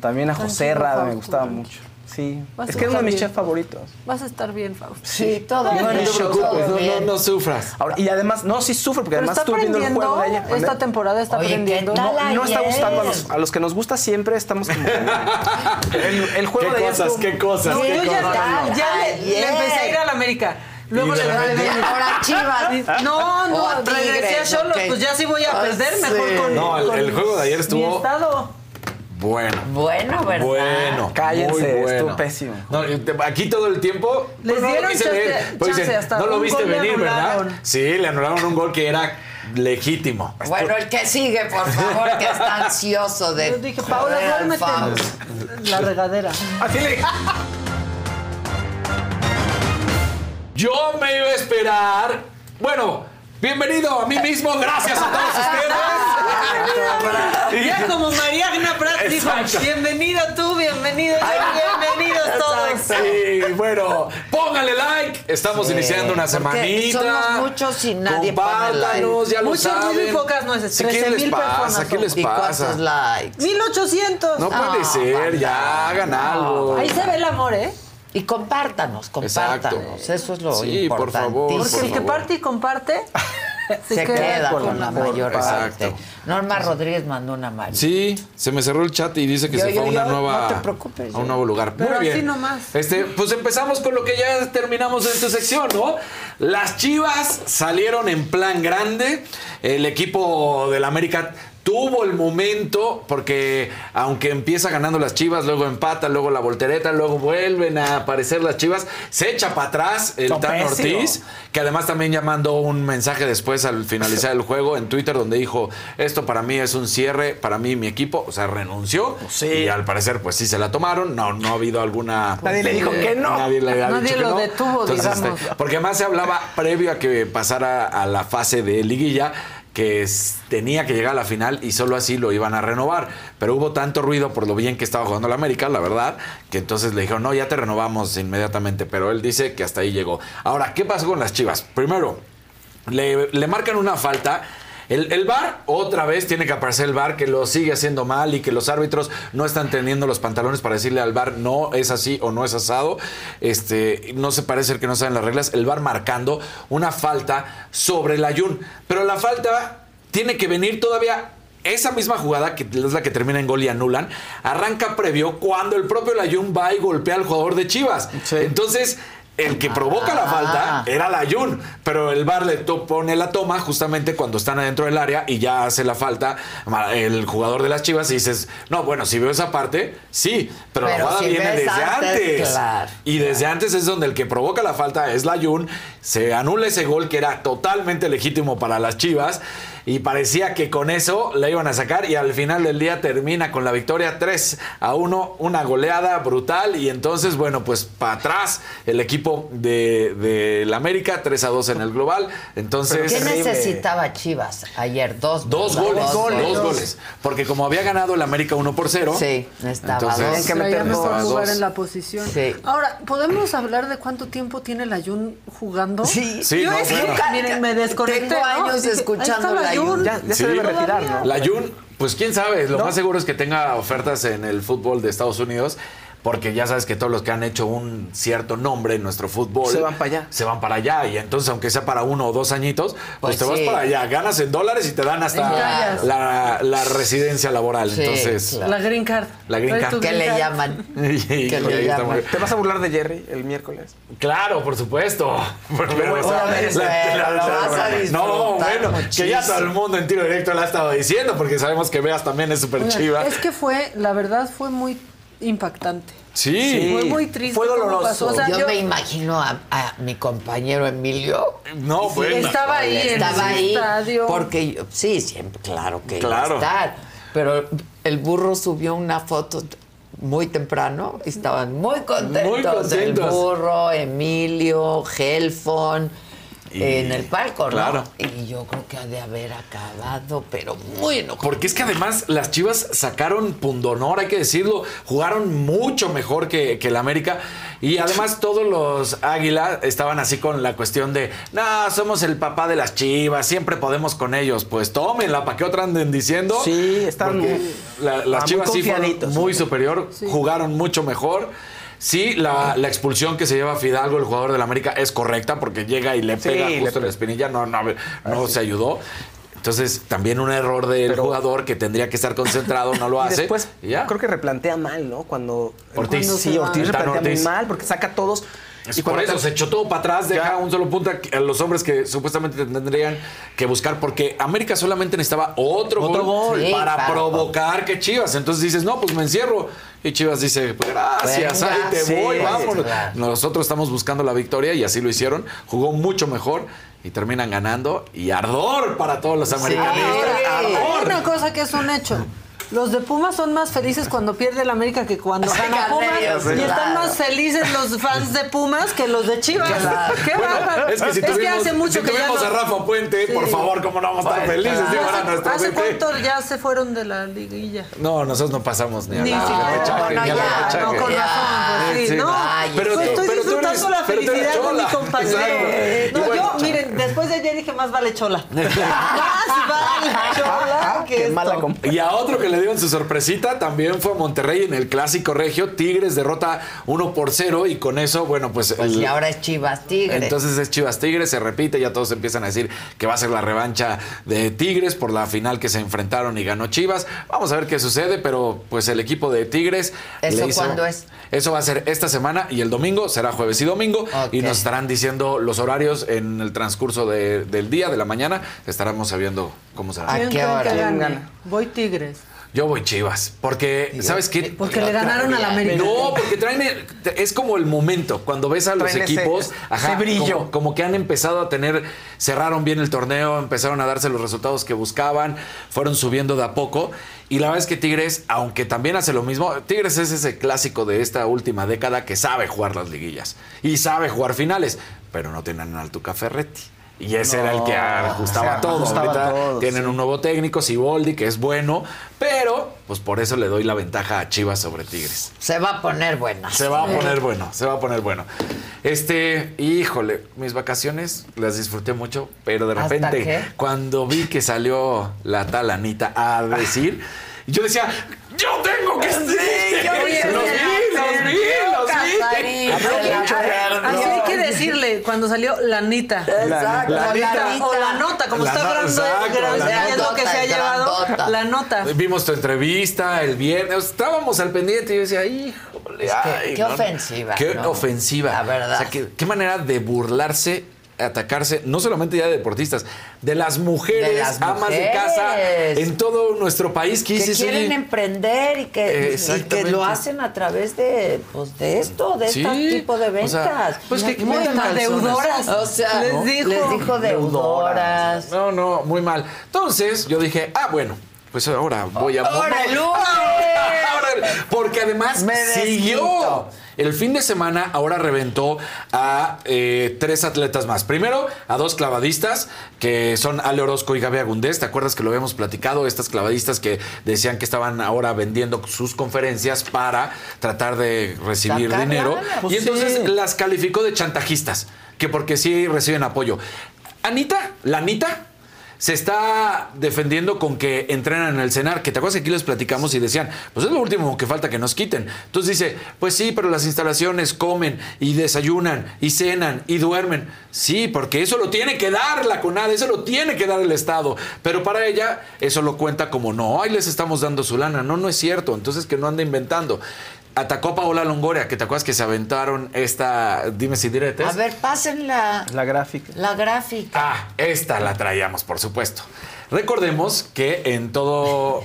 También a José Rada me gustaba mucho. Sí. Vas Es a que es uno de estar mis bien. chefs favoritos. Vas a estar bien, Fausto. Sí, todo No, bien. no te preocupes, no, no, no sufras. Ahora, y además, no, sí sufre, porque Pero además está estuve viendo el aprendiendo. juego de ella. Esta temporada está Oye, ¿qué aprendiendo. No, no está gustando a los, a los que nos gusta siempre, estamos como. [laughs] el, el juego ¿Qué de ella cosas, estuvo- qué cosas, qué yo ya, ya le, le empecé a ir a la América. Luego le repente- Ahora Chivas. [laughs] No, no, a regresé a Cholos. Pues ya sí voy a perder sí. mejor con. No, el- el juego de ayer estuvo-. Bueno. Bueno, ¿verdad? Bueno. Cállense, muy bueno. estuvo pésimo. No, aquí todo el tiempo. Les no lo dieron quise chance- leer. Pues chance dicen, hasta no lo viste venir, ¿verdad? Sí, le anularon un gol que era legítimo. [laughs] Bueno, el que sigue, por favor, que está ansioso de. Yo dije, Paola, duérmete la regadera. Así le [laughs] Yo me iba a esperar. Bueno, bienvenido a mí mismo. Gracias a todos [laughs] ustedes. Ya como Mariagna Prats dijo, bienvenido tú, bienvenido yo, bienvenidos todos. Sí, bueno, póngale like. Estamos Sí, iniciando una semanita. somos muchos y nadie pone Compártanos, like. ya lo Muchos saben. y pocas nueces, ¿Qué 13 les mil pasa? personas ¿Qué les ¿Y pasa? cuántos likes? 1800. No puede ser, ya hagan algo. Ahí se ve el amor, ¿eh? Y compártanos, compártanos. Eso es lo Sí, por importante. favor, Porque el que parte y comparte [laughs] se, queda con la mayor parte. Norma Rodríguez mandó una mal. Sí, se me cerró el chat y dice que Yo, se yo, fue a una yo, nueva no te preocupes, a un nuevo lugar. Pero Muy bien. así nomás. Este, pues empezamos con lo que ya terminamos en tu sección, ¿no? Las Chivas salieron en plan grande. El equipo del América tuvo el momento porque aunque empieza ganando las Chivas, luego empata, luego la voltereta, luego vuelven a aparecer las Chivas, se echa para atrás el Tan. Ortiz, que además también ya mandó un mensaje después al finalizar el juego en Twitter donde dijo, esto para mí es un cierre, para mí mi equipo, o sea, renunció sí. y al parecer pues sí se la tomaron, no, no ha habido alguna... Nadie le dijo que no. Nadie le ha Nadie dicho que lo no. detuvo, digamos. este, porque además se hablaba previo a que pasara a la fase de liguilla que tenía que llegar a la final y solo así lo iban a renovar. Pero hubo tanto ruido por lo bien que estaba jugando la América, la verdad, que entonces le dijeron, no, ya te renovamos inmediatamente. Pero él dice que hasta ahí llegó. Ahora, ¿qué pasó con las Chivas? Primero, le, le marcan una falta. El, el VAR, otra vez tiene que aparecer el VAR que lo sigue haciendo mal y que los árbitros no están teniendo los pantalones para decirle al VAR no es así o no es asado. Este, no se parece que no saben las reglas. El VAR marcando una falta sobre el Ayun. Pero la falta tiene que venir todavía esa misma jugada, que es la que termina en gol y anulan, arranca previo cuando el propio Layun va y golpea al jugador de Chivas. Entonces, el que provoca la falta era Layun, pero el VAR le to- pone la toma justamente cuando están adentro del área y ya hace la falta el jugador de las Chivas y dices, no, bueno, si veo esa parte, sí, pero, Pero la jugada si viene desde antes, antes. claro, y desde antes es donde el que provoca la falta es Layun, se anula ese gol que era totalmente legítimo para las Chivas y parecía que con eso la iban a sacar y al final del día termina con la victoria 3 a 1, una goleada brutal y entonces, bueno, pues para atrás el equipo de, de la América 3 a 2 en el global. Entonces, ¿Qué necesitaba Chivas ayer? Dos, Dos ¿verdad? goles, dos goles, Porque como había ganado el América 1 por 0. Sí, necesitaba entonces, dos. Mejor necesitaba jugar dos. en la posición. Sí. Ahora, ¿podemos hablar de cuánto tiempo tiene la Jun jugando? Sí. Sí, Yo no, es que, miren, me desconecté. Tengo años escuchando la Jun. Ya, ya Sí. se debe retirar, ¿no? La Jun, pues quién sabe, lo más seguro es que tenga ofertas en el fútbol de Estados Unidos. Porque ya sabes que todos los que han hecho un cierto nombre en nuestro fútbol Se van para allá. Se van para allá. Y entonces, aunque sea para uno o dos añitos, pues, Pues te vas sí. para allá. Ganas en dólares y te dan hasta la, la residencia laboral. Sí, Entonces, claro. La green card. La green card. [laughs] ¿Qué le llaman? y- ¿Qué le llaman? muy- ¿Te vas a burlar de Jerry el miércoles? Claro, por supuesto. [laughs] Vas no, bueno, que ya muchísimo. todo el mundo en tiro directo lo ha estado diciendo, porque sabemos que Veas también es súper chiva. Es que fue, la verdad, fue muy impactante. Sí. Fue muy triste. Fue doloroso. pasó. O sea, yo, yo- me imagino a, a mi compañero Emilio. No, bueno. estaba ahí en Estaba el ahí estadio. porque yo- sí, siempre, claro que iba a Claro. estar. Pero el burro subió una foto muy temprano y estaban muy contentos. Muy contentos. El burro, Emilio, Gelfon. Y- en el palco, ¿no? claro. Y yo creo que ha de haber acabado, pero muy enojado. Porque es que además las Chivas sacaron pundonor, hay que decirlo, jugaron mucho mejor que, que el América y además todos los Águila estaban así con la cuestión de, no, somos el papá de las Chivas, siempre podemos con ellos, pues tómenla, ¿para qué otra anden diciendo? Sí, están muy- la- ah, las muy Chivas sí fueron confiaditos. muy superior, jugaron mucho mejor. Sí, la, la expulsión que se lleva Fidalgo, el jugador del América, es correcta porque llega y le pega le justo en la espinilla, no, no, no se ayudó. Entonces, también un error del Pero- jugador que tendría que estar concentrado, no lo [laughs] Y hace. después y ya. creo que replantea mal, ¿no? Cuando Ortiz. Cuando sí. Ortiz replantea Ortiz. muy mal porque saca a todos Y por eso se echó todo para atrás, deja un solo punto a los hombres que supuestamente tendrían que buscar, porque América solamente necesitaba otro, Otro gol. Sí, para claro. provocar que Chivas. Entonces dices, no, pues me encierro. Y Chivas dice, pues gracias, Venga, ahí te sí, voy, vámonos. claro. Nosotros estamos buscando la victoria y así lo hicieron. Jugó mucho mejor y terminan ganando. Y ardor para todos los americanistas. Ardor. una cosa que es un hecho. Los de Pumas son más felices cuando pierde el América que cuando Sí, gana Pumas. ellos, y están claro. más felices los fans de Pumas que los de Chivas. Claro. [laughs] Qué bárbaro. Es que si tuvimos, hace mucho si que ya tuvimos no- a Rafa Puente, por Sí. favor, ¿cómo no vamos a estar Bueno, felices? claro. Era ¿Hace, nuestro hace DT. cuánto ya se fueron de la liguilla? No, nosotros no pasamos ni a Ni la repechaje, no, ni ya. No, con razón, pues sí. Sí. No, Ay, pero pero estoy tú- pero tú disfrutando eres- la tú felicidad de mi chola. compañero. No, bueno, yo, miren, después de ayer dije más vale chola. [laughs] más vale chola que Qué esto. mala comp- Y a otro que le dieron su sorpresita también fue Monterrey en el clásico regio. Tigres derrota 1 por 0 y con eso, bueno, pues. Pues el- y ahora es Chivas Tigres. Entonces es Chivas Tigres, se repite, ya todos empiezan a decir que va a ser la revancha de Tigres por la final que se enfrentaron y ganó Chivas. Vamos a ver qué sucede, pero pues el equipo de Tigres. ¿Eso le cuándo es? Eso va a ser esta semana y el domingo será jueves y domingo. Y nos estarán diciendo los horarios en el transcurso de- del día, de la mañana. Estaremos sabiendo cómo será. ¿A ¿Quién qué hora? Voy Tigres. Yo voy Chivas, porque, ¿sabes qué? Porque le ganaron al América. No, porque traen, el- es como el momento, cuando ves a los Traen ese- equipos, ese brillo. Como, como que han empezado a tener, cerraron bien el torneo, empezaron a darse los resultados que buscaban, fueron subiendo de a poco. Y la verdad es que Tigres, aunque también hace lo mismo, Tigres es ese clásico de esta última década que sabe jugar las liguillas y sabe jugar finales, pero no tienen al Tuca Ferretti. Y ese era el que ajustaba o sea, todo. ajustaba Ahorita todo, tienen sí. un nuevo técnico, Siboldi, que es bueno, pero pues por eso le doy la ventaja a Chivas sobre Tigres. Se va a poner buena. Se va a poner bueno, se va a poner bueno. Este, híjole, mis vacaciones las disfruté mucho, pero de ¿Hasta repente qué? cuando vi que salió la tal Anita a decir, yo decía, yo tengo que Sí, yo vi, [laughs] los vi, los vi. Casarín. Así hay que decirle cuando salió la Nita. Exacto, La. O la nota, como está no- hablando exacto, grande, la es lo que se ha llevado la nota. Vimos tu entrevista el viernes, estábamos al pendiente y yo decía, híjole, Es que, ay, qué no". ofensiva, Qué ¿no? ofensiva. La verdad. O sea, qué, qué manera de burlarse, atacarse, no solamente ya de deportistas, de las mujeres, De las amas de casa en todo nuestro país. Que, que dices, quieren oye, emprender y que, y que Exactamente. lo hacen a través de, pues, de esto, de Sí, este tipo de o ventas. sea, pues, que- muy mal. deudoras. O sea, Les dijo. les dijo deudoras. No, no, muy mal. Entonces yo dije, ah, bueno, pues ahora voy a... [laughs] Porque además Me siguió. El fin de semana ahora reventó a eh, tres atletas más. Primero, a dos clavadistas, que son Ale Orozco y Gaby Agundés. ¿Te acuerdas que lo habíamos platicado? Estas clavadistas que decían que estaban ahora vendiendo sus conferencias para tratar de recibir Sacar dinero. lana, y pues entonces sí. las calificó de chantajistas, que porque sí reciben apoyo. Anita, la Anita, se está defendiendo con que entrenan en el cenar, que te acuerdas que aquí les platicamos y decían, pues es lo último que falta que nos quiten. Entonces dice, pues sí, pero las instalaciones comen y desayunan y cenan y duermen. Sí, porque eso lo tiene que dar la CONAD, eso lo tiene que dar el Estado. Pero para ella eso lo cuenta como, no, ahí les estamos dando su lana. No, no es cierto. Entonces que no ande inventando. Atacó a Paola Longoria, que te acuerdas que se aventaron esta, dime si diretes. A ver, pasen la, La gráfica. la gráfica. Ah, esta la traíamos, por supuesto. Recordemos que en todo.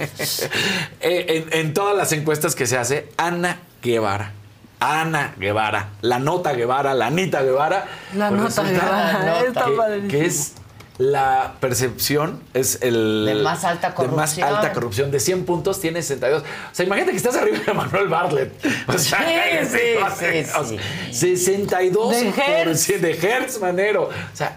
[laughs] en, en todas las encuestas que se hace, Ana Guevara. Ana Guevara, la nota Guevara, la Anita Guevara. La pues nota Guevara, que- que es la percepción, es el. De más alta de más corrupción. alta corrupción. De 100 puntos tiene 62. O sea, imagínate que estás arriba de Manuel Bartlett. O [laughs] sea, Sí, sí, sí, sea, 62 De Hertz. de Hertz, manero. O sea,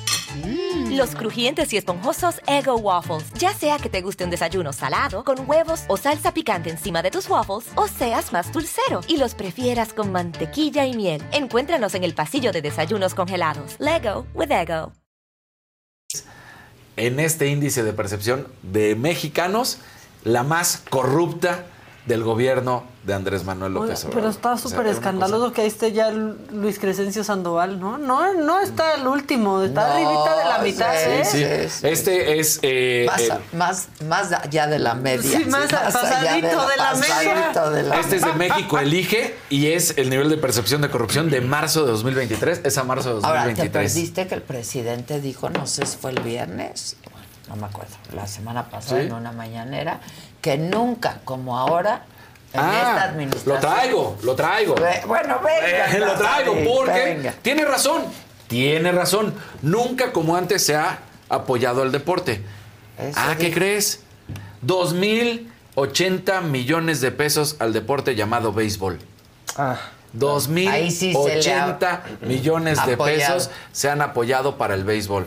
Los crujientes y esponjosos Ego Waffles. Ya sea que te guste un desayuno salado, con huevos o salsa picante encima de tus waffles, o seas más dulcero y los prefieras con mantequilla y miel. Encuéntranos en el pasillo de desayunos congelados. Lego with Ego. en este índice de percepción de mexicanos la más corrupta del gobierno de Andrés Manuel López Obrador. Pero está súper escandaloso que ahí esté ya Luis Crescencio Sandoval, ¿no? No, no está el último, está No, arribita de la mitad, sí, ¿eh? Sí, sí. Este es... eh, Más, el- más, más allá de la media. Sí, más pasadito de la media. pasadito de la Este es de México Elige y es el nivel de percepción de corrupción de marzo de 2023. Es a marzo de Ahora, te 2023. perdiste que el presidente dijo, no sé si fue el viernes, bueno, no me acuerdo, la semana pasada Sí. en una mañanera, que nunca como ahora en Ah, esta administración. lo traigo, lo traigo. Bueno, venga. Eh, lo traigo porque venga. tiene razón, tiene razón. Nunca como antes se ha apoyado el deporte. Eso ah, ¿qué dijo. crees? 2.080 millones de pesos al deporte llamado béisbol. Ah. Ahí sí 2.080 millones de pesos se han apoyado para el béisbol.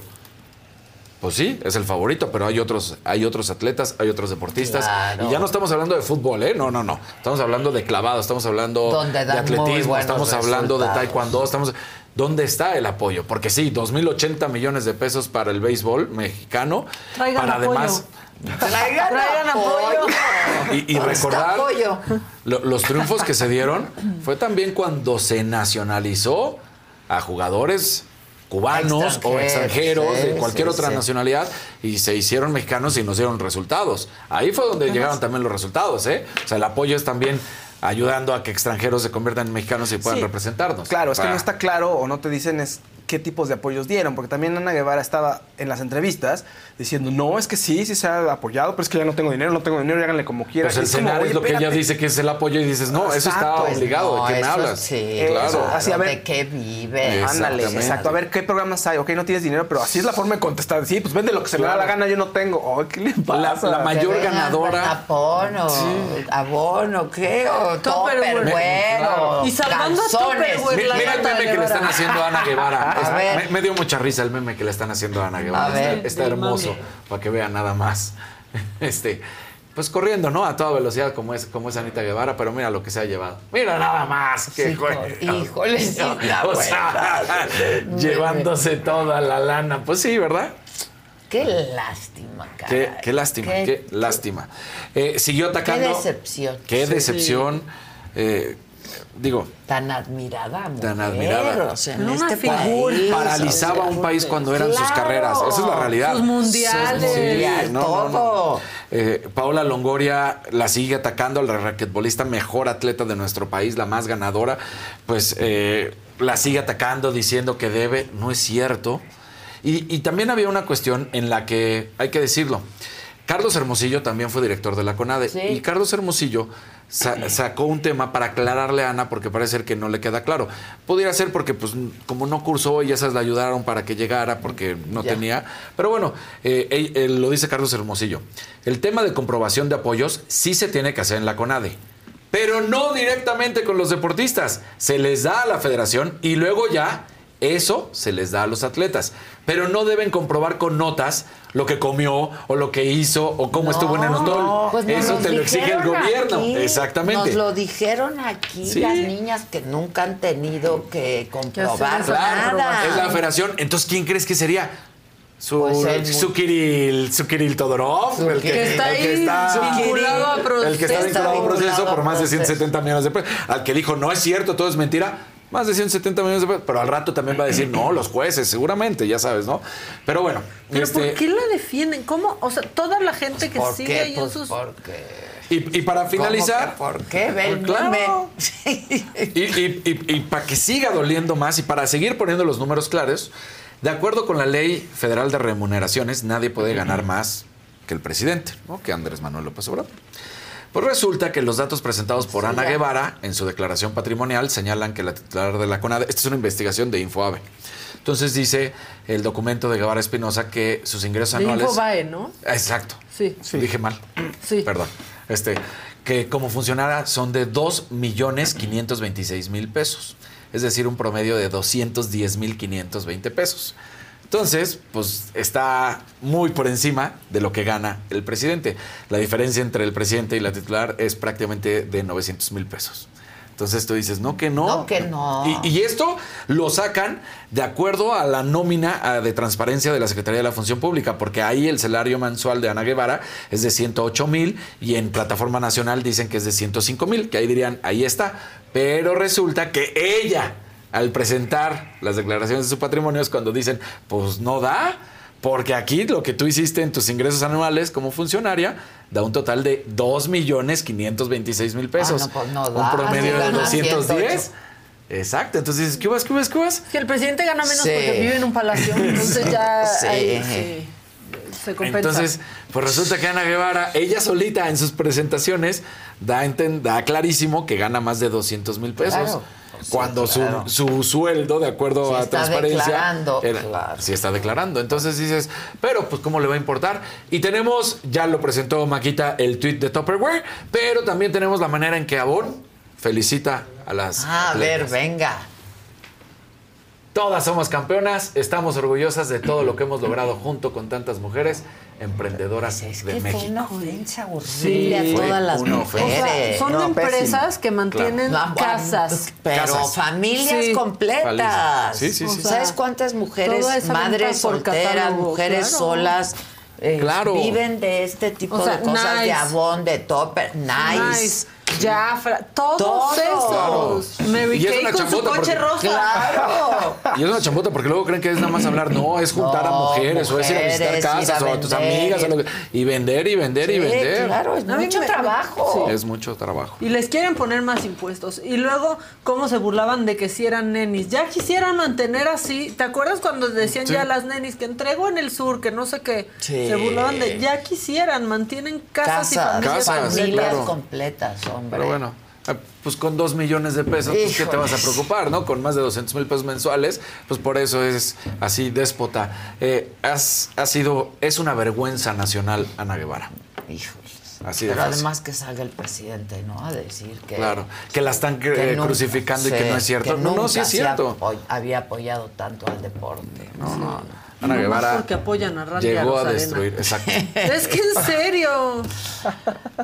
Pues sí, es el favorito, pero hay otros, hay otros atletas, hay otros deportistas. Claro. Y ya no estamos hablando de fútbol, ¿eh? No, no, no. Estamos hablando de clavado, estamos hablando de atletismo, estamos hablando de taekwondo, estamos... ¿Dónde está el apoyo? Porque sí, 2.080 millones de pesos para el béisbol mexicano. Traigan para apoyo. además... Traigan, Traigan apoyo. Y, recordar apoyo. lo- los triunfos que se dieron fue también cuando se nacionalizó a jugadores cubanos o Extranjeros, sí, de cualquier sí, otra sí. nacionalidad y se hicieron mexicanos y nos dieron resultados. Ahí fue donde llegaron también los resultados, ¿eh? O sea, el apoyo es también ayudando a que extranjeros se conviertan en mexicanos y puedan representarnos. Claro, es que no está claro o no te dicen es qué tipos de apoyos dieron, porque también Ana Guevara estaba en las entrevistas diciendo, no, es que sí, sí se ha apoyado, pero es que ya no tengo dinero, no tengo dinero, y háganle como quieran. Pues el cenar es lo que ella dice que es el apoyo y dices, no, eso está obligado. No, ¿De qué me hablas? Sí, claro. claro, Así, a ver. ¿De qué vive? Ándale, exacto. A ver, ¿qué programas hay? Ok, no tienes dinero, pero así es la forma de contestar. Sí, pues vende lo que se me da la gana, yo no tengo. Oh, ¿qué le La, pasa? la mayor ganadora. Abono, abono, ¿qué? O Y salvando a la Mira el meme que le están haciendo a Ana Guevara. Me, me dio mucha risa el meme que le están haciendo a Ana Guevara. A ver. Está, hermoso, para que vean nada más. [laughs] Este, pues corriendo, ¿no? A toda velocidad como es, como es Anita Guevara, pero mira lo que se ha llevado. Mira nada más. Qué juego. híjole, sí [laughs] O sea, [laughs] llevándose toda la lana. Pues sí, ¿verdad? Qué lástima, cara. Qué, qué lástima, qué, lástima. Eh, siguió Qué atacando. decepción. Qué Sí. decepción. Eh, digo, Tan admirada mujer. Tan admirada. o sea, en Una este figura. país. paralizaba a un país cuando eran sus carreras. Esa es la realidad. Sus mundiales. Sí, Mundial, no, no, no. todo. Eh, Paola Longoria la sigue atacando, la raquetbolista mejor atleta de nuestro país, la más ganadora, pues eh, la sigue atacando diciendo que debe, no es cierto. Y, y también había una cuestión en la que, hay que decirlo, Carlos Hermosillo también fue director de la CONADE Sí. y Carlos Hermosillo sa- sacó un tema para aclararle a Ana porque parece ser que no le queda claro. Pudiera ser porque pues como no cursó y esas le ayudaron para que llegara porque no Ya. tenía. Pero bueno, eh, él- él lo dice Carlos Hermosillo. El tema de comprobación de apoyos sí se tiene que hacer en la CONADE. Pero no directamente con los deportistas. Se les da a la federación y luego ya eso se les da a los atletas. Pero no deben comprobar con notas lo que comió o lo que hizo o cómo estuvo en el hotel. Pues eso te lo exige el gobierno. aquí, Exactamente. Nos lo dijeron aquí Sí. las niñas que nunca han tenido que comprobar Claro, nada. es la federación. Entonces, ¿quién crees que sería? Su, Pues su Kirill, su Kirill Todorov, el que, Que está el que ahí está- vinculado a proceso. el que está vinculado a proceso por más de proceso. 170 millones de pesos. Al que dijo, no es cierto, todo es mentira, más de 170 millones de pesos. Pero al rato también va a decir, no, los jueces, seguramente, ya sabes, ¿no? Pero bueno, ¿Pero este, por qué la defienden? ¿Cómo? O sea, toda la gente que ¿Por sigue qué? ahí en Pues sus... porque... y, y para finalizar, ¿Cómo que ¿Por qué? Ve el Pues claro. Y, y- y- y para que siga doliendo más y para seguir poniendo los números claros, de acuerdo con la ley federal de remuneraciones, nadie puede ganar más que el presidente, ¿no? que Andrés Manuel López Obrador. Pues resulta que los datos presentados por Ana Guevara en su declaración patrimonial señalan que la titular de la CONADE, esta es una investigación de Infoave. Entonces dice el documento de Guevara Espinosa que sus ingresos De anuales. Infobae, ¿no? Exacto. Sí. Dije mal. Sí. Perdón. Este, que como funcionara son de 2 millones 526 mil pesos. Es decir, un promedio de 210 mil 520 pesos. Entonces, pues está muy por encima de lo que gana el presidente. La diferencia entre el presidente y la titular es prácticamente de 900 mil pesos. Entonces tú dices, no que no. No que no. Y, y esto lo sacan de acuerdo a la nómina de transparencia de la Secretaría de la Función Pública, porque ahí el salario mensual de Ana Guevara es de 108 mil y en Plataforma Nacional dicen que es de 105 mil, que ahí dirían, ahí está. Pero resulta que ella, al presentar las declaraciones de su patrimonio, es cuando dicen, pues no da. Porque aquí lo que tú hiciste en tus ingresos anuales como funcionaria da un total de 2 millones 526 mil pesos. Ah, no, pues no un promedio de gana 210. 108. Exacto. Entonces dices, ¿qué vas, qué vas, qué vas? Que el presidente gana menos Sí. porque vive en un palacio. Entonces ya [laughs] Sí. ahí se, se compensa. Entonces, pues resulta que Ana Guevara, ella solita en sus presentaciones, da, da clarísimo que gana más de 200 mil pesos. Claro. Cuando su- claro. su, sueldo, de acuerdo Sí a está transparencia, declarando, era- claro. sí está declarando. Entonces dices, pero pues cómo le va a importar. Y tenemos, ya lo presentó Maquita, el tweet de Tupperware, pero también tenemos la manera en que Avon felicita a las. Ah, a ver, venga. Todas somos campeonas, estamos orgullosas de todo lo que hemos logrado junto con tantas mujeres emprendedoras de Que fue México. una ofensa horrible Sí, a fue todas las una mujeres. O sea, son No, empresas pésimo. que mantienen Claro. casas. Pero Casas. familias Sí. completas. Sí, sí, sí. O sea, ¿Sabes cuántas mujeres, madres solteras, catálogo, mujeres claro. solas, eh, Claro. viven de este tipo O sea, de cosas, de. Avon, de Topper, nice. Nice. Jafra, todos, Todos. esos. Mary Y es Kay una con su coche porque- rosa. Claro. Y es una chambota porque luego creen que es nada más hablar. No, es juntar a No, mujeres, o es ir a visitar a casas, o a tus amigas, o lo que- y vender, y vender, y vender. claro, es mí mucho me- trabajo. Es mucho trabajo. Y les quieren poner más impuestos. Y luego, ¿cómo se burlaban de que si eran nenis? Ya quisieran mantener así. ¿Te acuerdas cuando decían Sí. ya las nenis que entregó en el sur, que no sé qué? Sí. Se burlaban de ya quisieran, mantienen casas, y Casas, familias. Casas, familias claro. completas, hombre. Pero bueno, eh, pues con dos millones de pesos, pues, ¿qué te vas a preocupar, no? Con más de 200 mil pesos mensuales, pues por eso es así déspota. Eh, has, ha sido, es una vergüenza nacional Ana Guevara. Híjoles. Así de Pero además que salga el presidente, ¿no? A decir que. Claro, que la están que nunca- crucificando y que sí, no es cierto. que no, no, sí es cierto. había apoyado tanto al deporte. No, no. Ana Guevara porque apoyan a Randy llegó a destruir, exacto. [laughs] Es que en serio.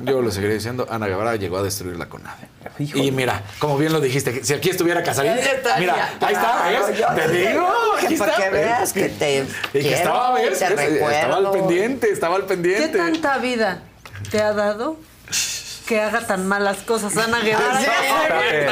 Yo lo seguiré diciendo, Ana Guevara llegó a destruir la CONADE. Híjole. Y mira, como bien lo dijiste, si aquí estuviera Casarín, mira, ahí está, yo Te digo, que aquí para está. que veas que te Y que estaba, ¿ves? te ¿Ves? Estaba al pendiente, estaba al ¿Qué pendiente. tanta vida te ha dado que haga tan malas cosas Ana Guevara? Sí, claro, A ver,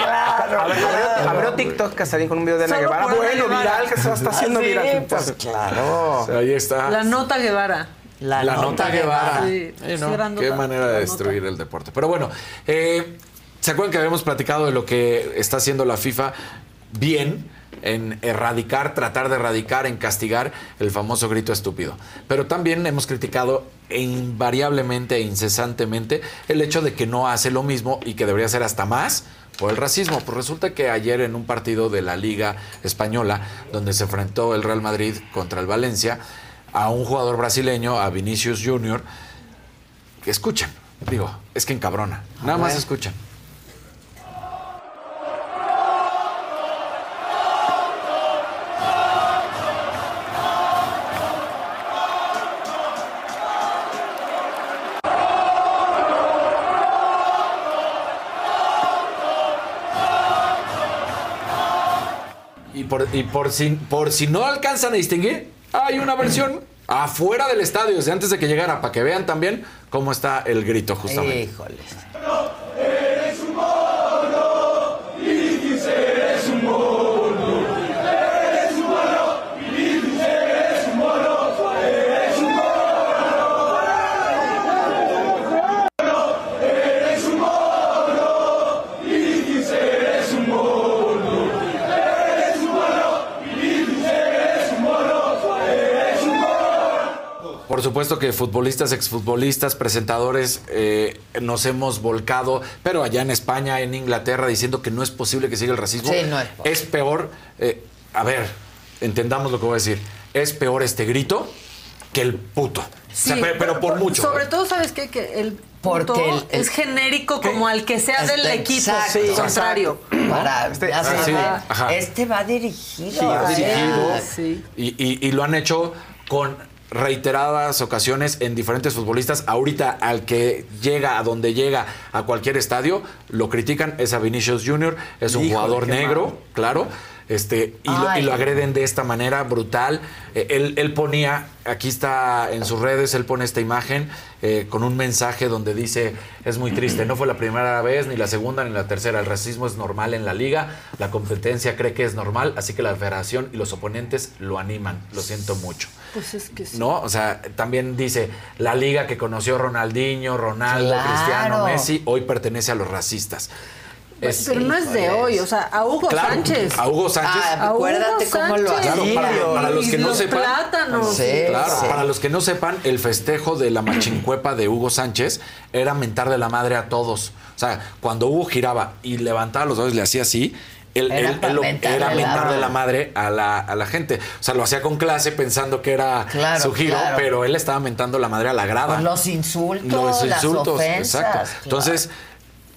claro. abrió TikTok Casarín con un video de Ana Solo Guevara. Bueno, Guevara. viral, que se va está haciendo Ah, sí, viral. pues claro. Ahí está. La nota Guevara. La, La nota Guevara. Sí, Eh, sí, no, Qué nota, manera de destruir el deporte. Pero bueno, eh, ¿se acuerdan que habíamos platicado de lo que está haciendo la FIFA bien? En erradicar, tratar de erradicar, en castigar el famoso grito estúpido. Pero también hemos criticado invariablemente e incesantemente el hecho de que no hace lo mismo y que debería ser hasta más por el racismo. Pues resulta que ayer en un partido de la Liga Española, donde se enfrentó el Real Madrid contra el Valencia, a un jugador brasileño, a Vinicius Junior, que escuchan, digo, es que encabrona, nada más ver. Y por si, por si no alcanzan a distinguir, hay una versión afuera del estadio, desde antes de que llegara, para que vean también cómo está el grito justamente. Híjoles. Eres un mono, Vinicius, eres un mono. Eres un mono, Vinicius, eres un mono. Eres un mono. Eres un mono, Vinicius, eres un mono. Eres un mono, Vinicius, eres un mono. Eres un mono. Por supuesto que futbolistas, exfutbolistas, presentadores eh, nos hemos volcado, pero allá en España, en Inglaterra, diciendo que no es posible que siga el racismo. Sí, no es posible. Es peor, eh, a ver, entendamos lo que voy a decir, es peor este grito que el puto. O sea, Sí, pe- pero, por mucho. Sobre ¿eh? todo, ¿sabes qué? Que el Porque puto el- el- es genérico como al que sea del Este, equipo. exacto. Sí, contrario. Para, Este- ya ah, sí, este va dirigido. Sí, va dirigido. Sí. Y, y- y lo han hecho con reiteradas ocasiones en diferentes futbolistas. Ahorita al que llega a donde llega a cualquier estadio, lo critican, es a Vinicius Junior, es un Híjole, jugador negro, claro. Este, y, lo, y lo agreden de esta manera brutal. Eh, él, él ponía, aquí está en sus redes, él pone esta imagen eh, con un mensaje donde dice, es muy triste, no fue la primera vez, ni la segunda, ni la tercera, el racismo es normal en la liga, la competencia cree que es normal, así que la federación y los oponentes lo animan, lo siento mucho. Pues es que sí. ¿No? O sea, también dice, la liga que conoció Ronaldinho, Ronaldo, Claro. Cristiano, Messi, hoy pertenece a los racistas. Es- Pero no es de hoy, o sea, a Hugo Claro, Sánchez. a Hugo Sánchez. Hugo acuérdate cómo lo Sánchez. Claro, para, para los que no sepan. plátanos. Claro, para los que no sepan, el festejo de la machincuepa de Hugo Sánchez era mentar de la madre a todos. O sea, cuando Hugo giraba y levantaba los dedos y le hacía así, él, Era él- para él lo- mentarle era mentar de la madre a la, a la gente. O sea, lo hacía con clase pensando que era Claro, su giro, claro. pero él estaba mentando la madre a la grada. Pues los insultos, Los las insultos, ofensas, exacto. claro. Entonces,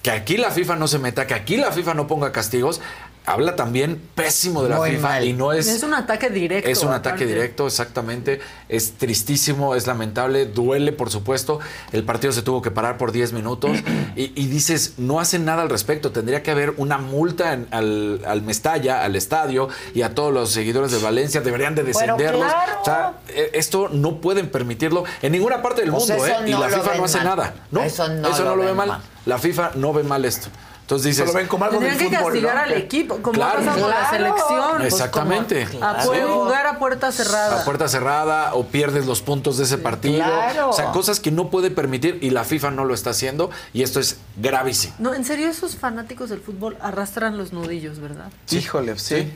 que aquí la FIFA no se meta, que aquí la FIFA no ponga castigos, habla también pésimo de la Muy FIFA mal. y no es... Es un ataque directo. Es un ataque directo, exactamente. Es tristísimo, es lamentable, duele, por supuesto. El partido se tuvo que parar por 10 minutos [clears throat] y, y dices, no hacen nada al respecto. Tendría que haber una multa en- al, al Mestalla, al estadio y a todos los seguidores de Valencia. Deberían de descenderlos. claro. O sea, eh, esto no pueden permitirlo en ninguna parte del Pues mundo, ¿eh? Y no la FIFA no hace mal. nada. No, Eso no lo, lo ve mal. mal. La FIFA no ve mal esto. Entonces dices. Solo ven como algo del que fútbol, castigar ¿no? al equipo, como Claro. pasa con la selección. pues, Exactamente. como a jugar a puerta cerrada. a puerta cerrada o pierdes los puntos de ese partido. Claro. O sea, cosas que no puede permitir y la FIFA no lo está haciendo y esto es gravísimo. No, en serio, esos fanáticos del fútbol arrastran los nudillos, ¿verdad? Híjole, sí.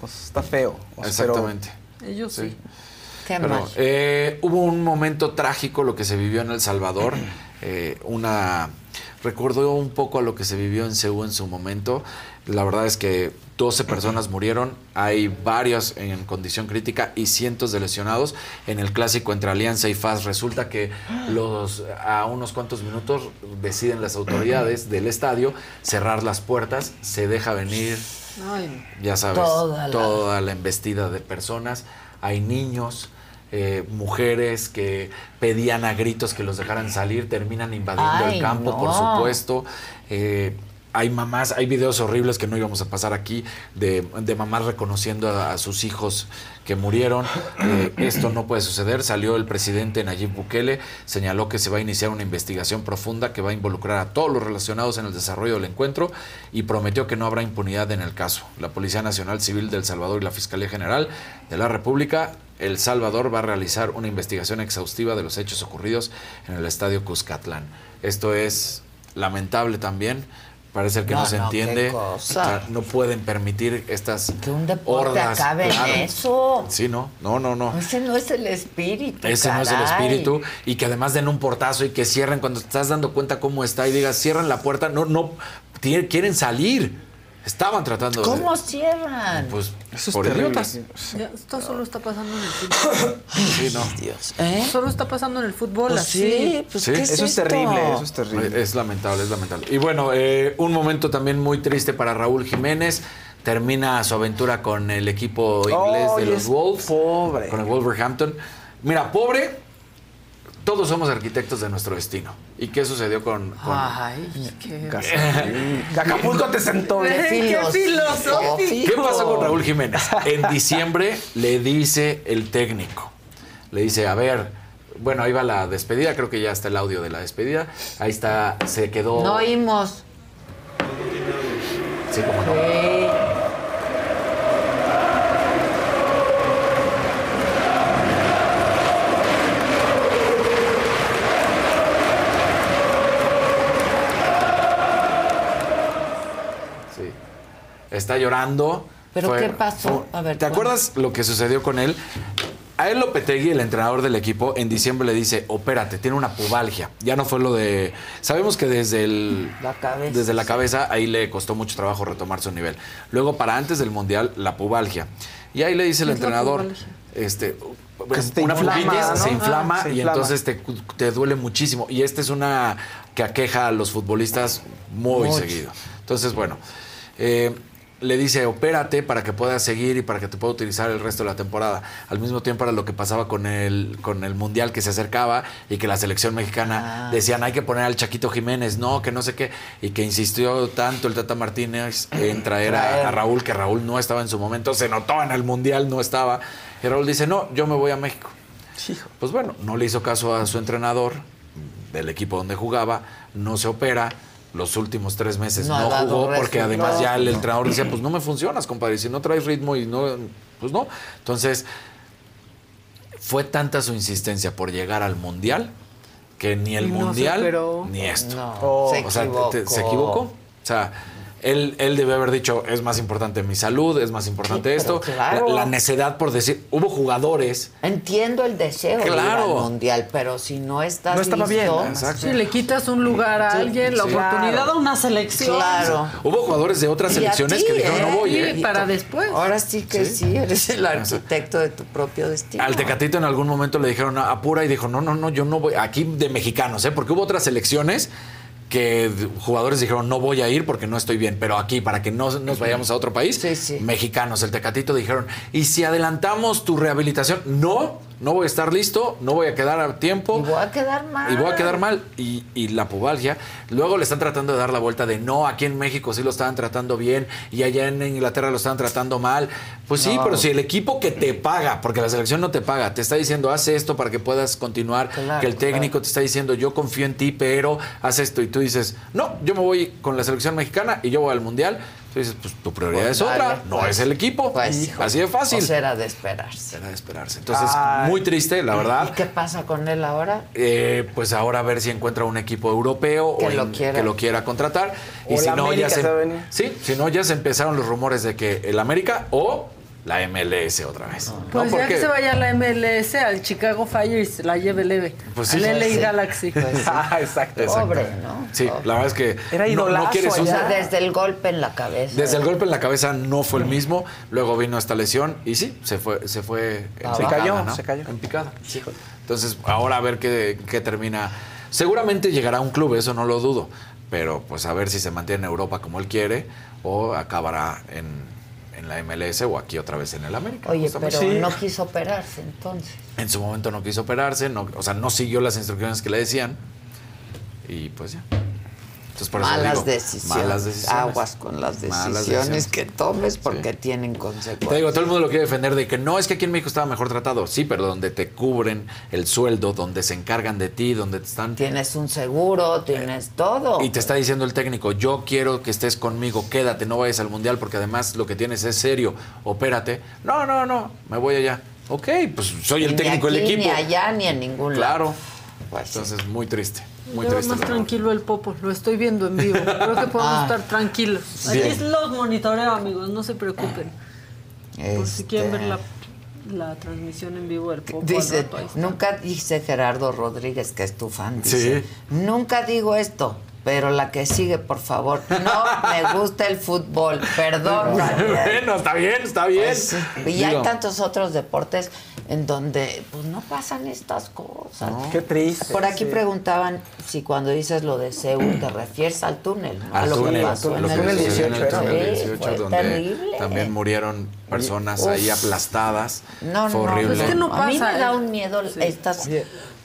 Pues está feo. O sea, pero- Exactamente. Ellos sí. Qué Pero, eh, hubo un momento trágico lo que se vivió en El Salvador. [clears throat] eh, una recordó un poco a lo que se vivió en Ceú en su momento. La verdad es que 12 personas murieron, hay varios en condición crítica y cientos de lesionados. En el clásico entre Alianza y FAS resulta que los a unos cuantos minutos deciden las autoridades del estadio cerrar las puertas, se deja venir Ay, ya sabes, Toda la, embestida de personas. Hay niños, eh, mujeres que pedían a gritos que los dejaran salir, terminan invadiendo Ay, el campo, por supuesto. Eh, hay mamás, hay videos horribles que no íbamos a pasar aquí de, de mamás reconociendo a, a sus hijos que murieron. Eh, esto no puede suceder. Salió el presidente Nayib Bukele, señaló que se va a iniciar una investigación profunda que va a involucrar a todos los relacionados en el desarrollo del encuentro y prometió que no habrá impunidad en el caso. La Policía Nacional Civil del Salvador y la Fiscalía General de la República, El Salvador, va a realizar una investigación exhaustiva de los hechos ocurridos en el estadio Cuscatlán. Esto es lamentable también. Parece que no, No, se entiende. cosa. O sea, no pueden permitir estas Que un deporte hordas. acabe claro. en eso. Sí, no, no, no, no. Ese no es el espíritu. Ese no es el espíritu y que además den un portazo y que cierren cuando te estás dando cuenta cómo está y digas cierran la puerta, no, no quieren salir. Estaban tratando de- ¿Cómo cierran? pues Eso es por terrible. idiotas. ya, esto solo está pasando en el fútbol. Sí, no. Dios. ¿Eh? Solo está pasando en el fútbol, Pues así. sí, pues Sí. ¿qué es Eso es esto? terrible, eso es terrible. Es lamentable, es lamentable. Y bueno, eh, un momento también muy triste para Raúl Jiménez. Termina su aventura con el equipo inglés de los es Wolves. pobre. Con el Wolverhampton. Mira, pobre, todos somos arquitectos de nuestro destino. ¿Y qué sucedió con, con- Ay, qué... Acapulco te sentó. Qué filosófico. ¿Qué pasó con Raúl Jiménez? En diciembre le dice el técnico, le dice, a ver, bueno, ahí va la despedida, creo que ya está el audio de la despedida. Ahí está, se quedó... No oímos. Sí, como no. Sí. Está llorando. ¿Pero qué pasó? A ver, ¿Te acuerdas lo que sucedió con él? A él Lopetegui, el entrenador del equipo, en diciembre le dice, opérate, tiene una pubalgia. Ya no fue lo de... Sabemos que desde el... La cabeza. Desde la cabeza ahí le costó mucho trabajo retomar su nivel. Luego, para antes del Mundial, la pubalgia. Y ahí le dice el ¿Qué es la entrenador, pubalgia? este, Que te una inflama, se inflama Ah, se y inflama. entonces te, te duele muchísimo. Y esta es una que aqueja a los futbolistas muy Mucho. seguido. Entonces, bueno, eh, le dice, opérate para que puedas seguir y para que te pueda utilizar el resto de la temporada. Al mismo tiempo era lo que pasaba con el, con el Mundial que se acercaba y que la selección mexicana Ah. decían, hay que poner al Chaquito Jiménez, no, que no sé qué, y que insistió tanto el Tata Martínez en traer a Raúl, que Raúl no estaba en su momento, se notó en el Mundial, no estaba. Y Raúl dice, no, yo me voy a México. Pues bueno, no le hizo caso a su entrenador del equipo donde jugaba, no se opera. Los últimos tres meses No jugó porque además ya el entrenador decía, pues no me funcionas, compadre, si no traes ritmo y no, pues no. Entonces, fue tanta su insistencia por llegar al Mundial que ni el no Mundial ni esto. No, se o sea, te- te- equivocó. se equivocó. O sea, él, él debe haber dicho, es más importante mi salud, es más importante Sí, esto. claro. La, la necedad por decir, hubo jugadores Entiendo el deseo de ir Claro. al mundial, pero si no estás No estaba bien, exacto. Si le quitas un lugar a Sí, alguien, la sí. oportunidad a una selección. Claro. Hubo jugadores de otras selecciones ti, que dijeron, ¿eh? no voy. Sí, ¿eh? para después. Ahora sí que sí, Sí. eres el arquitecto de tu propio destino. Al Tecatito en algún momento le dijeron apura y dijo, no, no, no, yo no voy. Aquí de mexicanos, ¿eh? Porque hubo otras selecciones que jugadores dijeron, no voy a ir porque no estoy bien. Pero aquí, para que no nos vayamos a otro país, mexicanos, el Tecatito dijeron, y si adelantamos tu rehabilitación, no, no voy a estar listo, no voy a quedar a tiempo. Y voy a quedar mal. Y voy a quedar mal. Y, y la pubalgia, luego le están tratando de dar la vuelta de no, aquí en México sí lo estaban tratando bien y allá en Inglaterra lo estaban tratando mal. Pues sí, pero si el equipo que te paga, porque la selección no te paga, te está diciendo, haz esto para que puedas continuar, Claro, que el técnico te está diciendo, yo confío en ti, pero haz esto, y tú dices, no, yo me voy con la selección mexicana y yo voy al mundial. Tú dices, pues tu prioridad Pues es otra, no pues. es el equipo. Pues, hijo, Así de fácil. pues era de esperarse. Era de esperarse. Entonces, Ay. muy triste, la verdad. ¿Y qué pasa con él ahora? Eh, pues ahora a ver si encuentra un equipo europeo Que o lo en- quiera. que lo quiera contratar. O y si no, América ya se, sí, si no, ya se empezaron los rumores de que el América o la MLS otra vez. ¿no? Pues ya Porque- que se vaya a la MLS, al Chicago Fire y se la lleve leve. Pues sí. al LA Sí. Galaxy. [laughs] Ah, exacto. Pobre, ¿no? Sí, la verdad es que Era no, quieres O sea, desde el golpe en la cabeza. Desde el golpe en la cabeza no fue el mismo, luego vino esta lesión y sí, se fue, se fue en Se picada, cayó, ¿no? se cayó. En picada. Entonces, ahora a ver qué, qué termina. Seguramente llegará a un club, eso no lo dudo, pero pues a ver si se mantiene en Europa como él quiere o acabará en, en la MLS o aquí otra vez en el América. Oye, justamente. pero Sí. no quiso operarse entonces. En su momento no quiso operarse, no, o sea, no siguió las instrucciones que le decían y pues ya. Entonces, por eso malas, digo, decisiones. malas decisiones. Aguas con las decisiones decisiones. que tomes porque tienen consecuencias. Te digo, todo el mundo lo quiere defender de que no, es que aquí en México estaba mejor tratado. Sí, pero donde te cubren el sueldo, donde se encargan de ti, donde te están... Tienes un seguro, tienes todo. Y te está diciendo el técnico, yo quiero que estés conmigo, quédate, no vayas al mundial porque además lo que tienes es serio, opérate. No, no, no, me voy allá. Ok, pues soy el Ni técnico del equipo. Ni allá, ni en ningún Claro. lado. Pues sí. Entonces, muy triste, muy Lleva triste. más la verdad. tranquilo el Popo, lo estoy viendo en vivo. Creo que podemos Ah. estar tranquilos. Aquí los monitoreo, amigos, no se preocupen. Por si quieren ver Este, la, la transmisión en vivo del Popo. Dice, rato, nunca dice Gerardo Rodríguez, que es tu fan, Sí. dice, nunca digo esto, pero la que sigue, por favor, no me gusta el fútbol, perdón. [laughs] Bueno, está bien, está bien. Pues y hay tantos otros deportes en donde pues no pasan estas cosas. Qué triste. Por aquí sí. preguntaban si cuando dices lo de Seúl te refieres al túnel, ¿no? a Al lo que túnel, pasó a lo en que el sucedió en el 18, túnel sí, 18, fue donde terrible. también murieron personas Uf. ahí aplastadas. No, Fue no, horrible. Es que no a mí pasa, me da ¿eh? un miedo estas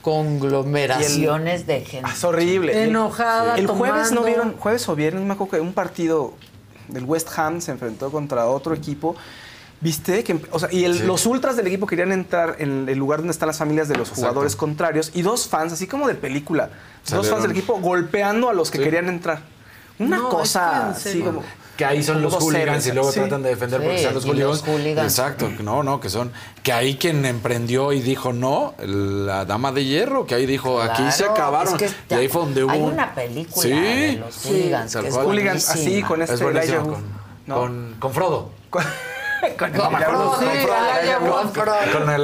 conglomeraciones de gente. Es horrible. Enojada, El jueves no vieron, jueves o viernes, me acuerdo que un partido del West Ham se enfrentó contra otro equipo. ¿Viste? Que, o sea, y el- Sí. los ultras del equipo querían entrar en el lugar donde están las familias de los Exacto. jugadores contrarios y dos fans, así como de película, dos fans del equipo golpeando a los que Sí. querían entrar. Una No, cosa es que en así como... Que ahí son los hooligans y luego Sí. tratan de defender porque Sí, sean los y los hooligans. hooligans. Exacto, no, no, que son. Que ahí quien emprendió y dijo no, la dama de hierro, que ahí dijo aquí se acabaron. es que y ahí fue donde hubo. Hay un- una película Sí. de los hooligans que es. Hooligans así, con este Es con, No. con, con Frodo. [laughs] con Con Elijah Frodo, sí. Con el.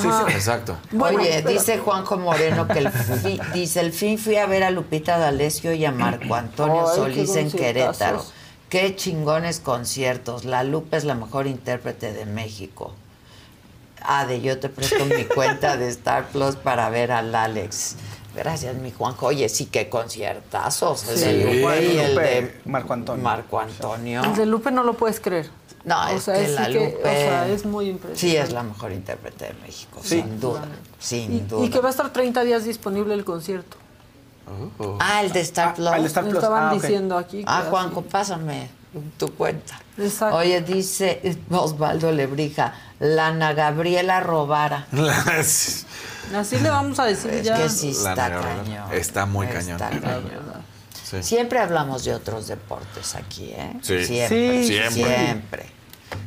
Sí, sí. Exacto. Bueno, Oye, pero- dice Juanjo Moreno que el fin, dice, el fin fui a ver a Lupita D'Alessio y a Marco Antonio Ay, Solís en. Querétaro. Qué chingones conciertos. La Lupe es la mejor intérprete de México. Ah, de yo te presto mi [laughs] cuenta de Star Plus para ver al Alex. Gracias, mi Juanjo. Oye, sí, qué conciertazos. El Sí. de Lupe y el de Marco Antonio. Marco Antonio. El de Lupe no lo puedes creer. No, O es sea, que es la que- Lupe... o sea, es muy impresionante. Sí, es la mejor intérprete de México, Sí. sin duda. Sin Y, duda. y que va a estar 30 días disponible el concierto. Ah, el de Star Plus. el de Star Me Plus. estaban Ah, diciendo aquí Ah, así. Juanjo, pásame tu cuenta. Exacto. Oye, dice Osvaldo Lebrija, Lana Gabriela Robara. [laughs] Así le vamos a decir Es ya. que sí está cañón. Está muy Está cañón. cañón. Sí. Siempre hablamos de otros deportes aquí, ¿eh? Sí. Siempre, Sí, siempre. siempre.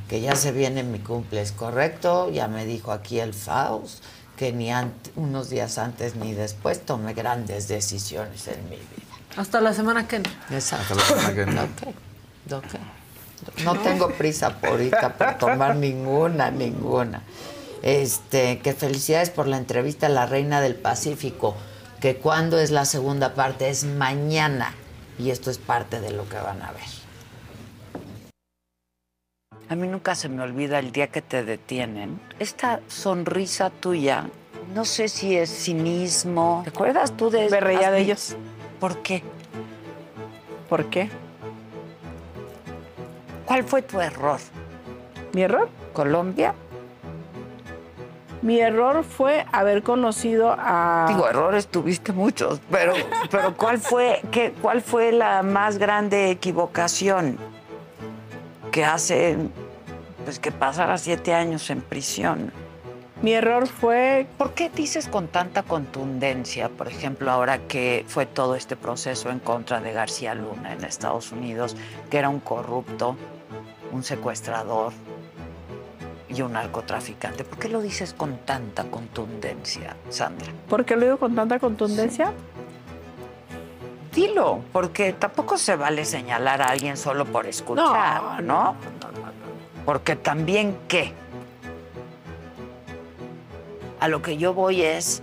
Que ya se viene mi cumple, ¿es correcto? Ya me dijo aquí el Faust que ni unos días antes ni después tomé grandes decisiones en mi vida. Hasta la semana que entra. Exacto. Hasta la semana que entra. Ok, ok. No tengo prisa por ahorita por tomar ninguna, ninguna. Este, que felicidades por la entrevista a la Reina del Pacífico, que cuando es la segunda parte es mañana y esto es parte de lo que van a ver. A mí nunca se me olvida el día que te detienen. Esta sonrisa tuya, no sé si es cinismo. ¿Te acuerdas tú de Me reía de ellos. ¿Por qué? ¿Por qué? ¿Cuál fue tu error? ¿Mi error? ¿Colombia? Mi error fue haber conocido a... Digo, errores tuviste muchos, pero, pero ¿cuál fue, qué, cuál fue la más grande equivocación que hace pues que pasara siete años en prisión? Mi error fue... ¿Por qué dices con tanta contundencia, por ejemplo, ahora que fue todo este proceso en contra de García Luna en Estados Unidos, que era un corrupto, un secuestrador y un narcotraficante? ¿Por qué lo dices con tanta contundencia, Sandra? ¿Por qué lo digo con tanta contundencia? Dilo, porque tampoco se vale señalar a alguien solo por escuchar, ¿no? Porque también, ¿qué? A lo que yo voy es...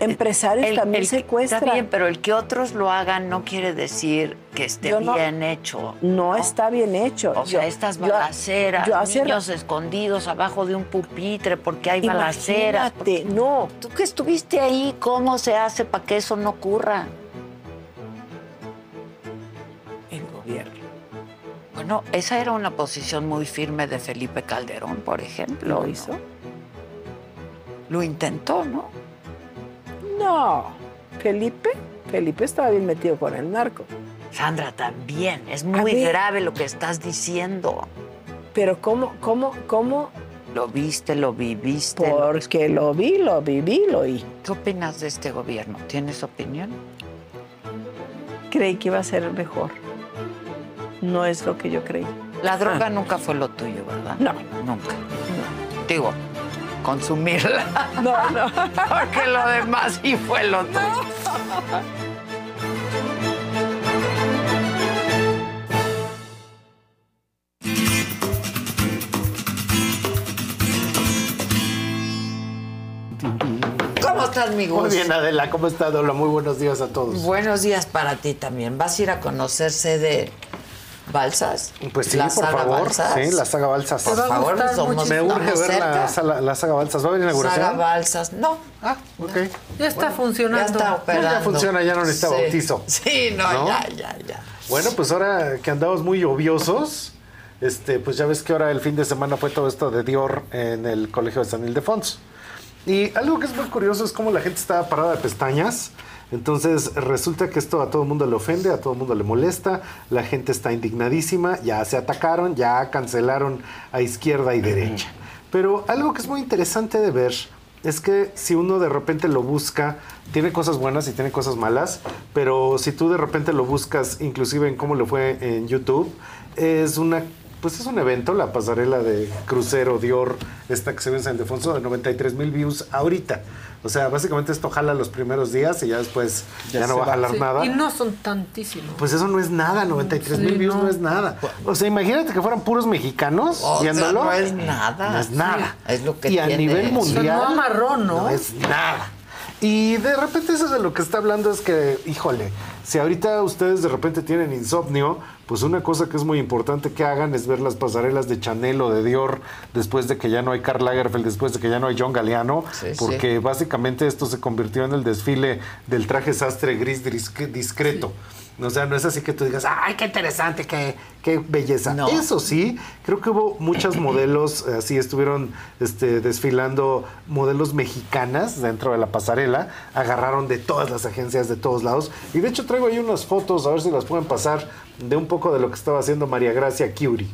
Empresarios también que- secuestran. Está bien, pero el que otros lo hagan no quiere decir que esté Yo no- bien hecho. No, está bien hecho. O sea, estas balaceras, yo niños escondidos abajo de un pupitre porque hay balaceras. Imagínate, no. Tú que estuviste ahí, ¿cómo se hace para que eso no ocurra? Bueno, esa era una posición muy firme de Felipe Calderón, por ejemplo. ¿Lo ¿no? hizo? Lo intentó, ¿no? No. Felipe, Felipe estaba bien metido con el narco. Sandra, también. Es muy grave lo que estás diciendo. Pero ¿cómo, cómo, cómo? Lo viste, lo viviste. Porque lo vi, lo viví, lo oí. ¿Qué opinas de este gobierno? ¿Tienes opinión? Creí que iba a ser mejor. No es lo que yo creí. La droga Ah. nunca fue lo tuyo, ¿verdad? No. Nunca. Digo, consumirla. [laughs] No, no. [laughs] Porque lo demás sí fue lo tuyo. ¿Cómo estás, mi Gus? Muy bien, Adela, ¿cómo está, Dola? Muy buenos días a todos. Buenos días para ti también. ¿Vas a ir a conocerse de Balsas? Pues sí, ¿La por saga favor. Balsas? Sí, la saga Balsas. Por favor, somos Me urge ver la, sala- la saga Balsas. ¿Va a haber inauguración? Saga Balsas, no. Ah, ok. Ya está funcionando. Ya está operando. Ya funciona, ya no necesita Sí. bautizo. Sí, no, ¿No? ya, ya, ya. Bueno, pues ahora que andamos muy lluviosos, este, pues ya ves que ahora el fin de semana fue todo esto de Dior en el Colegio de San Ildefonso. Y algo que es muy curioso es cómo la gente está parada de pestañas. Entonces resulta que esto a todo el mundo le ofende, a todo el mundo le molesta, la gente está indignadísima, ya se atacaron, ya cancelaron a izquierda y derecha. Pero algo que es muy interesante de ver es que si uno de repente lo busca, tiene cosas buenas y tiene cosas malas, pero si tú de repente lo buscas, inclusive en cómo le fue en YouTube, es una pues es un evento, la pasarela de crucero Dior, esta que se ve en San Ildefonso, de 93 mil views ahorita. O sea, básicamente esto jala los primeros días y ya después ya, no va a jalar Sí, nada. Y no son tantísimos. Pues eso no es nada, 93 mil Sí, views no. no. es nada. O sea, imagínate que fueran puros mexicanos O sea, viéndolo. no es nada. No es nada. Sí, es lo que Y a nivel O sea, mundial. no amarró, ¿no? No es nada. Y de repente eso de lo que está hablando es que, híjole, si ahorita ustedes de repente tienen insomnio, pues una cosa que es muy importante que hagan es ver las pasarelas de Chanel o de Dior después de que ya no hay Karl Lagerfeld, después de que ya no hay John Galliano, Sí, porque básicamente esto se convirtió en el desfile del traje sastre gris disc- discreto. O sea, no es así que tú digas, ay, qué interesante, qué, qué belleza. Eso sí, creo que hubo muchos [clears throat] modelos, así estuvieron este, desfilando modelos mexicanas dentro de la pasarela, agarraron de todas las agencias, de todos lados. Y de hecho traigo ahí unas fotos, a ver si las pueden pasar, de un poco de lo que estaba haciendo María Gracia Curie.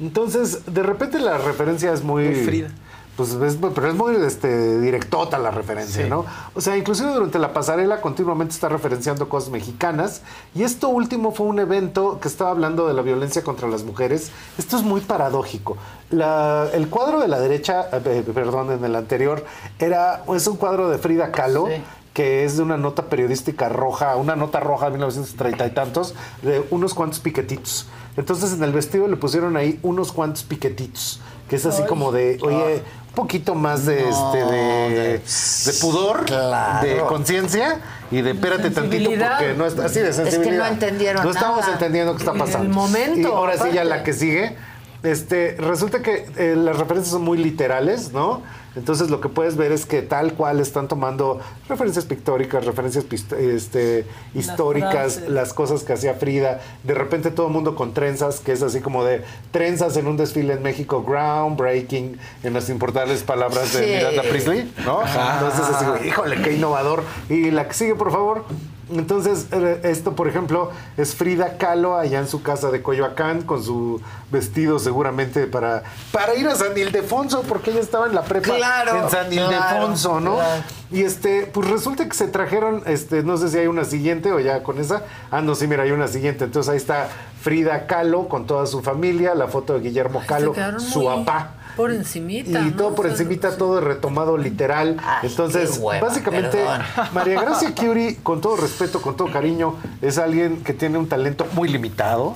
Entonces, de repente la referencia es muy... Muy Frida. Pues es, pero es muy este, directota la referencia, Sí. ¿no? O sea, inclusive durante la pasarela continuamente está referenciando cosas mexicanas. Y esto último fue un evento que estaba hablando de la violencia contra las mujeres. Esto es muy paradójico. La- el cuadro de la derecha, eh, perdón, en el anterior, era, es un cuadro de Frida Kahlo. Que es de una nota periodística roja, una nota roja de 1930 y tantos, de unos cuantos piquetitos. Entonces en el vestido le pusieron ahí unos cuantos piquetitos, que es así Ay. como de, oye, un poquito más de, No, este, de, de- pudor, Claro. de conciencia y de espérate tantito sensibilidad. porque no está así de Es que no sensibilidad. entendieron No estamos nada. entendiendo qué está El pasando. momento, Y ahora sí ya aparte. la que sigue. Este, resulta que eh, las referencias son muy literales, ¿no? Entonces lo que puedes ver es que tal cual están tomando referencias pictóricas, referencias este, históricas, las cosas que hacía Frida. De repente todo el mundo con trenzas, que es así como de trenzas en un desfile en México, groundbreaking, en las importantes palabras de Sí. Miranda Priestley, ¿no? Ajá. Entonces así, como, híjole, qué innovador. Y la que sigue, por favor. Entonces, eh, esto, por ejemplo, es Frida Kahlo allá en su casa de Coyoacán con su vestido seguramente para, para ir a San Ildefonso, porque ella estaba en la prepa Claro, en San claro, Ildefonso, ¿no? claro. Y este, pues resulta que se trajeron, este, no sé si hay una siguiente o ya con esa. Ah, no, sí, mira, hay una siguiente. Entonces ahí está Frida Kahlo con toda su familia, la foto de Guillermo Kahlo, su papá. Por encimita. Y ¿no? todo por encimita, todo retomado literal. Entonces, hueva, básicamente, perdón. [laughs] María Gracia Curie, con todo respeto, con todo cariño, es alguien que tiene un talento muy limitado.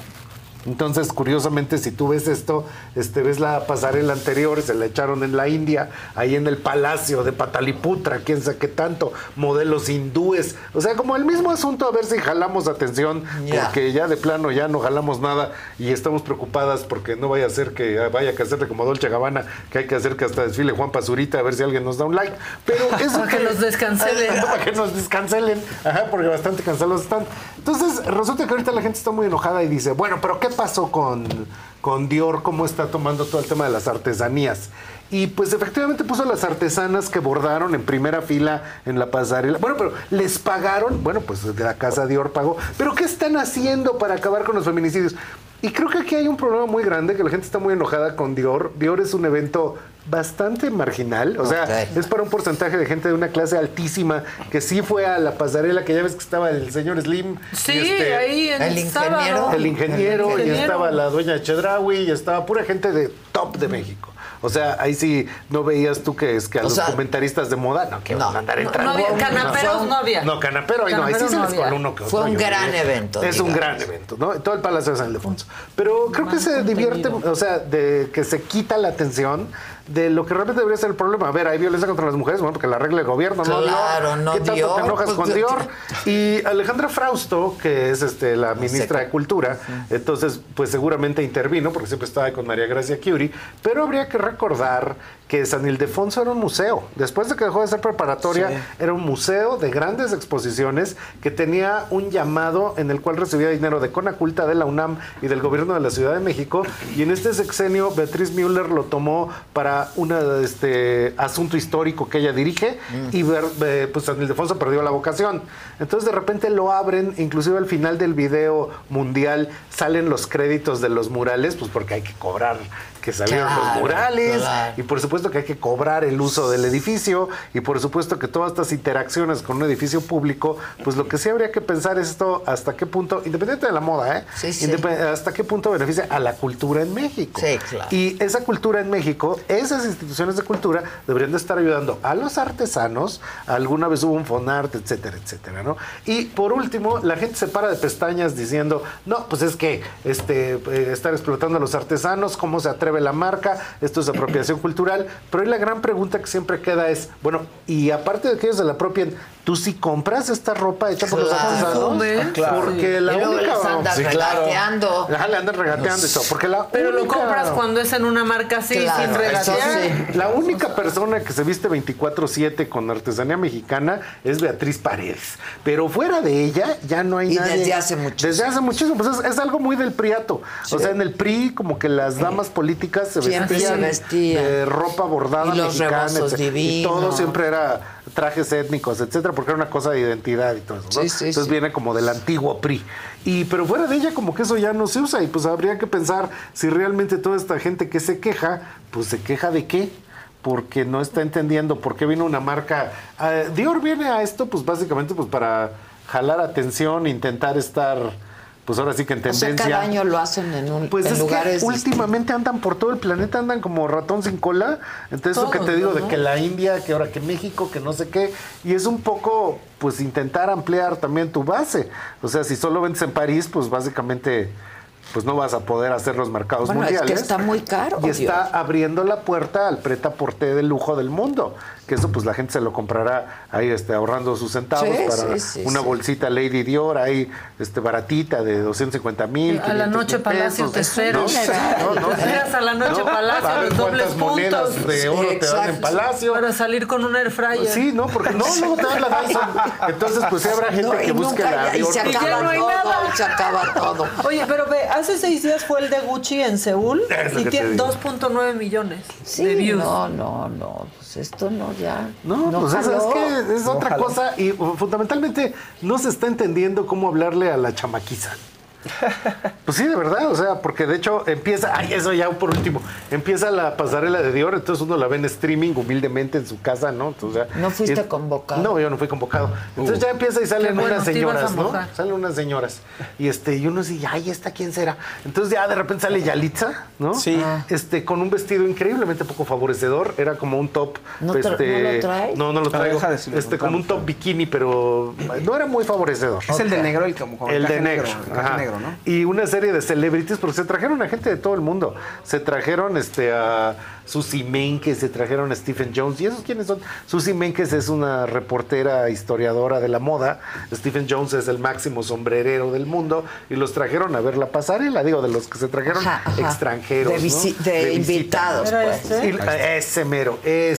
Entonces, curiosamente, si tú ves esto, este, ves la pasarela anterior, se la echaron en la India, ahí en el palacio de Pataliputra, quién sabe qué tanto, modelos hindúes. O sea, como el mismo asunto, a ver si jalamos atención, porque ya de plano ya no jalamos nada y estamos preocupadas porque no vaya a ser que vaya a hacerle como Dolce Gabbana, que hay que hacer que hasta desfile Juan Pazurita, a ver si alguien nos da un like. Pero [laughs] eso Para que nos descancelen. [laughs] para que nos descancelen. Ajá, porque bastante cansados están. Entonces, resulta que ahorita la gente está muy enojada y dice, bueno, pero ¿qué pasó con, con Dior? ¿Cómo está tomando todo el tema de las artesanías? Y pues efectivamente puso a las artesanas que bordaron en primera fila en la pasarela. Bueno, pero les pagaron, bueno, pues de la casa Dior pagó. Pero ¿qué están haciendo para acabar con los feminicidios? Y creo que aquí hay un problema muy grande, que la gente está muy enojada con Dior. Dior es un evento bastante marginal, o sea, Ok. es para un porcentaje de gente de una clase altísima que sí fue a la pasarela, que ya ves que estaba el señor Slim. Sí, y este, ahí en El estaba, ingeniero. ¿no? el ingeniero, El y ingeniero. estaba la dueña Chedraui, y estaba pura gente de top de México. O sea, ahí sí no veías tú que es que a O los sea, comentaristas de moda, no, que no, van a andar No, entrando. no había canaperos, fue un- no había. No, canapero, ahí no, ahí sí se no les coló uno que Fue otro, un yo gran creo. evento, Es un digamos. gran evento, ¿no? Todo el Palacio de San Ildefonso. Pero creo que se divierte, o sea, de que se quita la atención de lo que realmente debería ser el problema. A ver, hay violencia contra las mujeres, bueno, porque la regla el gobierno, ¿no? Claro, no ¿Qué tanto Dior, te enojas pues, con yo- Dior? [laughs] Y Alejandra Frausto, que es este, la ministra sé de Cultura, entonces, pues seguramente intervino, porque siempre estaba con María Gracia Curie, pero habría que recordar que San Ildefonso era un museo. Después de que dejó de ser preparatoria, Sí. era un museo de grandes exposiciones que tenía un llamado en el cual recibía dinero de Conaculta, de la UNAM y del gobierno de la Ciudad de México. Y en este sexenio, Beatriz Müller lo tomó para un este, asunto histórico que ella dirige y ver, eh, pues San Ildefonso perdió la vocación. Entonces de repente lo abren, inclusive al final del video mundial salen los créditos de los murales, pues porque hay que cobrar que salieron los murales claro. y por supuesto que hay que cobrar el uso del edificio y por supuesto que todas estas interacciones con un edificio público, pues lo que sí habría que pensar es esto hasta qué punto, independiente de la moda, ¿eh? Sí, sí. Hasta qué punto beneficia a la cultura en México. Sí, claro. Y esa cultura en México, esas instituciones de cultura deberían de estar ayudando a los artesanos, alguna vez hubo un Fonart, etcétera, etcétera, ¿no? Y por último, la gente se para de pestañas diciendo, no, pues es que este, eh, estar explotando a los artesanos, ¿cómo se atreve la marca? Esto es apropiación cultural. Pero ahí la gran pregunta que siempre queda es, bueno, y aparte de que ellos se la apropien, tú sí compras esta ropa hecha por los Claro. artesanos. Ah, claro. Porque la Y única. les andan Sí, claro. regateando. Ajá, le andan regateando y todo. Porque la Pero lo compras cuando es en una marca así, Claro, sin eso regatear. sí. La única persona que se viste 24-7 con artesanía mexicana es Beatriz Paredes. Pero fuera de ella ya no hay Y nadie. desde hace muchísimo. Desde hace muchísimo. Pues es, es algo muy del priato. Sí. O sea, en el PRI, como que las damas políticas se vestían, se vestían. de ropa bordada Y los mexicana. Y todo siempre era trajes étnicos, etcétera, porque era una cosa de identidad y todo eso. ¿no? Sí, sí, Entonces sí. viene como del antiguo PRI. Y, pero fuera de ella, como que eso ya no se usa. Y pues habría que pensar si realmente toda esta gente que se queja, pues se queja de qué. Porque no está entendiendo por qué vino una marca. Ah, Dior viene a esto, pues básicamente, pues para jalar atención, intentar estar, pues ahora sí que en O sea, tendencia. cada año lo hacen en, un, Pues en es lugares que últimamente andan por todo el planeta, andan como ratón sin cola. Entonces, eso que Todos, te digo ¿no? de que la India, que ahora que México, que no sé qué. Y es un poco, pues, intentar ampliar también tu base. O sea, si solo vendes en París, pues básicamente, pues no vas a poder hacer los mercados Bueno, es que mundiales. está muy caro, Y está abriendo la puerta al preta porté de lujo del mundo. Que eso, pues la gente se lo comprará ahí este, ahorrando sus centavos Sí, para sí, sí, una sí. bolsita Lady Dior ahí este, baratita de 250 mil. A la noche Palacio te esperas a la noche Palacio, los dobles cuántas monedas puntos. de oro te dan en Palacio. Para salir con un air fryer. Sí, no, porque no, luego te dan la. Entonces, pues sí habrá gente No, que busque nunca la ya- y Dior. se Y ya acaba no hay todo, nada. se acaba todo. Oye, pero ve, hace seis días fue el de Gucci en Seúl y tiene digo. 2.9 millones Sí, de views. no, no, no. Pues esto no ya. No, pues es, que es No otra jaló. cosa y uh, fundamentalmente no se está entendiendo cómo hablarle a la chamaquiza. [laughs] Pues sí, de verdad, o sea, porque de hecho empieza, ay, eso ya por último, empieza la pasarela de Dior, entonces uno la ve en streaming humildemente en su casa, ¿no? Entonces, No fuiste es- convocado. No, yo no fui convocado. Entonces Uh. ya empieza y salen bueno, unas señoras, ¿no? Salen unas señoras. Y este, y uno dice, ay, ¿esta quién será? Entonces ya de repente sale Yalitza, ¿no? Sí. Este, con un vestido increíblemente poco favorecedor, era como un top. ¿No tra- este, no lo trae? No, no lo A ver, traigo. decirlo, este, como un top bikini, pero no era muy favorecedor. Es el de negro, el como El de negro. ajá. negro, ¿no? Y una serie de celebrities, porque se trajeron a gente de todo el mundo. Se trajeron este, a Susie Menkes, se trajeron a Stephen Jones. ¿Y esos quiénes son? Susie Menkes es una reportera, historiadora de la moda. Stephen Jones es el máximo sombrerero del mundo. Y los trajeron a ver la pasarela, digo, de los que se trajeron Ajá, ajá. extranjeros. De invitados, ¿Era pues. este? Y- ese mero, ese.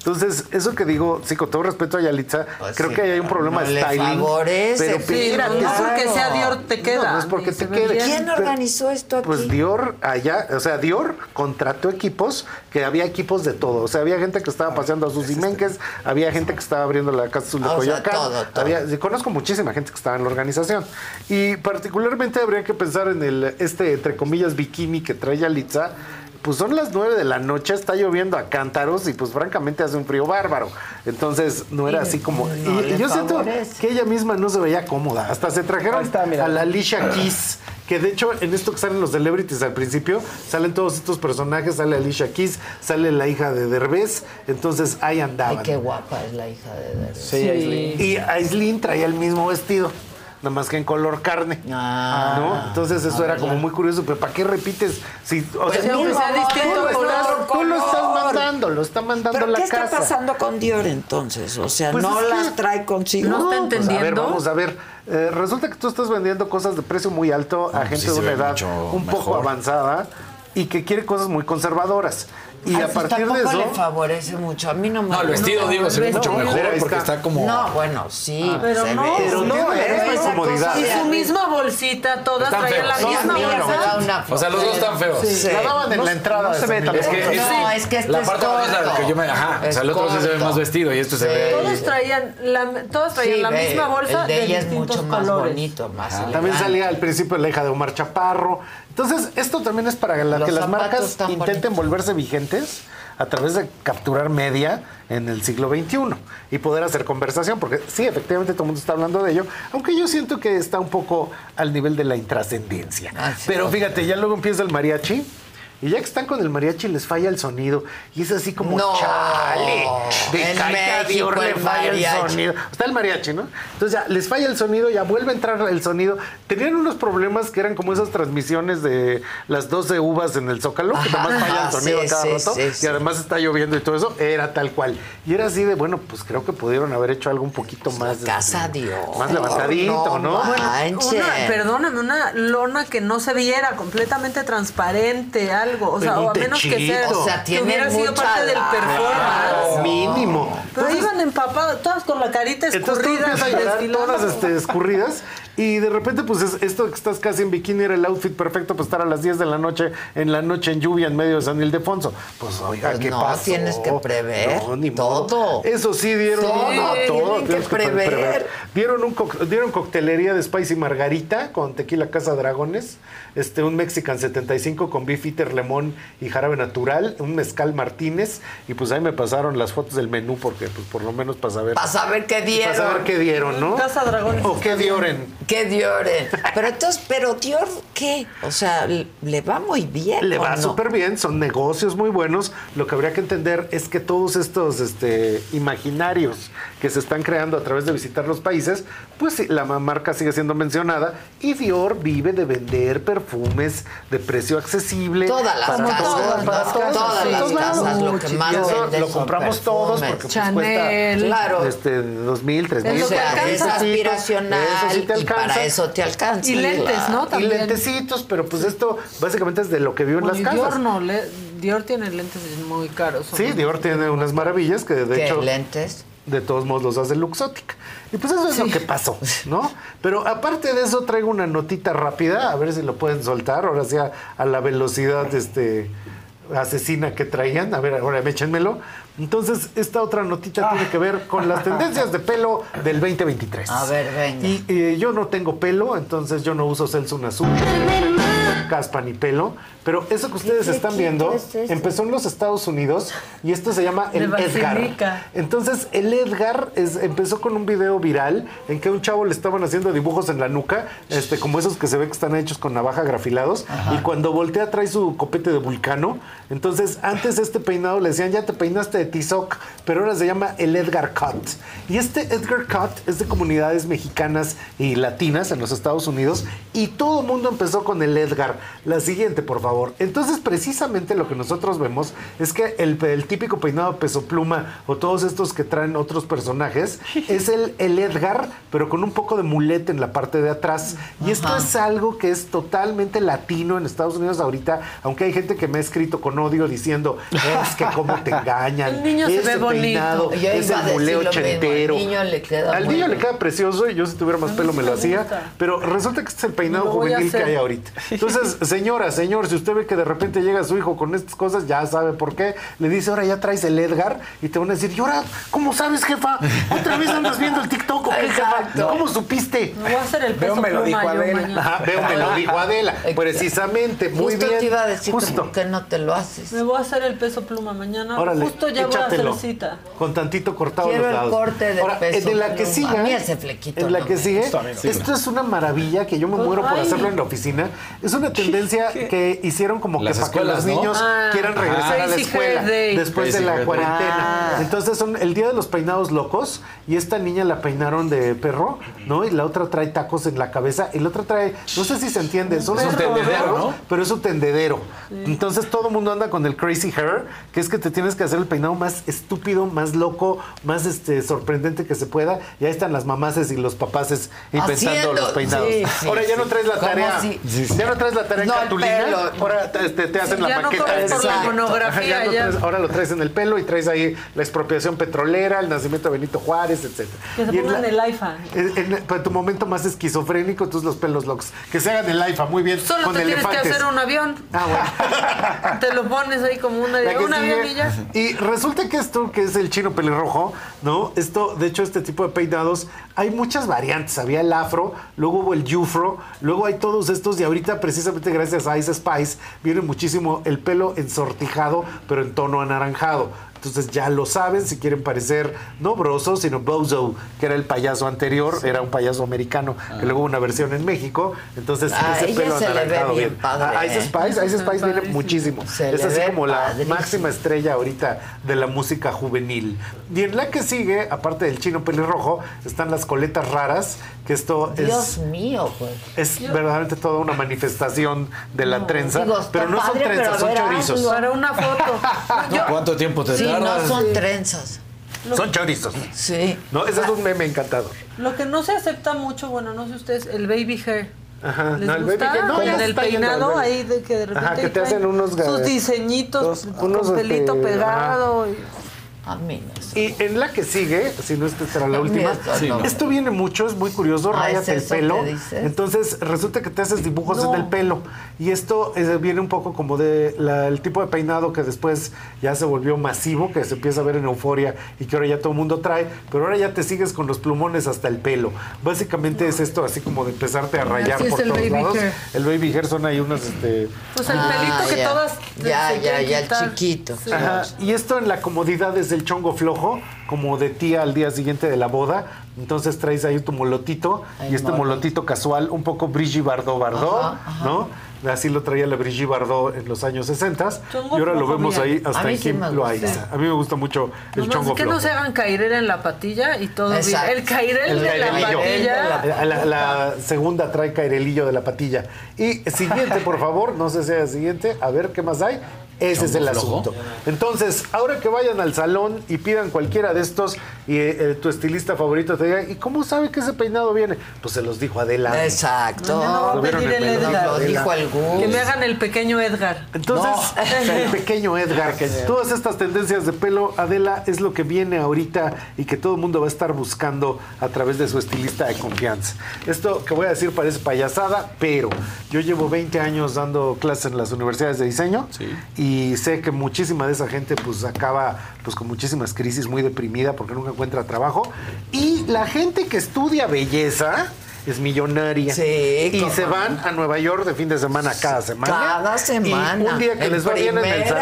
Entonces, eso que digo, sí, con todo respeto a Yalitza, Pues creo sí, que ahí hay un problema no de le styling. favorece, pero sí, espérate, no eso- porque sea. Dior te queda. No, no es porque te quede. ¿Quién organizó esto aquí? Pues Dior allá, o sea, Dior contrató equipos, que había equipos de todo. O sea, había gente que estaba paseando a sus Menkes, había gente que estaba abriendo la casa de Ah, Coyoacán. todo, todo. Había- conozco muchísima gente que estaba en la organización. Y particularmente habría que pensar en el, este, entre comillas, bikini que trae Yalitza. Pues son las nueve de la noche, está lloviendo a cántaros y pues francamente hace un frío bárbaro. Entonces no era así como... no y, yo siento que ella misma no se veía cómoda. Hasta se trajeron está, a la Alicia Keys, que de hecho en esto que salen los celebrities al principio, salen todos estos personajes, sale Alicia Keys, sale la hija de Derbez, entonces ahí andaban. Ay, qué guapa es la hija de Derbez. Sí, Aislinn. Y Aislinn traía el mismo vestido. Nada más que en color carne. Ah, ¿no? Entonces eso era como muy curioso, pero ¿para qué repites? Si, o Pues sea, tú, sea tú distinto lo color, estás, tú lo estás color. mandando, lo está mandando ¿Pero la qué está casa. pasando con Dior entonces? O sea, Pues no que- las trae consigo. No está pues, a ver, entendiendo. vamos a ver. Eh, resulta que tú estás vendiendo cosas de precio muy alto a pues gente sí de una edad un poco avanzada y que quiere cosas muy conservadoras. Y a pues partir de tampoco eso. le favorece mucho. A mí no me No, el vestido, digo, se ve mucho mejor porque está. está como. No, bueno, sí. Pero se no, ve. pero no, pero es incomodidad. cosa Y su misma bolsita, todas Están traían la misma bolsa. O sea, los dos están feos. Sí. La daban en la entrada. se ve que No, es- es que este la es parte es la que yo me. Ajá. o sea, el otro sí se ve más vestido y esto se ve. Todos traían la, misma bolsa el de ella es distintos mucho más colores. bonito, más También salía al principio la hija de Omar Chaparro. Entonces, esto también es para que las marcas intenten volverse vigentes. A través de capturar media en el siglo XXI y poder hacer conversación, porque sí, efectivamente todo el mundo está hablando de ello, aunque yo siento que está un poco al nivel de la intrascendencia. Pero fíjate, ya luego empieza el mariachi. Y ya que están con el mariachi les falla el sonido. Y es así como No, chale. De México Dios le el falla el sonido. Está el mariachi, ¿no? Entonces ya les falla el sonido, ya vuelve a entrar el sonido. Tenían unos problemas que eran como esas transmisiones de las 12 uvas en el Zócalo, que además falla el sonido sí, a cada sí, rato. sí, y además está lloviendo y todo eso. Era tal cual. Y era así de, bueno, pues creo que pudieron haber hecho algo un poquito más. Pues casa este, Dios. Más levantadito, ¿no? Una, perdóname, una lona que no se viera completamente transparente, algo. O sea, o a menos que sea, techito. O sea, que hubiera sido parte del performance. Mínimo. Pero iban empapadas, todas con la carita escurrida. todas este, escurridas y de repente pues es- esto que estás casi en bikini era el outfit perfecto para estar a las 10 de la noche en la noche en lluvia en medio de San Ildefonso. Pues oiga, Pues ¿qué no, pasó? tienes que prever No, ni modo. todo. Eso sí dieron tienen todo, que prever. Dieron un dieron coctelería de Spicy Margarita con tequila Casa Dragones, este un Mexican 75 con beef eater lemón y jarabe natural, un mezcal Martínez y pues ahí me pasaron las fotos del menú porque pues por lo menos para saber Para saber qué dieron. Para saber qué dieron, ¿no? Casa Dragones. O qué dioren. ¿Qué Dioren? Pero entonces, pero Dior, ¿qué? O sea, le va muy bien. Le ¿o va no? súper bien, son negocios muy buenos. Lo que habría que entender es que todos estos este, imaginarios que se están creando a través de visitar los países, pues sí, la ma- marca sigue siendo mencionada y Dior vive de vender perfumes de precio accesible. Todas las para casas, todas, para las todas, casas, sí, las claro. casas, lo que más Y eso lo compramos todos porque pues, Chanel. cuesta Claro. este, dos mil, tres mil. O sea, es aspiracional Eso sí te y para eso te alcanza. Y lentes, ¿no? Y También. lentecitos, pero pues esto básicamente es de lo que vio en Bueno, las y casas. Dior no, le- Dior tiene lentes muy caros. Sí, Dior tiene unas maravillas que de ¿Qué, hecho lentes? De todos modos los hace Luxótica. Y pues eso es lo que pasó, ¿no? Pero aparte de eso traigo una notita rápida, a ver si lo pueden soltar, ahora sí a, a la velocidad este asesina que traían, a ver, ahora échenmelo. Entonces, esta otra notita tiene que ver con las tendencias de pelo del 2023. A ver, venga. Y eh, yo no tengo pelo, entonces yo no uso Celsun Azul, caspa ni pelo. Pero eso que ustedes están viendo es empezó en los Estados Unidos y esto se llama [laughs] el De Edgar. Entonces, el Edgar es- empezó con un video viral en que a un chavo le estaban haciendo dibujos en la nuca, este, como esos que se ve que están hechos con navaja grafilados. Y cuando voltea trae su copete de vulcano. Entonces, antes este peinado le decían, ya te peinaste de Tizoc, pero ahora se llama el Edgar Cut. Y este Edgar Cut es de comunidades mexicanas y latinas en los Estados Unidos. Y todo el mundo empezó con el Edgar. La siguiente, por favor. Entonces, precisamente lo que nosotros vemos es que el, el típico peinado peso pluma o todos estos que traen otros personajes [laughs] es el, el Edgar, pero con un poco de mulete en la parte de atrás. Y esto es algo que es totalmente latino en Estados Unidos ahorita, aunque hay gente que me ha escrito con odio diciendo, es que cómo te engañan. [laughs] El niño se ese ve bonito. peinado Yo es iba a el mulé ochentero. al niño le queda Al niño le queda precioso y yo si tuviera más pelo me lo hacía. Pero resulta que este es el peinado juvenil que hay ahorita. Entonces, [laughs] señora, señor, si usted ve que de repente llega su hijo con estas cosas, ya sabe por qué. Le dice, ahora ya traes el Edgar y te van a decir, ¿y ahora cómo sabes, jefa? ¿Otra vez andas viendo el TikTok o qué, jefa? ¿Cómo supiste? Me voy a hacer el Veo peso me lo pluma dijo Adela. Ajá, veo, me lo dijo Adela. Precisamente, muy Justo bien. te iba a decir que Justo. por qué no te lo haces. Me voy a hacer el peso pluma mañana. Órale, Justo ya voy a hacer cita. Con tantito cortado Quiero los el lados. corte de Ahora, peso de la que pluma. sigue. A mí ese flequito En la no que me sigue. Esto es una maravilla que yo me Pues, muero por ay. hacerlo en la oficina. Es una tendencia que hicieron como Las que para que escuelas, los ¿no? niños Ah. quieran regresar a la escuela después de Crazy la cuarentena. Ah. Entonces son el día de los peinados locos y esta niña la peinaron de perro, ¿no? Y la otra trae tacos en la cabeza y la otra trae, no sé si se entiende, son Es un tendedero, ¿no? pero es un tendedero. Entonces todo el mundo anda con el crazy hair, que es que te tienes que hacer el peinado más estúpido, más loco, más este sorprendente que se pueda. Y ahí están las mamaces y los papaces y pensando los peinados. sí, sí, ahora ya no traes la tarea. si- Ya no traes la tarea No, en el cartulina. pelo. Ahora te, te- te hacen Sí, la ya maqueta. corres por la Exacto. monografía, Ajá, ya no ya. traes- ahora lo traes en el pelo y traes ahí la expropiación petrolera, el nacimiento de Benito Juárez, etc. Que se Y en pongan la- el IFA. en, en- para tu momento más esquizofrénico, tus los pelos locos. Que se hagan el IFA, muy bien. Solo con te tienes que elefantes. hacer un avión. Ah, bueno. [laughs] Te lo pones ahí como una, La que un avión sigue. y ya. Y resulta que esto, que es el chino pelirrojo, ¿no? Esto, de hecho, este tipo de peinados, hay muchas variantes. Había el afro, luego hubo el yufro, luego hay todos estos, y ahorita precisamente precisamente gracias a Ice Spice viene muchísimo el pelo ensortijado, pero en tono anaranjado. Entonces ya lo saben, si quieren parecer no Broso, sino Bozo, que era el payaso anterior, era un payaso americano, que luego hubo una versión en México. Entonces Ah, ese pelo se anaranjado bien bien. padre, Ah, Ice ¿eh? Spice, Ice Spice viene muchísimo. Se es así como la padrísimo. máxima estrella ahorita de la música juvenil. Y en la que sigue, aparte del chino pelirrojo, están las coletas raras, que esto Dios es mío, pues. es verdaderamente toda una manifestación de la trenza, digo, pero no son padre, trenzas, a son chorizos. Para una foto. [laughs] Yo- ¿Cuánto tiempo te Sí, tardas? no son trenzas. Son chorizos. Sí. No, ese es un meme encantador. Lo que no se acepta mucho, bueno, no sé ustedes, el baby hair. Ajá, ¿Les no, el gusta? baby hair- no, el peinado ahí de que de repente Ajá, que te hacen unos sus diseñitos dos- unos, con pelito este, pegado. y- A mí no sé. Y en la que sigue, si no esta será la [laughs] última, esto Sí, no. esto viene mucho, es muy curioso, Ah, ráyate ¿es el pelo. que? Entonces resulta que te haces dibujos No. en el pelo. Y esto eh, viene un poco como de la- el tipo de peinado que después ya se volvió masivo, que se empieza a ver en euforia y que ahora ya todo el mundo trae, pero ahora ya te sigues con los plumones hasta el pelo. Básicamente es esto así como de empezarte a rayar es por el todos baby lados. hair. El baby hair son ahí unas este, Pues el Ah, pelito que ya. todas Ya, ya, ya, el chiquito. Sí. Ajá, Y esto en la comodidad es el chongo flojo, como de tía al día siguiente de la boda. Entonces traes ahí tu molotito y este molotito. molotito casual, un poco Brigitte Bardot Bardot, Ajá, ajá. ¿no? Así lo traía la Brigitte Bardot en los años 60 Chongo y ahora lo vemos mira. ahí A hasta mí en sí Kim me Loaiza. gusta. A mí me gusta mucho el Nomás chongo que flojo. no se hagan cairel en la patilla y todo bien. El cairel El de la patilla. La, la- la segunda trae cairelillo de la patilla. Y siguiente, por favor, no sé si sea siguiente, a ver qué más hay. Ese es el asunto. Entonces, ahora que vayan al salón y pidan cualquiera de estos y eh, tu estilista favorito te diga, ¿y cómo sabe que ese peinado viene? Pues se los dijo Adela. Exacto. No, no, ¿Lo voy a vieron pedir el Edgar. Lo dijo Gus. Que me hagan el pequeño Edgar. Entonces, [laughs] el pequeño Edgar, todas estas tendencias de pelo, Adela, es lo que viene ahorita y que todo el mundo va a estar buscando a través de su estilista de confianza. Esto que voy a decir parece payasada, pero yo llevo 20 años dando clases en las universidades de diseño y sé que muchísima de esa gente pues acaba pues con muchísimas crisis, muy deprimida porque nunca encuentra trabajo. Y la gente que estudia belleza es millonaria. Sí, y se no. van a Nueva York de fin de semana cada semana. Cada semana. Y un día que En les va bien en el en primera,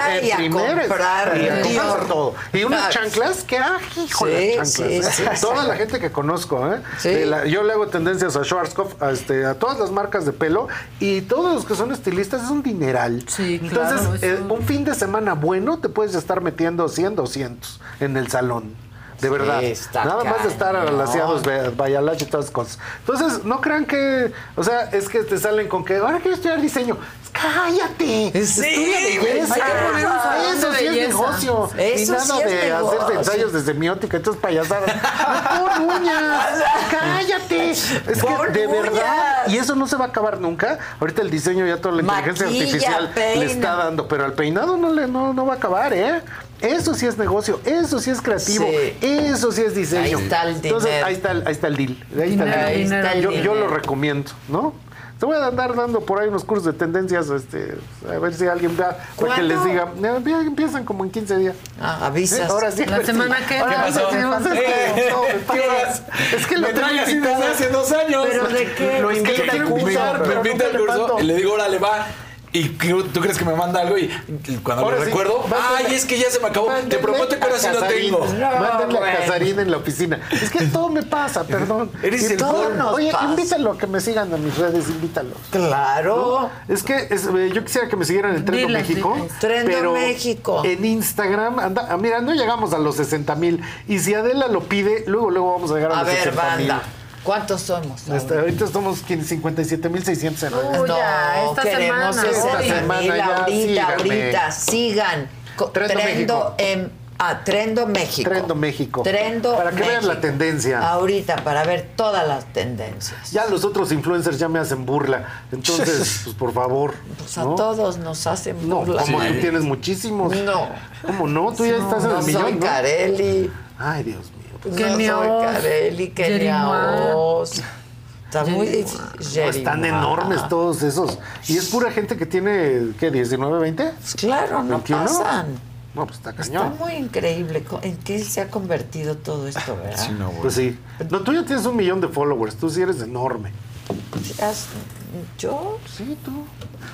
comprar y a comprar todo. Y unas chanclas que, ah, híjole, Sí, chanclas. sí, ¿eh? sí. Toda la gente que conozco, ¿eh? De la- yo le hago tendencias a Schwarzkopf, a, este, a todas las marcas de pelo y todos los que son estilistas es un dineral. Sí, Entonces, claro, eh, eso- un fin de semana bueno te puedes estar metiendo 100, 200 en el salón. De verdad. está Nada más de estar alaciados, bayalache y todas esas cosas. Entonces, no crean que, o sea, es que te salen con que ahora quiero estudiar diseño. ¡Cállate! Sí, Estudia belleza. hay que poner un salón Eso de sí es negocio. Eso y nada sí es de negocio. hacer ensayos de semiótica, entonces payasadas. ¡No, por uñas! ¡Cállate! Es que de uñas. verdad, y eso no se va a acabar nunca. Ahorita el diseño ya toda la inteligencia Maquilla, artificial peina. le está dando, pero al peinado no le no, no va a acabar, ¿eh? Eso sí es negocio, eso sí es creativo, Sí. eso sí es diseño. Ahí está el Entonces, dinero. ahí está el, ahí está el deal. Ahí está el deal. Ahí está el yo, yo lo recomiendo, ¿no? Te voy a andar dando por ahí unos cursos de tendencias, este, a ver si alguien vea, para que les diga, "Eh, ya empiezan como en 15 días. Ah, avisas. ¿Eh? Ahora sí. La semana que Ahora sí, pasó? no, ¿qué? Es que lo tengo trae así desde hace dos años. ¿Pero de qué? Lo Es que invita al curso, me- invita al curso y le digo, órale, va. Y tú crees que me manda algo y cuando Ahora le sí, recuerdo, mándale- ay, es que ya se me acabó. Te Mándenle prometo que ahora a sí lo Casarín. tengo. Mándenle a bueno. Casarín en la oficina. Es que todo me pasa, [laughs] perdón. Eres Y el todo nos Oye, pasa. invítalo a que me sigan a mis redes, invítalo. Claro. Es que es, eh, yo quisiera que me siguieran en Trendo Diles, México. Trendo pero México. En Instagram, anda, ah, mira, no llegamos a los 60 mil. Y si Adela lo pide, luego, luego vamos a llegar a, A los ver, 60 mil. ¿Cuántos somos? Este, ahorita estamos 57 mil 600 en redes. Uy, ya, esta queremos semana, esta semana ya, ahorita, síganme. ahorita, sigan. Trendo Trendo, México. en ah, Trendo México. Trendo México. Trendo Para que vean la tendencia. Ahorita, para ver todas las tendencias. Ya los otros influencers ya me hacen burla. Entonces, [laughs] pues por favor. Pues a ¿no? todos nos hacen No, burla. como tú tienes muchísimos. No. ¿Cómo no? Tú ya estás en no el millón, soy ¿no? Carelli. Ay, Dios mío. Pues, no Carelli, que ni Jerimois. Oz. Está muy difícil. no, están enormes todos esos. Y es pura gente que tiene, ¿qué? ¿19, 20? Claro, no 21. pasan. No, pues está Está cañón. muy increíble en qué se ha convertido todo esto, [laughs] ¿verdad? Pues sí. No, tú ya tienes un millón de followers. Tú sí eres enorme. Has- ¿Yo? Sí, tú.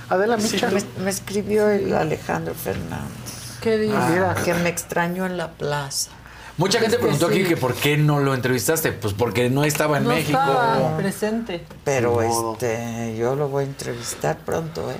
Adela Micha. Me, me escribió el Alejandro Fernández. ¿Qué dice? Ah. Que me extrañó en la plaza. Mucha gente que preguntó sí. aquí que por qué no lo entrevistaste. Pues porque no estaba en no México. estaba presente. Pero este, yo lo voy a entrevistar pronto, ¿eh?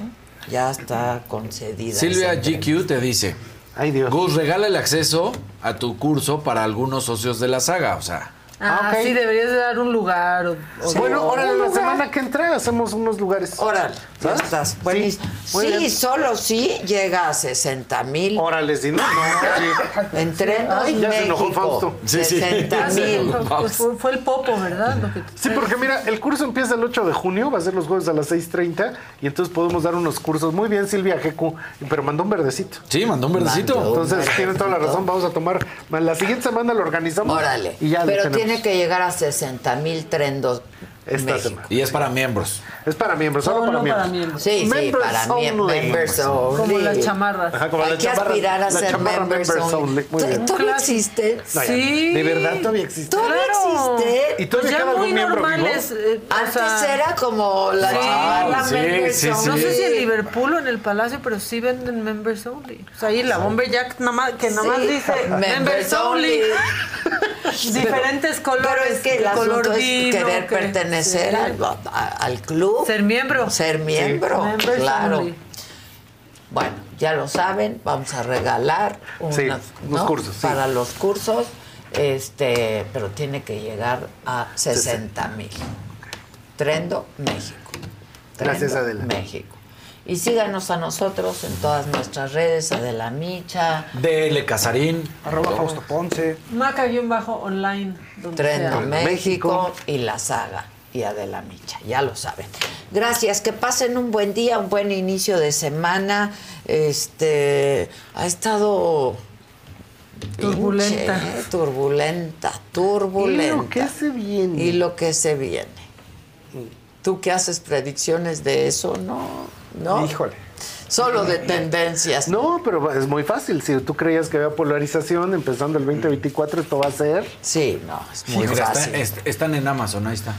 Ya está concedida. Silvia. GQ te dice, Ay, Dios. Gus, regala el acceso a tu curso para algunos socios de la saga. O sea, Ah, ok. sí, deberías de dar un lugar. O, o- bueno, un ahora la semana que entra hacemos unos lugares. Órale, ¿Sabes? estás. Buenísimo. Sí, solo sí llega a 60 mil. Órale, si no, no. [laughs] sí. Entre dos Ay, ya se enojó. Fausto. Sí, sí. 60 Ah, sí, mil. pues fue, fue el popo, ¿verdad? Lo que- Sí, porque mira, el curso empieza el 8 de junio, va a ser los jueves a las 6.30 y entonces podemos dar unos cursos. Muy bien, Silvia GQ, pero mandó un verdecito. sí, mandó un verdecito. Mandó. Entonces, tiene toda la razón, vamos a tomar. La siguiente semana lo organizamos. Órale. Y ya lo Pero tenemos. Que llegar a 60 mil trendos. Esta México. semana. Y es para miembros. Es para miembros, solo No, para no miembros. para miembros. Sí, sí, Members para mie- only. members only. Como las chamarras. Ajá, como Hay la que chamarra- aspirar a ser members, members only. only. Muy ¿Tod- bien. ¿Todavía existe? No. Sí. ¿De verdad todavía existe? ¿Todavía Claro. existe? ¿Y todavía Pues ya muy normales. eh, o Antes sea, era como la Sí. chamarra Sí, members sí, sí. only. No sé si en Liverpool o en el Palacio, pero sí venden members only. O sea, ahí la bomba Jack nada más, que nada más Sí. dice [laughs] Members only. [laughs] Diferentes colores. Pero es que el color asunto es querer que- pertenecer sí. al, a- al club. Ser miembro. Ser miembro, claro. Bueno, ya lo saben, vamos a regalar unas, Sí, unos ¿no? cursos, sí. para los cursos, este, pero tiene que llegar a 60 mil. Trendo México. Gracias, Adela. México. Y síganos a nosotros en todas nuestras redes, Adela Micha, DL Casarín. Arroba Fausto Ponce. Maca-online. Trendo sea. México y La Saga y Adela Micha, ya lo saben. Gracias, que pasen un buen día, un buen inicio de semana. Este ha estado Turbulenta. pinche, ¿eh? turbulenta, turbulenta. Y lo que se viene. Y lo que se viene. ¿Tú que haces predicciones de eso? No, no. Híjole. Solo de tendencias. No, pero es muy fácil. Si tú creías que había polarización empezando el 2024, esto va a ser. Sí, no, es muy Híjole, está- fácil. est- están en Amazon, ahí está.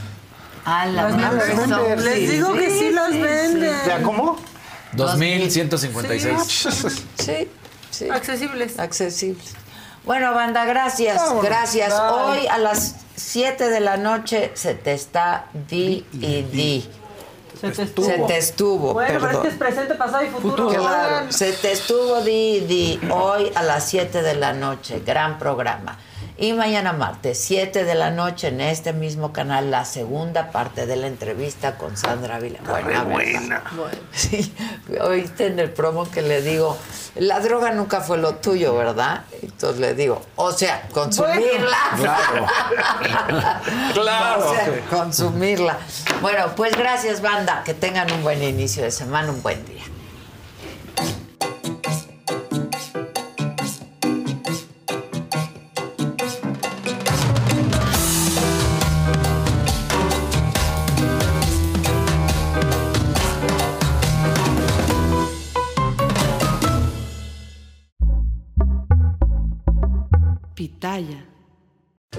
Ah, la Las members venden. only. Les digo que sí las venden. ¿Ya cómo? 2156. Sí, sí. Accesibles. accesibles. Bueno, banda, gracias, Vámonos. gracias. Bye. Hoy a las 7 de la noche se te está di y di. Se te estuvo. Se te estuvo, Bueno, pero es que es presente, pasado y futuro. Claro, se te estuvo di y di. Hoy a las 7 de la noche, gran programa. Y mañana martes, 7 de la noche, en este mismo canal, la segunda parte de la entrevista con Sandra Vila. Buena, ¿verdad? Sí, oíste en el promo que le digo, la droga nunca fue lo tuyo, ¿verdad? Entonces le digo, o sea, consumirla. Claro. [laughs] Claro. O sea, consumirla. Bueno, pues gracias, banda. Que tengan un buen inicio de semana, un buen día.